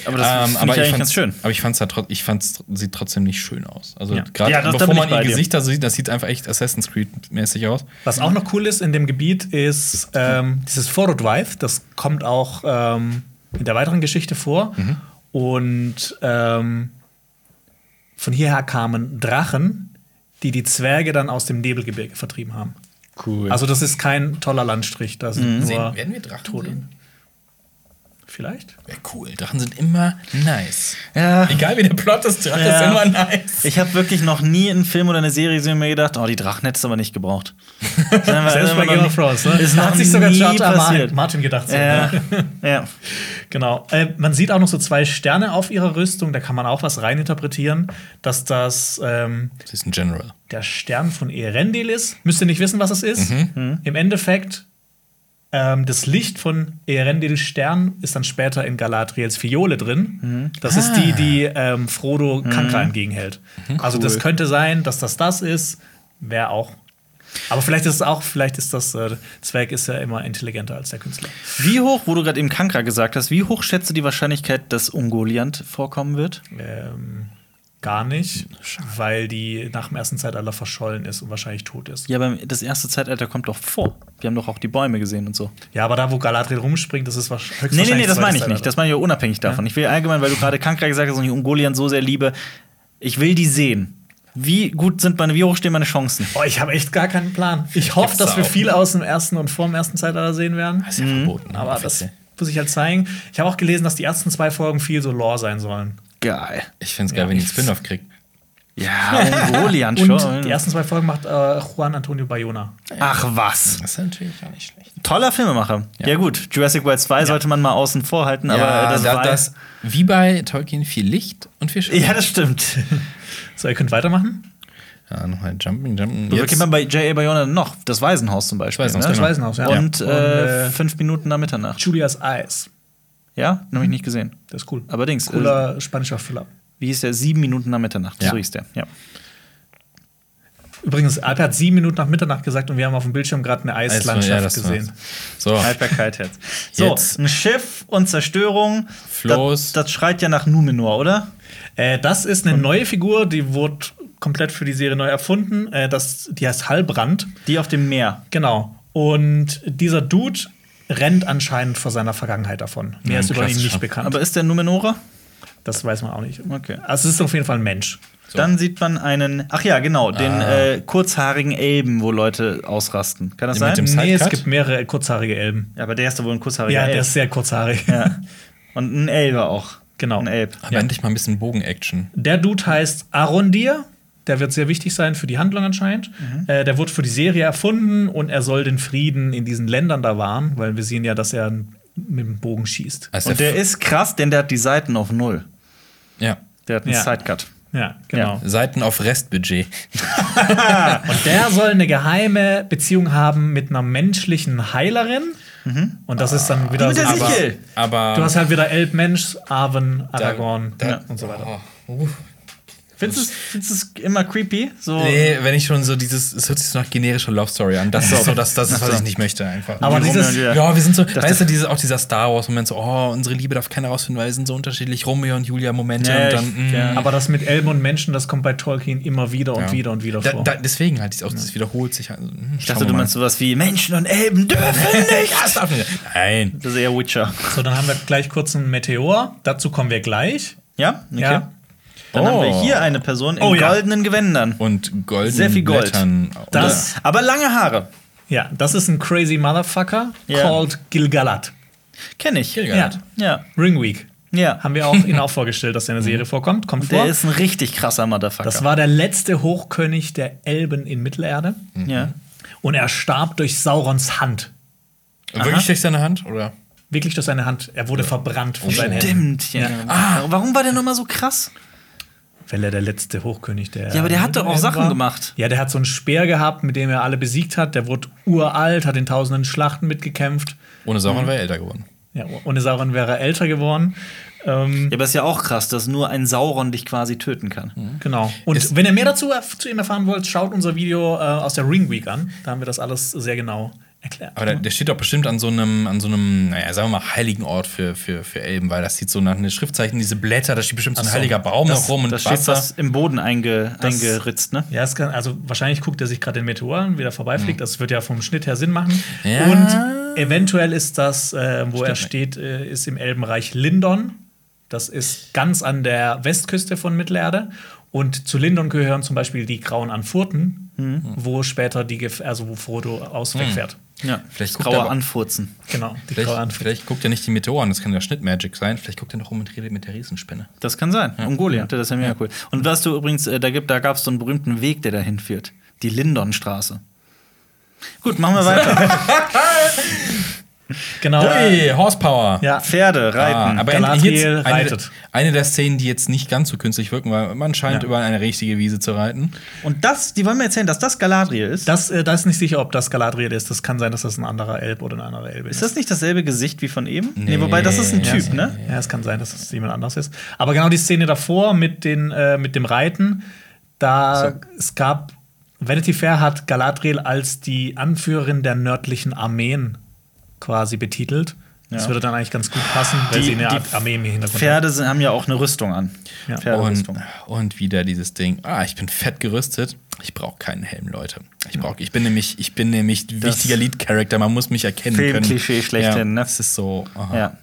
Aber das
Ähm,
finde ich
aber
eigentlich
fand's-
ganz schön.
Aber ich fand es ich fand's, sieht trotzdem nicht schön aus. Also
Ja.
gerade
Ja,
bevor man
ich
ihr. Gesicht da sieht, das sieht einfach echt Assassin's Creed-mäßig aus.
Was auch noch cool ist in dem Gebiet ist ähm, dieses Forodwaith. Das kommt auch ähm, in der weiteren Geschichte vor. Und ähm, von hierher kamen Drachen, die die Zwerge dann aus dem Nebelgebirge vertrieben haben.
Cool.
Also das ist kein toller Landstrich, da sind nur
Sehen, werden wir Drachen
Tote.
sehen?
Vielleicht?
Wäre cool. Drachen sind immer nice.
ja.
Egal wie der Plot ist, Drache
Ja.
ist immer nice.
Ich habe wirklich noch nie einen Film oder eine Serie gesehen und mir gedacht, oh, die Drachen hättest du aber nicht gebraucht.
Selbst bei Game of Thrones, ne?
Ist
hat sich sogar
nie
George R. R.
passiert.
Martin gedacht. So,
Ja,
ne?
ja.
Genau. Äh, man sieht auch noch so zwei Sterne auf ihrer Rüstung, da kann man auch was reininterpretieren, dass das ähm,
Das ist ein General.
der Stern von Erendil ist. Müsst ihr nicht wissen, was es ist. Im Endeffekt, ähm, das Licht von Erendils Stern ist dann später in Galadriels Fiole drin. Das ist die, die ähm, Frodo Kankra entgegenhält. Also das könnte sein, dass das das ist. Wäre auch. Aber vielleicht ist es auch, vielleicht ist das, äh, Zwerg ist ja immer intelligenter als der Künstler.
Wie hoch, wo du gerade eben Kankra gesagt hast, wie hoch schätzt du die Wahrscheinlichkeit, dass Ungoliant vorkommen wird?
Ähm, gar nicht, weil die nach dem ersten Zeitalter verschollen ist und wahrscheinlich tot ist.
Ja, aber das erste Zeitalter kommt doch vor. Wir haben doch auch die Bäume gesehen und so.
Ja, aber da, wo Galadriel rumspringt, das ist wahrsch-
Nee, nee, nee, das meine ich nicht. Das meine ich ja unabhängig davon. Ich will allgemein, weil du gerade Kankra gesagt hast und ich Ungoliant so sehr liebe, ich will die sehen. Wie gut sind meine, wie hoch stehen meine Chancen?
Oh, ich habe echt gar keinen Plan. Ich hoffe, dass wir viel aus dem ersten und vor dem ersten Zeitalter sehen werden.
Das ist ja verboten.
Aber das muss ich halt zeigen. Ich habe auch gelesen, dass die ersten zwei Folgen viel so Lore sein sollen.
Geil.
ich finde es geil, wenn die einen Spin-off kriegt.
Ja, Ungoliant
Und
schon.
die ersten zwei Folgen macht äh, Juan Antonio Bayona.
Ach was.
Das ist natürlich auch nicht schlecht.
Toller Filmemacher. Ja.
Ja.
gut, Jurassic World 2 sollte man mal außen vor halten, aber
ja,
das
da,
war.
das, wie bei Tolkien viel Licht und viel Schatten.
ja, das stimmt.
So, ihr könnt weitermachen.
Ja, nochmal Jumping, Jumping.
Wo kennt man bei J.A. Bayona noch? Das Waisenhaus zum Beispiel.
Waisenhaus,
ne?
Das
Genau.
Waisenhaus, ja.
Und,
Und,
äh,
äh,
fünf Minuten nach Mitternacht.
Julias Eyes.
Ja, habe ich nicht gesehen.
Das ist cool.
Aber Dings, äh,
Cooler spanischer Thriller.
wie hieß der? Sieben Minuten nach Mitternacht.
Ja.
So hieß der. Ja.
Übrigens, Alper hat sieben Minuten nach Mitternacht gesagt und wir haben auf dem Bildschirm gerade eine Eislandschaft
ja,
gesehen.
So,
Haltbarkeit jetzt. So,
Jetzt.
ein Schiff und Zerstörung.
Floß.
Das, das schreit ja nach Numenor, oder?
Äh, das ist eine neue Figur, die wurde komplett für die Serie neu erfunden. Äh, das, die heißt Hallbrand.
Die auf dem Meer.
Genau. Und dieser Dude rennt anscheinend vor seiner Vergangenheit davon. Mehr
Ja,
ist über ihn nicht bekannt.
Aber ist der Numenorer?
das weiß man auch nicht.
Okay.
Also es ist auf jeden Fall ein Mensch.
Dann sieht man einen, ach ja, genau, den
Ah.
äh, kurzhaarigen Elben, wo Leute ausrasten. Kann das
Den mit
sein?
dem
Nee, es gibt mehrere kurzhaarige Elben.
Ja, aber der ist doch wohl ein kurzhaariger
Ja, der
Elb.
ist sehr kurzhaarig.
ja. Und ein Elber auch.
Genau.
Ein Elb.
aber endlich mal ein bisschen Bogen-Action.
Der Dude heißt Arondir. Der wird sehr wichtig sein für die Handlung anscheinend.
Mhm.
Äh, der wurde für die Serie erfunden und er soll den Frieden in diesen Ländern da wahren, weil wir sehen ja, dass er mit dem Bogen schießt.
Also
Und der ist krass, denn der hat die Seiten auf Null.
ja,
Der hat einen
Ja.
Sidecut.
Ja, genau.
Seiten auf Restbudget.
Und der soll eine geheime Beziehung haben mit einer menschlichen Heilerin. Und das ist dann wieder
Mhm. Mit der
so.
Sichel.
Aber
Du hast halt wieder Elb, Mensch, Arwen, Aragorn
da-
ja, und so weiter.
Oh, uh.
Findest du es- findest du es immer creepy? So.
Nee, wenn ich schon so dieses, es hört sich so nach generischer Love Story an. Das ist so, das, das ist, was ich nicht möchte einfach.
Aber
Die
dieses,
und
ja, wir sind so, weißt du, dieses, auch dieser Star Wars-Moment, so, oh, unsere Liebe darf keiner rausfinden, weil wir sind so unterschiedlich. Romeo und Julia-Momente
Ja,
und dann.
ich-
mm.
ja.
aber das mit Elben und Menschen, das kommt bei Tolkien immer wieder und
Ja.
wieder und wieder
Da,
vor.
da, deswegen halt, auch, das wiederholt sich. Also, hm,
Ich dachte, du meinst sowas wie Menschen und Elben dürfen nicht.
Ja, das darf nicht. Nein.
Das ist eher Witcher.
so, dann haben wir gleich kurz einen Meteor. Dazu kommen wir gleich.
Ja? Okay.
Ja.
Dann
Oh.
haben wir hier eine Person in
Oh, ja.
goldenen Gewändern.
Und goldenen
Sehr viel Gold.
Blättern.
Das-
Aber lange Haare.
Ja, das ist ein crazy Motherfucker
Ja.
called Gilgalad.
Kenn ich.
Gilgalad.
Ja.
Ring Week.
Ja.
Haben wir auch ihn auch vorgestellt, dass er in der Serie vorkommt. Kommt
Der
vor.
ist ein richtig krasser Motherfucker.
Das war der letzte Hochkönig der Elben in Mittelerde.
ja.
Und er starb durch Saurons Hand.
Wirklich durch seine Hand? Oder?
Wirklich durch seine Hand. Er wurde verbrannt von seinen Händen.
Stimmt. Ja. Ah, warum war der nochmal so krass?
Weil er der letzte Hochkönig der
Ja, aber der hat doch auch Sachen
war.
gemacht.
Ja, der hat so einen Speer gehabt, mit dem er alle besiegt hat. Der wurde uralt, hat in tausenden Schlachten mitgekämpft.
Ohne
Mhm.
Sauron wäre er älter geworden.
Ja, ohne Sauron wäre er älter geworden. Ähm,
Ja, aber ist ja auch krass, dass nur ein Sauron dich quasi töten kann.
Genau. Und
Ist-
wenn ihr mehr dazu zu ihm erfahren wollt, schaut unser Video äh, aus der Ring Week an. Da haben wir das alles sehr genau erklärt.
Aber der, der steht doch bestimmt an so einem, an so einem, naja, sagen wir mal, heiligen Ort für, für, für Elben, weil das sieht so nach einem Schriftzeichen, diese Blätter, da steht bestimmt so ein heiliger Baum
Das,
noch rum und
da steht
Wasser.
was im Boden einge,
Das-
eingeritzt, ne?
Ja, kann, also wahrscheinlich guckt er sich gerade den Meteor an, wie der vorbeifliegt. Das wird ja vom Schnitt her Sinn machen.
Ja.
Und eventuell ist das, äh, wo er
Stimmt.
steht, äh, ist im Elbenreich Lindon. Das ist ganz an der Westküste von Mittelerde. Und zu Lindon gehören zum Beispiel die Grauen Anfurten, wo später die, Gef also wo Frodo aus wegfährt.
Ja.
Vielleicht er
graue
aber-
Anfurzen.
Genau, die Grauen
Vielleicht,
Anfurten.
vielleicht guckt er nicht die Meteoren, das kann ja Schnittmagic sein. Vielleicht guckt er noch rum und redet mit der Riesenspinne.
Das kann sein. Ungoliath, das ist ja mega cool. Und was du übrigens, äh, da, gibt, da gab es so einen berühmten Weg, der dahin führt. Die Lindonstraße. Gut, machen wir weiter.
Genau.
Ui, Horsepower!
Ja,
Pferde, Reiten.
Ah, aber
Galadriel
jetzt eine,
reitet.
eine der Szenen, die jetzt nicht ganz so künstlich wirken, weil man scheint
Ja.
über eine richtige Wiese zu reiten.
Und das, die wollen mir erzählen, dass das Galadriel ist.
das, äh, da ist nicht sicher, ob das Galadriel ist. Das kann sein, dass das ein anderer Elb oder eine andere Elbe
ist das nicht dasselbe Gesicht wie von eben? Nee,
Nee.
wobei das ist ein
Ja,
Typ,
ja,
ne?
Ja, es kann sein, dass es jemand anders ist. Aber genau die Szene davor mit, den, äh, mit dem Reiten, da es gab, Vanity Fair hat Galadriel als die Anführerin der nördlichen Armeen quasi betitelt. Das
Ja.
würde dann eigentlich ganz gut passen, weil
Die-
sie eine Art Armee im Hintergrund
Pferde sind, haben ja auch eine Rüstung an.
Ja.
Und,
Pferderüstung.
und wieder dieses Ding, ah, ich bin fett gerüstet. Ich brauche keinen Helm, Leute. Ich brauch, ich bin nämlich, ich bin nämlich ein
Das-
wichtiger Lead-Character, man muss mich erkennen können.
Filmklischee schlechthin,
ja,
ne?
Das ist so. aha.
Ja.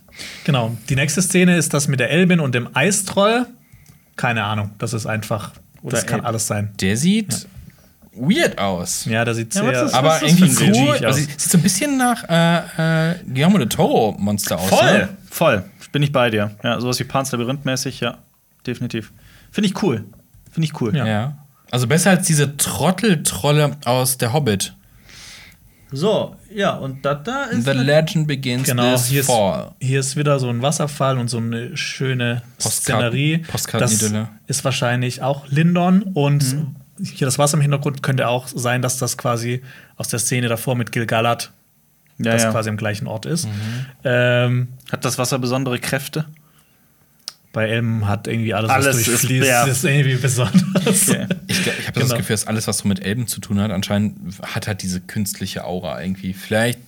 Genau. Die nächste Szene ist das mit der Elbin und dem Eistroll. Keine Ahnung. Das ist einfach, das
Der
kann
Elb.
alles sein.
Der sieht weird aus.
Ja, da sieht
Ja,
sehr.
ist-
Aber
das
irgendwie cool.
CG
Also,
aus?
sieht so ein bisschen nach äh, äh, Guillermo del Toro Monster aus.
Voll,
Ne?
voll. Bin ich bei dir. Ja, sowas wie Pan's Labyrinth mäßig, ja. Definitiv. Finde ich cool. Finde ich cool.
Ja.
Ja. Also besser als diese Trotteltrolle aus Der Hobbit.
So, ja, und da, da ist.
The Legend begins
Genau,
this
hier ist,
fall.
hier ist wieder so ein Wasserfall und so eine schöne
Postkarten-
Szenerie.
Postkartenidylle.
Das ist wahrscheinlich auch Lindon und hier das Wasser im Hintergrund könnte auch sein, dass das quasi aus der Szene davor mit Gil-galad
ja,
das
ja.
quasi am gleichen Ort ist. Ähm,
Hat das Wasser besondere Kräfte?
bei Elm hat irgendwie alles,
Alles
was
ist-
durchfließt,
ja.
ist irgendwie besonders.
Okay.
Ich, ich habe
Genau.
das Gefühl, dass alles, was so mit Elben zu tun hat, anscheinend hat halt diese künstliche Aura irgendwie. Vielleicht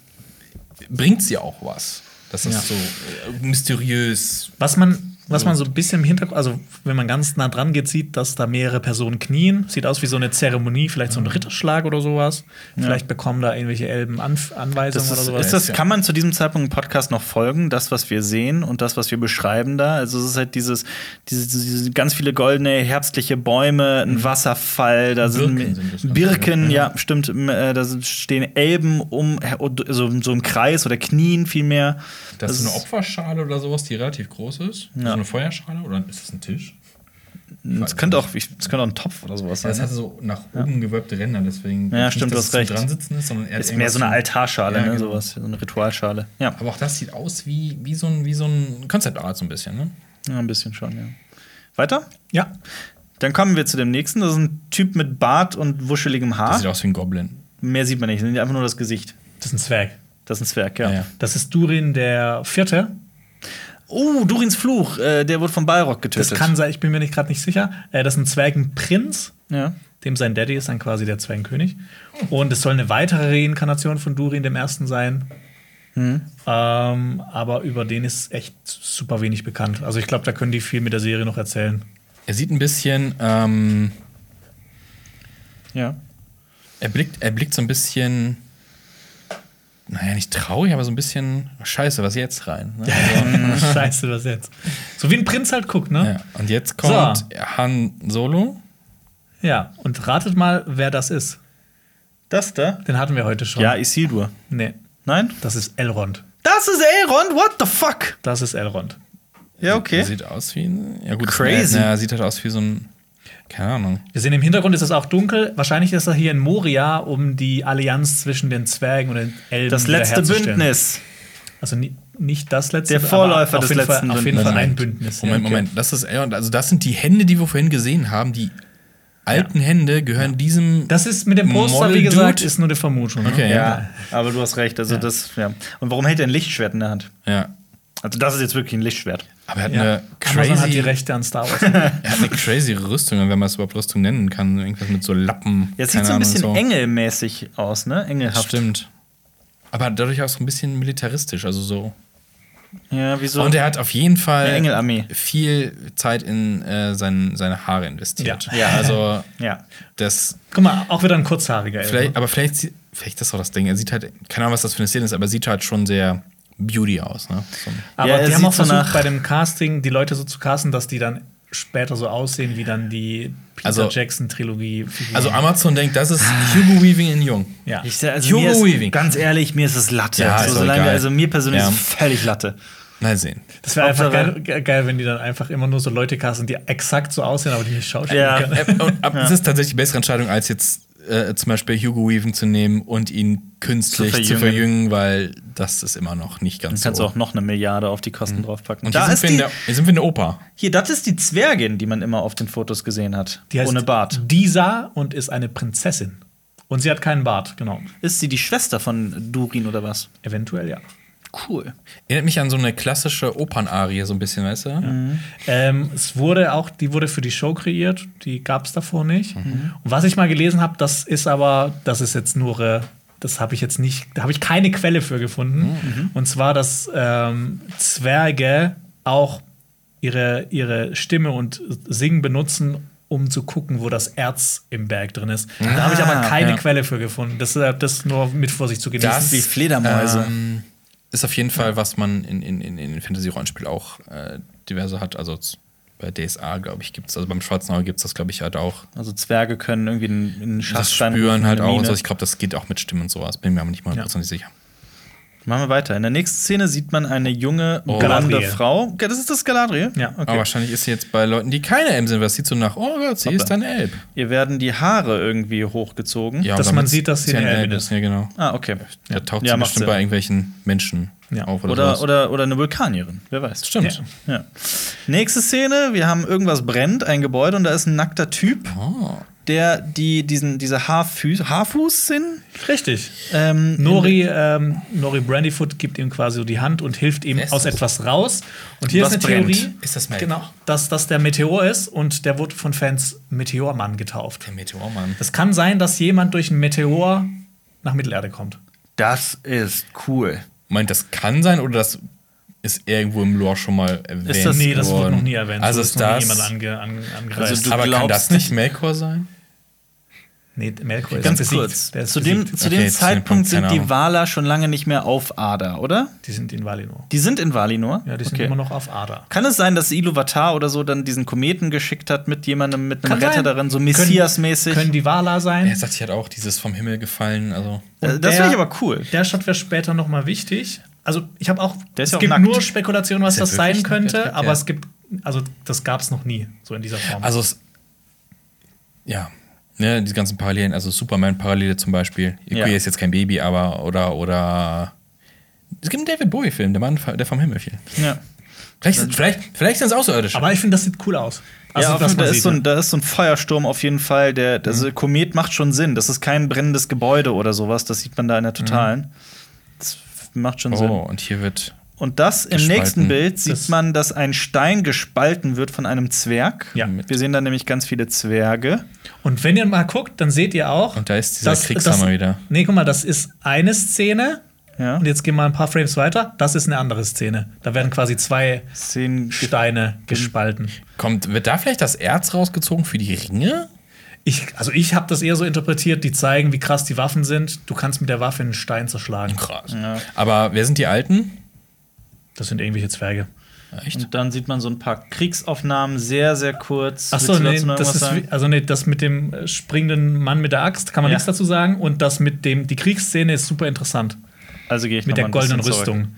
bringt sie auch was. Das ist
Ja.
so äh, mysteriös.
Was man, was man so ein bisschen im Hintergrund, also wenn man ganz nah dran geht, sieht, dass da mehrere Personen knien. Sieht aus wie so eine Zeremonie, vielleicht so ein Ritterschlag oder sowas. Vielleicht bekommen da irgendwelche Elben Anf Anweisungen
Das
oder
ist,
sowas.
ist das,
Ja.
kann man zu diesem Zeitpunkt im Podcast noch folgen, das, was wir sehen und das, was wir beschreiben da? Also es ist halt dieses, diese, diese ganz viele goldene, herbstliche Bäume, ein Wasserfall, da
Birken
sind,
sind
Birken,
viele,
ja, stimmt, äh, da stehen Elben um, so, so im Kreis oder Knien vielmehr.
Das ist
Das
eine Opferschale oder sowas, die relativ groß ist. So eine Feuerschale oder ist das ein Tisch?
Das könnte auch, ich- das könnte auch ein Topf oder sowas
Ja,
sein.
das hat so nach oben gewölbte Ränder, deswegen
Ja,
nicht,
stimmt, du
dass
hast
es
recht.
dran sitzen ist, sondern eher
ist mehr so eine Altarschale,
Ja,
ne?
genau.
Sowas, so eine Ritualschale. Ja.
Aber auch das sieht aus wie, wie so ein, wie so ein Concept Art so ein bisschen, ne?
ja, ein bisschen schon, ja. Weiter?
ja.
Dann kommen wir zu dem nächsten. Das ist ein Typ mit Bart und wuscheligem
Das
Haar.
sieht aus wie ein Goblin.
Mehr sieht man nicht, einfach nur das Gesicht.
Das ist ein Zwerg.
Das ist ein Zwerg, ja.
Ja, ja.
Das ist Durin der Vierte.
Oh, Durins Fluch, äh, der wurde von Balrog getötet.
Das kann sein, ich bin mir nicht gerade nicht sicher. Äh, das ist ein Zwergenprinz,
Ja.
dem sein Daddy ist dann quasi der Zwergenkönig. Und es soll eine weitere Reinkarnation von Durin dem Ersten sein.
Mhm.
Ähm, aber über den ist echt super wenig bekannt. Also ich glaube, da können die viel mit der Serie noch erzählen.
Er sieht ein bisschen, ähm,
Ja.
er blickt, er blickt so ein bisschen, naja, nicht traurig, aber so ein bisschen, scheiße, was jetzt rein? Ne? Also,
Scheiße, was jetzt? So wie ein Prinz halt guckt, ne?
ja. Und jetzt kommt
So.
Han Solo.
Ja. Und ratet mal, wer das ist.
Das da?
Den hatten wir heute schon.
Ja, Isildur.
Nee,
Nein?
das ist Elrond.
Das ist Elrond? What the fuck?
Das ist Elrond.
Ja, okay.
Sieht aus wie ein, ja gut,
Crazy.
Ja, sieht halt aus wie so ein, keine Ahnung.
Wir sehen im Hintergrund ist es auch dunkel. Wahrscheinlich ist er hier in Moria, um die Allianz zwischen den Zwergen und den Elben
Das letzte. Bündnis.
Also ni nicht das letzte,
Der Vorläufer des
jeden Fall,
letzten
Auf jeden. Fall ein Bündnis.
Moment,
ja.
Moment, das ist. Also das sind die Hände, die wir vorhin gesehen haben. Die alten Hände gehören diesem.
Das ist mit dem Poster, wie gesagt, ist nur eine Vermutung. ne?
Okay, ja.
Ja, aber du hast recht. Also das, ja. Und warum hält er ein Lichtschwert in der Hand?
ja.
Also das ist jetzt wirklich ein Lichtschwert.
Aber er hat
Ja.
eine
Amazon hat die
crazy,
Rechte an Star Wars.
er hat eine crazy Rüstung, wenn man es überhaupt Rüstung nennen kann. Irgendwas mit so Lappen.
Jetzt sieht so ein bisschen engelmäßig aus, ne? Engelhaft.
Stimmt. Aber dadurch auch so ein bisschen militaristisch, also so.
Ja, wieso?
Und er hat auf jeden Fall viel Zeit in äh, sein, seine Haare investiert.
Ja.
Ja.
Also
ja.
das
Guck mal, auch wieder ein kurzhaariger
vielleicht, aber vielleicht, vielleicht ist das auch das Ding. Er sieht halt, keine Ahnung, was das für eine Szene ist, aber er sieht halt schon sehr Beauty aus. Ne? So.
Aber
Ja,
die haben auch
so
versucht,
nach-
bei dem Casting die Leute so zu casten, dass die dann später so aussehen wie dann die Peter
Also-
Jackson-Trilogie.
Also Amazon denkt, das ist Hugo Weaving in Jung.
ja.
Ich, also
Hugo Weaving.
Ganz ehrlich, mir ist es Latte.
Ja,
so,
ist doch
solange, also mir persönlich
Ja.
ist es völlig Latte.
Mal sehen.
Das wäre einfach geil, geil, wenn die dann einfach immer nur so Leute casten, die exakt so aussehen, aber die nicht schauspielen
Ja.
können.
Äh, und, aber Das ist tatsächlich die bessere Entscheidung, als jetzt äh, zum Beispiel Hugo Weaving zu nehmen und ihn künstlich
Zu
zu
verjüngen.
verjüngen, weil das ist immer noch nicht ganz
Kannst du
so.
auch noch eine Milliarde auf die Kosten draufpacken.
und
da
hier
ist
sind, wir in
die,
der, hier sind wir in der Oper.
hier, das ist die Zwergin, die man immer auf den Fotos gesehen hat.
Die heißt
ohne Bart.
Disa und ist eine Prinzessin. Und sie hat keinen Bart, genau.
Ist sie die Schwester von Durin oder was?
Eventuell ja.
Cool.
Erinnert mich an so eine klassische Opernarie, so ein bisschen, weißt du?
Ähm, es wurde auch, die wurde für die Show kreiert, die gab es davor nicht. Und was ich mal gelesen habe, das ist aber, das ist jetzt nur, äh, das habe ich jetzt nicht, da habe ich keine Quelle für gefunden. Und zwar, dass ähm, Zwerge auch ihre, ihre Stimme und Singen benutzen, um zu gucken, wo das Erz im Berg drin ist. Da habe ich aber keine
ja.
Quelle für gefunden. Deshalb das nur mit Vorsicht zu genießen.
Das
Wie Fledermäuse.
Ähm, ist auf jeden Fall, was man in, in, in, in Fantasy-Rollenspiel auch äh, diverse hat. Also bei DSA, glaube ich, gibt es, also beim Schwarzen Auge gibt es das, glaube ich, halt auch.
Also Zwerge können irgendwie einen, einen
Das
Schachstein
spüren halt auch. Also ich glaube, das geht auch mit Stimmen und sowas. Bin mir aber nicht mal hundertprozentig sicher.
Machen wir weiter. In der nächsten Szene sieht man eine junge,
Oh.
blonde. Frau. Das ist das Galadriel?
Ja.
okay.
Aber wahrscheinlich ist sie jetzt bei Leuten, die keine Elben sind, weil es sieht so nach, oh Gott, sie
Hoppe.
ist ein Elb.
Ihr werden die Haare irgendwie hochgezogen.
Ja,
Dass man sieht, dass sie
ein Elb
ist.
Ja, genau.
Ah, okay.
Da taucht
Ja,
sie
macht
bestimmt
Sinn.
bei irgendwelchen Menschen
Ja.
auf oder,
Oder,
sowas.
oder, oder eine Vulkanierin. Wer weiß.
Stimmt.
Ja. Nächste Szene: Wir haben irgendwas brennt, ein Gebäude, und da ist ein nackter Typ,
Oh.
Der die, diesen, diese Haarfuß, Haarfuß sind.
Richtig.
Ähm,
Nori, ähm, Nori Brandyfoot gibt ihm quasi so die Hand und hilft ihm aus
das?
etwas raus. Und hier
Was
ist eine
brennt?
Theorie,
Ist das Melk?
genau, dass das der Meteor ist und der wurde von Fans Meteormann getauft.
Der Meteormann.
Es kann sein, dass jemand durch einen Meteor nach Mittelerde kommt.
das ist cool.
Meint, das kann sein oder das ist irgendwo im Lore schon mal erwähnt?
Ist das-
nee, das wurde
worden?
noch nie erwähnt.
Also
So
ist
noch nie
das.
jemand ange, an, angereist.
Also du
aber kann
glaubst
das nicht Melkor sein?
Nee, Melkor ist
Ganz
besiegt.
kurz.
Der ist
Zu dem,
besiegt.
zu
Okay,
dem Zeitpunkt sind die. Wala schon lange nicht mehr auf Ada, oder?
Die sind in Valinor.
Die sind in Valinor.
Ja, die sind
Okay.
immer noch auf Ada.
Kann es sein, dass Iluvatar oder so dann diesen Kometen geschickt hat mit jemandem, mit einem
Kann
Retter
sein.
darin, so
Können-
Messias-mäßig?
Können die Wala sein?
Er sagt, ich hat auch dieses vom Himmel gefallen. Also
Äh,
Und
das finde ich aber cool.
Der Shot wäre später noch mal wichtig. Also ich habe auch,
Der ist
es
ja auch
gibt
nackt.
nur Spekulationen, was das sein
nackt?
könnte,
Ja.
aber es gibt, also das gab es noch nie, so in dieser Form.
Also es, ja, ne, die ganzen Parallelen, also Superman-Parallele zum Beispiel.
Ja.
Ist jetzt kein Baby, aber oder oder es gibt einen David Bowie-Film, der Mann, der vom Himmel fiel.
Ja.
Vielleicht, vielleicht, vielleicht sind es Außerirdische.
aber ich finde, das sieht cool aus. Also,
ja, da,
sieht,
ist so ein, da ist so ein Feuersturm auf jeden Fall. Der, der
Mhm.
Komet macht schon Sinn. Das ist kein brennendes Gebäude oder sowas. Das sieht man da in der Totalen. Das macht schon Sinn.
Mhm. oh, und hier wird
Und das im nächsten Bild sieht
Das-
man, dass ein Stein gespalten wird von einem Zwerg.
Ja.
Wir sehen da nämlich ganz viele Zwerge.
Und wenn ihr mal guckt, dann seht ihr auch.
Und da ist dieser
dass-
Kriegshammer
das-
wieder.
Nee, guck mal, das ist eine Szene.
Ja.
Und jetzt gehen wir ein paar Frames weiter. Das ist eine andere Szene. Da werden quasi zwei
Szenen
Steine gespalten.
Kommt, wird da vielleicht das Erz rausgezogen für die Ringe?
Ich, also ich habe das eher so interpretiert, die zeigen, wie krass die Waffen sind. Du kannst mit der Waffe einen Stein zerschlagen.
Krass. Aber wer sind die Alten?
Das sind irgendwelche Zwerge.
Echt?
Und dann sieht man so ein paar Kriegsaufnahmen, sehr, sehr kurz.
Ach so,
Willst du
nee, das ist
sagen?
wie, also nee, das mit dem äh, springenden Mann mit der Axt kann man
Ja.
nichts dazu sagen und das mit dem die Kriegsszene ist super interessant
Also gehe ich
mit
noch
der
mal ein
goldenen
zurück.
Rüstung.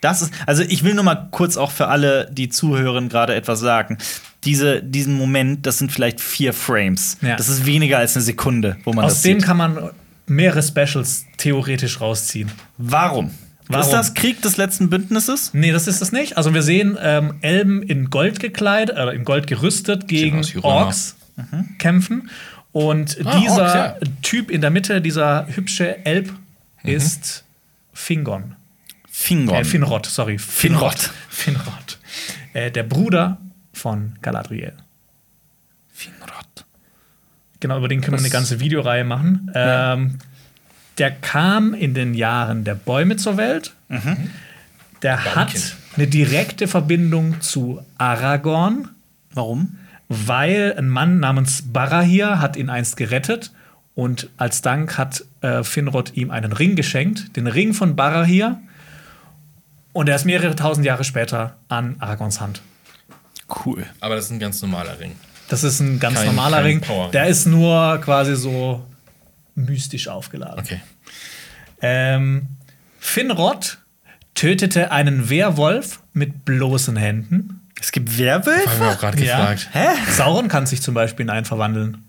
Das ist, also ich will nur mal kurz auch für alle, die zuhören, gerade etwas sagen. Diese, diesen Moment, das sind vielleicht vier Frames.
Ja.
Das ist weniger als eine Sekunde, wo man
Aus
das
dem
sieht.
kann man mehrere Specials theoretisch rausziehen.
Warum?
Warum?
Ist das Krieg des letzten Bündnisses?
Nee, das ist es nicht. Also wir sehen ähm, Elben in Gold gekleidet, äh, in Gold gerüstet gegen. Orks kämpfen. Und
Ah,
dieser
Orks, ja.
Typ in der Mitte, dieser hübsche Elb, ist Fingon.
Fingon.
Äh, Finrod, sorry.
Finrod.
Finrod. Äh, der Bruder von Galadriel.
Finrod.
Genau, über den können wir eine ganze Videoreihe machen. Ähm, der kam in den Jahren der Bäume zur Welt. Der hat
Baumkind.
eine direkte Verbindung zu Aragorn,
Warum?
weil ein Mann namens Barahir hat ihn einst gerettet und als Dank hat äh, Finrod ihm einen Ring geschenkt, den Ring von Barahir. Und er ist mehrere tausend Jahre später an Aragorns Hand.
Cool.
Aber das ist ein ganz normaler Ring.
Das ist ein ganz
Kein-
normaler
kein
Ring.
Powerring.
Der ist nur quasi so mystisch aufgeladen.
Okay.
Ähm, Finrod tötete einen Werwolf mit bloßen Händen.
Es gibt
Haben wir
Werwölfe?
auch gerade
Ja.
gefragt.
Hä?
Sauron kann sich zum Beispiel in einen verwandeln.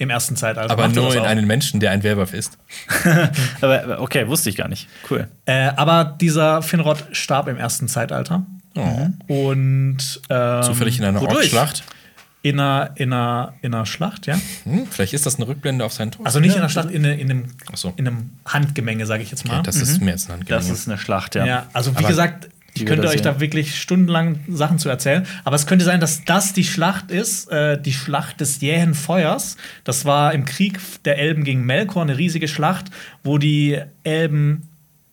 Im ersten Zeitalter.
Aber
er
nur in einen Menschen, der ein Werwolf ist.
Aber okay, wusste ich gar nicht. Cool.
Äh, aber dieser Finrod starb im ersten Zeitalter.
Oh.
Und ähm,
Zufällig in einer? Orkschlacht.
In, einer, in, einer, in einer Schlacht, ja.
Hm, vielleicht ist das eine Rückblende auf seinen Tod.
Also nicht in einer Schlacht, in, in, einem,
so.
in einem Handgemenge, sage ich jetzt mal.
okay, das ist mehr als ein
Das
Handgemenge.
ist eine Schlacht, ja.
Ja, also wie
Aber
gesagt, ich
die
könnte
da
euch da
sehen.
wirklich stundenlang Sachen zu erzählen. Aber es könnte sein, dass das die Schlacht ist, äh, die Schlacht des jähen Feuers. Das war im Krieg der Elben gegen Melkor eine riesige Schlacht, wo die Elben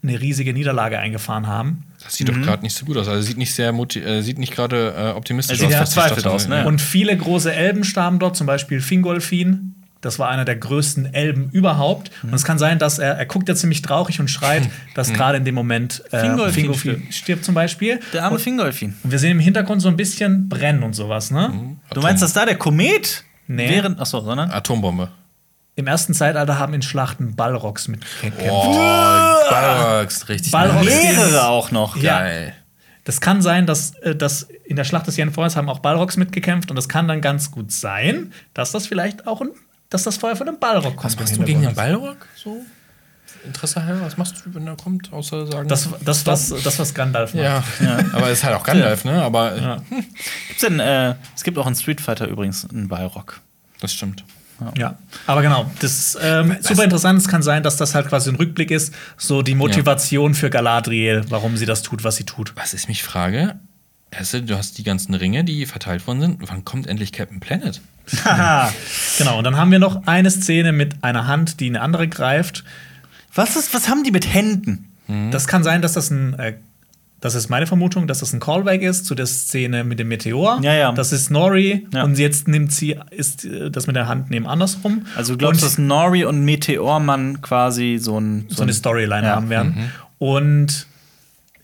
eine riesige Niederlage eingefahren haben.
Das sieht doch gerade nicht so gut aus. Also sieht nicht sehr äh, sieht nicht gerade äh, optimistisch
sieht
aus. die
verzweifelt aus, ne?
Und viele große Elben starben dort, zum Beispiel Fingolfin. Das war einer der größten Elben überhaupt. Und es kann sein, dass er, er guckt ja ziemlich traurig und schreit, dass gerade in dem Moment äh,
Fingolfin
Fingolfin stirbt. zum Beispiel.
Der arme
und,
Fingolfin.
und wir sehen im Hintergrund so ein bisschen Brennen und sowas, ne?
Du meinst, dass da der Komet
Nee.
während. Achso, sondern.
Atombombe.
Im ersten Zeitalter haben in Schlachten Balrogs mitgekämpft.
Oh, Balrogs, richtig.
Balrogs.
Mehrere auch noch.
Ja.
Geil.
Das kann sein, dass, äh, dass in der Schlacht des Jähen-Feuers haben auch Balrogs mitgekämpft und es kann dann ganz gut sein, dass das vielleicht auch ein, dass das Feuer von einem Balrog kommt.
Was machst du gegen den. Balrog? So? Interesse halber? Was machst du, wenn er kommt, außer sagen?
Das, das, was, das, was Gandalf macht.
ja. aber es ist halt auch Gandalf, ne? Aber
Ja.
Gibt's denn, äh, es gibt auch in Street Fighter übrigens einen Balrog.
das stimmt.
Ja, aber genau, das ist ähm, super interessant. Es kann sein, dass das halt quasi ein Rückblick ist, so die Motivation für Galadriel, warum sie das tut, was sie tut.
Was ich mich frage, Esse, du hast die ganzen Ringe, die verteilt worden sind. Wann kommt endlich Captain Planet?
Genau, und dann haben wir noch eine Szene mit einer Hand, die eine andere greift.
Was, ist, was haben die mit Händen?
Das kann sein, dass das ein, äh, das ist meine Vermutung, dass das ein Callback ist zu der Szene mit dem Meteor.
Ja, ja.
Das ist Nori
Ja.
und jetzt nimmt sie ist äh, das mit der Hand neben andersrum.
Also du glaubst,
Und-
dass Nori und Meteormann quasi so ein
so eine Storyline
Ja.
haben werden. Und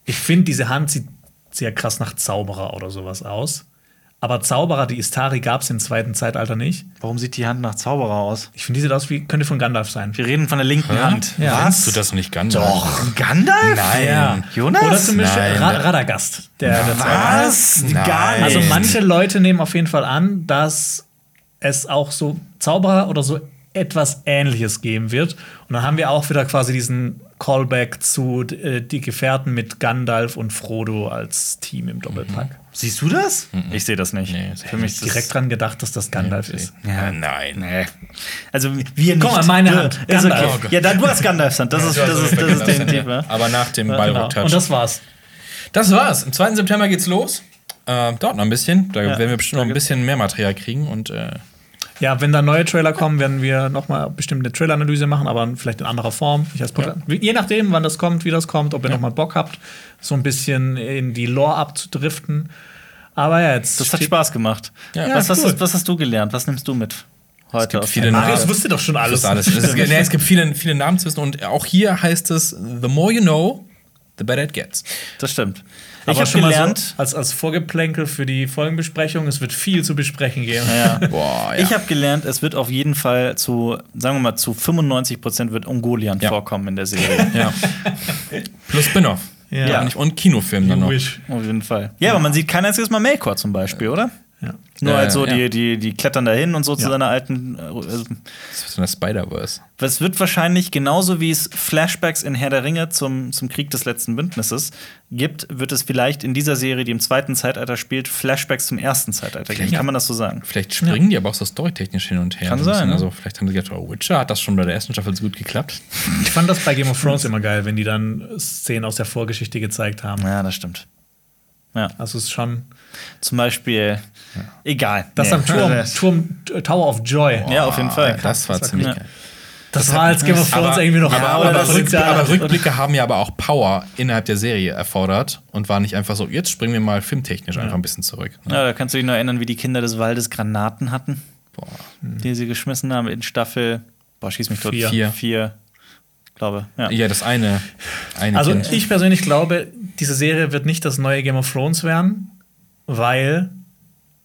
ich finde, diese Hand sieht sehr krass nach Zauberer oder sowas aus. Aber Zauberer, die Istari gab es im zweiten Zeitalter nicht.
Warum sieht die Hand nach Zauberer aus?
Ich finde, die sieht aus wie, könnte von Gandalf sein.
Wir reden von der linken Hand.
Ja.
Kennst du das nicht Gandalf?
Doch. Gandalf?
Nein.
Ja.
Jonas?
Oder zum Beispiel
Nein,
Ra Radagast. Der, der.
Was?
Nein.
Gar nicht.
Also manche Leute nehmen auf jeden Fall an, dass es auch so Zauberer oder so etwas Ähnliches geben wird. Und dann haben wir auch wieder quasi diesen Callback zu äh, die Gefährten mit Gandalf und Frodo als Team im Doppelpack.
Siehst du das? Ich sehe das nicht.
Nee,
Für mich ist
Direkt dran gedacht, dass das Gandalf ist.
Ja, nein.
Nee. Also wir nicht.
Guck mal, meine
Du-
Hand.
Ist
Gandalf.
okay. Ja, dann, du hast Gandalfs Hand. Das ist, das ist, das ist definitiv. Ja.
Aber nach dem
Genau.
Balrog-Touch.
Und das war's.
Das war's. Am 2. September geht's los. Äh, dauert noch ein bisschen. Da
Ja.
werden wir bestimmt noch ein bisschen mehr Material kriegen. Und äh,
Ja, wenn da neue Trailer kommen, werden wir noch mal bestimmt eine Trailer-Analyse machen, aber vielleicht in anderer Form. Ich als Podcast- Je nachdem, wann das kommt, wie das kommt, ob ihr noch mal Bock habt, so ein bisschen in die Lore abzudriften. Aber ja, jetzt.
Das hat Spaß gemacht.
Ja,
was, was,
cool.
hast, was hast du gelernt? Was nimmst du mit heute?
gibt
aus
viele Namen.
Marius wusste doch schon alles.
alles. Es, ist, nee, es gibt viele, viele Namen zu wissen. Und auch hier heißt es: The more you know, the better it gets.
Das stimmt.
Aber
Ich habe
schon mal
gelernt.
so als, als Vorgeplänkel für die Folgenbesprechung, es wird viel zu besprechen geben.
ja.
Boah, ja.
Ich habe gelernt, es wird auf jeden Fall zu, sagen wir mal, zu 95 Prozent wird Ungoliant
Ja.
vorkommen in der Serie.
ja. Plus Spin-off.
Ja.
Und- Und Kinofilm dann noch.
wish.
auf jeden Fall. Ja, aber man sieht kein einziges Mal Melkor zum Beispiel, oder?
Ja.
Nur
Ja,
halt so,
ja.
die, die, die klettern da hin und so zu seiner alten. äh, Also,
Das ist so eine Spider-Verse.
es wird wahrscheinlich genauso wie es Flashbacks in Herr der Ringe zum, zum Krieg des letzten Bündnisses gibt, wird es vielleicht in dieser Serie, die im zweiten Zeitalter spielt, Flashbacks zum ersten Zeitalter geben. Kann man das so sagen?
Vielleicht springen die aber auch so storytechnisch hin und her.
Kann sein, ne?
Also vielleicht haben sie gedacht, oh, Witcher hat das schon bei der ersten Staffel so gut geklappt.
Ich fand das bei Game of Thrones immer geil, wenn die dann Szenen aus der Vorgeschichte gezeigt haben.
Ja, das stimmt. Ja,
Also es ist schon.
Zum Beispiel, egal.
Das
Nee.
am Turm, Turm, Tower of Joy.
Ja, auf jeden Fall.
Das war
das war
ziemlich
cool.
geil.
Das, war als Game of Thrones
aber,
irgendwie noch
aber, aber,
das
Rück,
Potenzial
aber. Rückblicke haben ja aber auch Power innerhalb der Serie erfordert und war nicht einfach so, jetzt springen wir mal filmtechnisch einfach ein bisschen zurück. Ne?
Ja, da kannst du dich noch erinnern, wie die Kinder des Waldes Granaten hatten,
Boah.
die sie geschmissen haben in Staffel, boah, schieß mich tot,
Vier.
Vier.
vier glaube, ja.
Ja, das eine, eine
Also
Kind.
ich persönlich glaube, diese Serie wird nicht das neue Game of Thrones werden, weil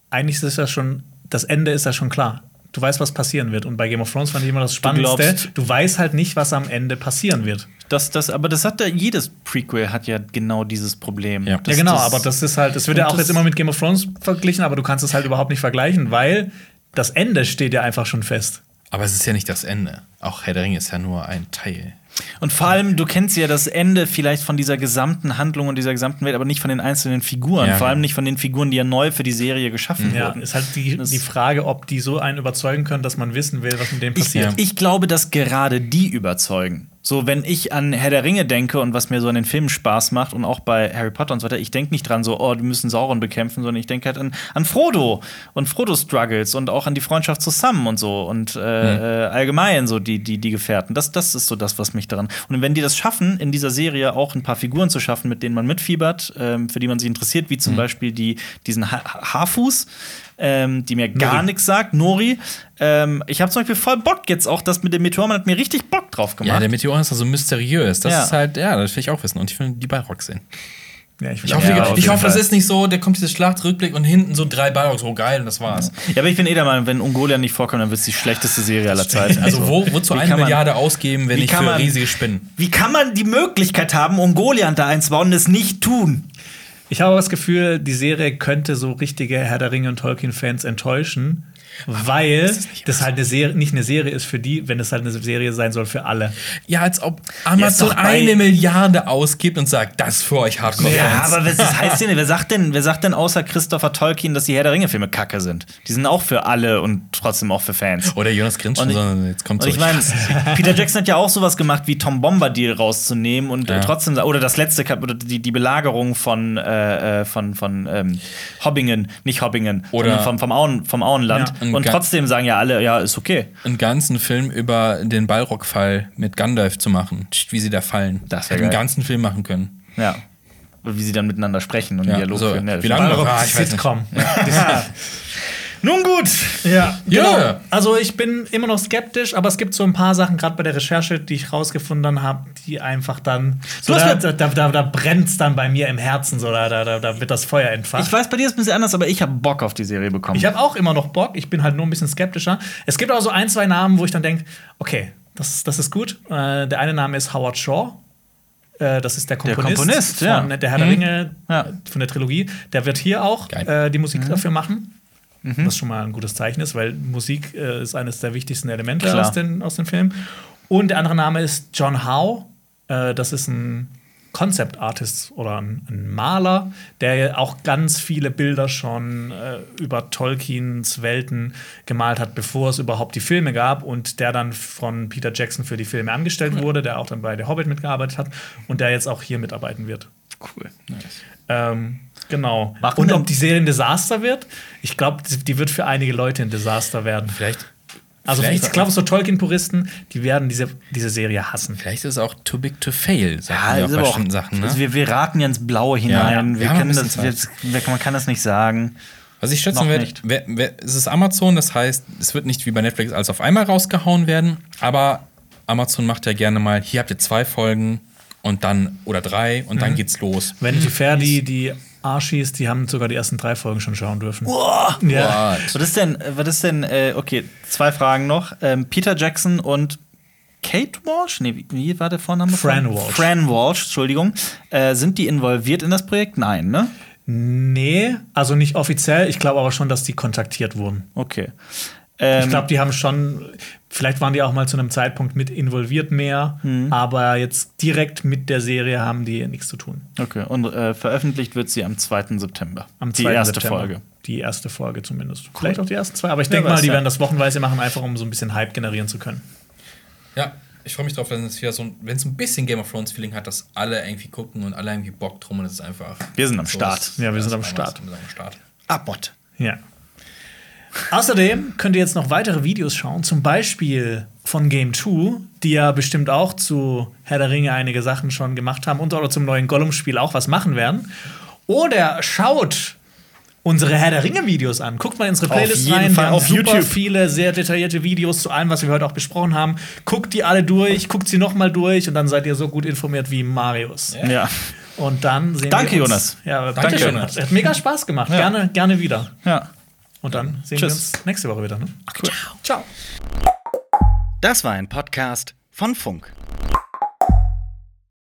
eigentlich ist ja schon, das Ende ist ja schon klar. Du weißt, was passieren wird. Und bei Game of Thrones fand ich immer das Spannendste.
glaubst-
Du, weißt halt nicht, was am Ende passieren wird.
Das, das, aber das hat ja, jedes Prequel hat ja genau dieses Problem.
Ja.
Das,
ja, genau,
das,
aber das ist halt, das wird ja auch
das-
jetzt immer mit Game of Thrones verglichen, aber du kannst es halt überhaupt nicht vergleichen, weil das Ende steht ja einfach schon fest.
aber es ist ja nicht das Ende. Auch Herr der Ringe ist ja nur ein Teil.
Und vor allem, du kennst ja das Ende vielleicht von dieser gesamten Handlung und dieser gesamten Welt, aber nicht von den einzelnen Figuren.
Ja.
Vor allem nicht von den Figuren, die ja neu für die Serie geschaffen
Ja,
wurden.
ist halt die, die Frage, ob die so einen überzeugen können, dass man wissen will, was mit dem
Ich,
passiert.
ich glaube, dass gerade die überzeugen. So, wenn ich an Herr der Ringe denke und was mir so an den Filmen Spaß macht und auch bei Harry Potter und so weiter, ich denke nicht dran so, oh, die müssen Sauron bekämpfen, sondern ich denke halt an, an Frodo und Frodo Struggles und auch an die Freundschaft zu Sam und so und äh, äh, allgemein so die, die, die Gefährten. Das, das ist so das, was mich daran. Und wenn die das schaffen, in dieser Serie auch ein paar Figuren zu schaffen, mit denen man mitfiebert, ähm, für die man sich interessiert, wie zum Beispiel die, diesen ha Haarfuß, ähm, die mir gar nichts sagt, Nori. Ähm, ich habe zum Beispiel voll Bock jetzt auch, das mit dem Meteor, man hat mir richtig Bock drauf
Ja,
gemacht.
der Meteor ist also mysteriös. Das
Ja.
ist halt, ja, das will ich auch wissen. Und ich will die Balrog sehen.
ja, ich,
Ich hoffe,
Ja,
ich hoffe das ist nicht so, der kommt diese Schlachtrückblick und hinten so drei Balrogs, so geil, und das war's.
Ja, aber ich bin eh der Meinung, wenn Ungoliant nicht vorkommt, dann wird es die schlechteste Serie aller Zeiten.
Also, wo, wozu
Wie
eine
man-
Milliarde ausgeben, wenn
kann
für
man-
riesige Spinnen?
Wie kann man die Möglichkeit haben, Ungoliant da einzubauen und es nicht tun?
Ich habe das Gefühl, die Serie könnte so richtige Herr der Ringe und Tolkien-Fans enttäuschen, weil
nicht
das halt eine Serie, nicht eine Serie ist für die, wenn es halt eine Serie sein soll für alle.
Ja, als ob Amazon
doch bei-
eine Milliarde ausgibt und sagt, das ist für euch Hardcore-Fans.
Ja, aber was das heißt denn? Wer sagt denn, wer sagt denn außer Christopher Tolkien, dass die Herr der Ringe-Filme kacke sind? Die sind auch für alle und trotzdem auch für Fans.
Oder Jonas
ich-
sondern jetzt kommt so.
ich meine, Peter Jackson hat ja auch sowas gemacht, wie Tom Bombadil rauszunehmen und äh,
Ja.
trotzdem oder das letzte Kap oder die, die Belagerung von äh, äh, von von ähm, Hobbingen, nicht Hobbingen,
Oder-
sondern vom vom, Auen, vom Auenland
Ja.
Und trotzdem sagen ja alle, ja ist okay.
einen ganzen Film über den Balrog-Fall mit Gandalf zu machen, wie sie da fallen.
Das
Hätte einen ganzen Film machen können.
Ja. Wie sie dann miteinander sprechen und
Ja,
Dialog
so,
führen. Ja,
wie lange noch? Ah, ich weiß nicht.
Sitcom.
Nun gut.
Ja, genau. Also ich bin immer noch skeptisch, aber es gibt so ein paar Sachen, gerade bei der Recherche, die ich rausgefunden habe, die einfach dann. So, da, da, da, da, brennt es dann bei mir im Herzen, so da, da, da, wird das Feuer entfacht.
Ich weiß, bei dir ist es ein bisschen anders, aber ich habe Bock auf die Serie bekommen.
Ich habe auch immer noch Bock, ich bin halt nur ein bisschen skeptischer. Es gibt auch so ein, zwei Namen, wo ich dann denke, okay, das, das ist gut. Äh, der eine Name ist Howard Shaw. Äh, das ist der Komponist,
Komponist,
von
ja.
der Herr der Ringe,
Ja.
von der Trilogie. Der wird hier auch äh, die Musik dafür machen. Was schon mal ein gutes Zeichen ist, weil Musik äh, ist eines der wichtigsten Elemente
Klar.
aus den, aus dem Film. Und der andere Name ist John Howe. Äh, das ist ein Concept Artist oder ein, ein Maler, der auch ganz viele Bilder schon äh, über Tolkiens Welten gemalt hat, bevor es überhaupt die Filme gab und der dann von Peter Jackson für die Filme angestellt wurde, der auch dann bei Der Hobbit mitgearbeitet hat und der jetzt auch hier mitarbeiten wird.
cool.
Ähm, genau.
Machen
und ob die Serie ein Desaster wird, ich glaube, die wird für einige Leute ein Desaster werden.
Vielleicht,
Also
vielleicht,
ich glaube, so Tolkien-Puristen, die werden diese, diese Serie hassen.
vielleicht ist es auch too big to fail, sagen
Ja,
wir
ist aber auch,
bestimmten Sachen. Ne?
also wir, wir raten ja ins Blaue hinein.
Ja.
Wir können das, wir, man kann das nicht sagen.
Was ich schätzen werde, wer, wer, es ist Amazon, das heißt, es wird nicht wie bei Netflix alles auf einmal rausgehauen werden, aber Amazon macht ja gerne mal, hier habt ihr zwei Folgen und dann, oder drei, und
Mhm.
dann geht's los.
Fair, die, die Arschis, die haben sogar die ersten drei Folgen schon schauen dürfen. Ja.
What?
Was ist denn, was ist denn, äh, okay, zwei Fragen noch. Ähm, Peter Jackson und Kate Walsh? Nee, wie, wie war der Vorname?
Fran
von-
Walsh.
Fran Walsh, Entschuldigung. Äh, sind die involviert in das Projekt? Nein, ne?
Nee, also nicht offiziell. Ich glaube aber schon, dass die kontaktiert wurden.
Okay. Ähm,
Ich glaube, die haben schon, vielleicht waren die auch mal zu einem Zeitpunkt mit involviert mehr,
Mhm.
aber jetzt direkt mit der Serie haben die nichts zu tun.
Okay, und äh, veröffentlicht wird sie am 2. September.
Am
die
2.
erste
September.
Folge.
Die erste Folge zumindest. Vielleicht auch die ersten zwei, aber ich denke mal, die
ja.
werden das wochenweise machen, einfach um so ein bisschen Hype generieren zu können.
Ja, ich freue mich drauf, wenn es wieder so, ein- wenn es ein bisschen Game of Thrones Feeling hat, dass alle irgendwie gucken und alle irgendwie Bock drum und es ist einfach.
Wir sind am
so
Start.
ist-
Ja, wir sind am Start.
Wir sind am Start.
Abmod.
Ja. Außerdem könnt ihr jetzt noch weitere Videos schauen, zum Beispiel von Game 2, die ja bestimmt auch zu Herr der Ringe einige Sachen schon gemacht haben und oder zum neuen Gollum-Spiel auch was machen werden. Oder schaut unsere Herr der Ringe-Videos an. Guckt mal in unsere
Auf
Playlist
jeden
rein.
Fall
Wir haben
auf
super
YouTube.
viele sehr detaillierte Videos zu allem, was wir heute auch besprochen haben. Guckt die alle durch, guckt sie noch mal durch und dann seid ihr so gut informiert wie Marius.
Ja.
Und dann sehen
Danke,
wir uns.
Jonas.
Ja,
Danke,
danke schön.
Jonas.
Hat mega Spaß gemacht.
Ja.
Gerne, gerne wieder.
ja.
Und dann sehen
Tschüss.
wir uns nächste Woche wieder. Ne?
Cool.
Ciao.
Das war ein Podcast von Funk.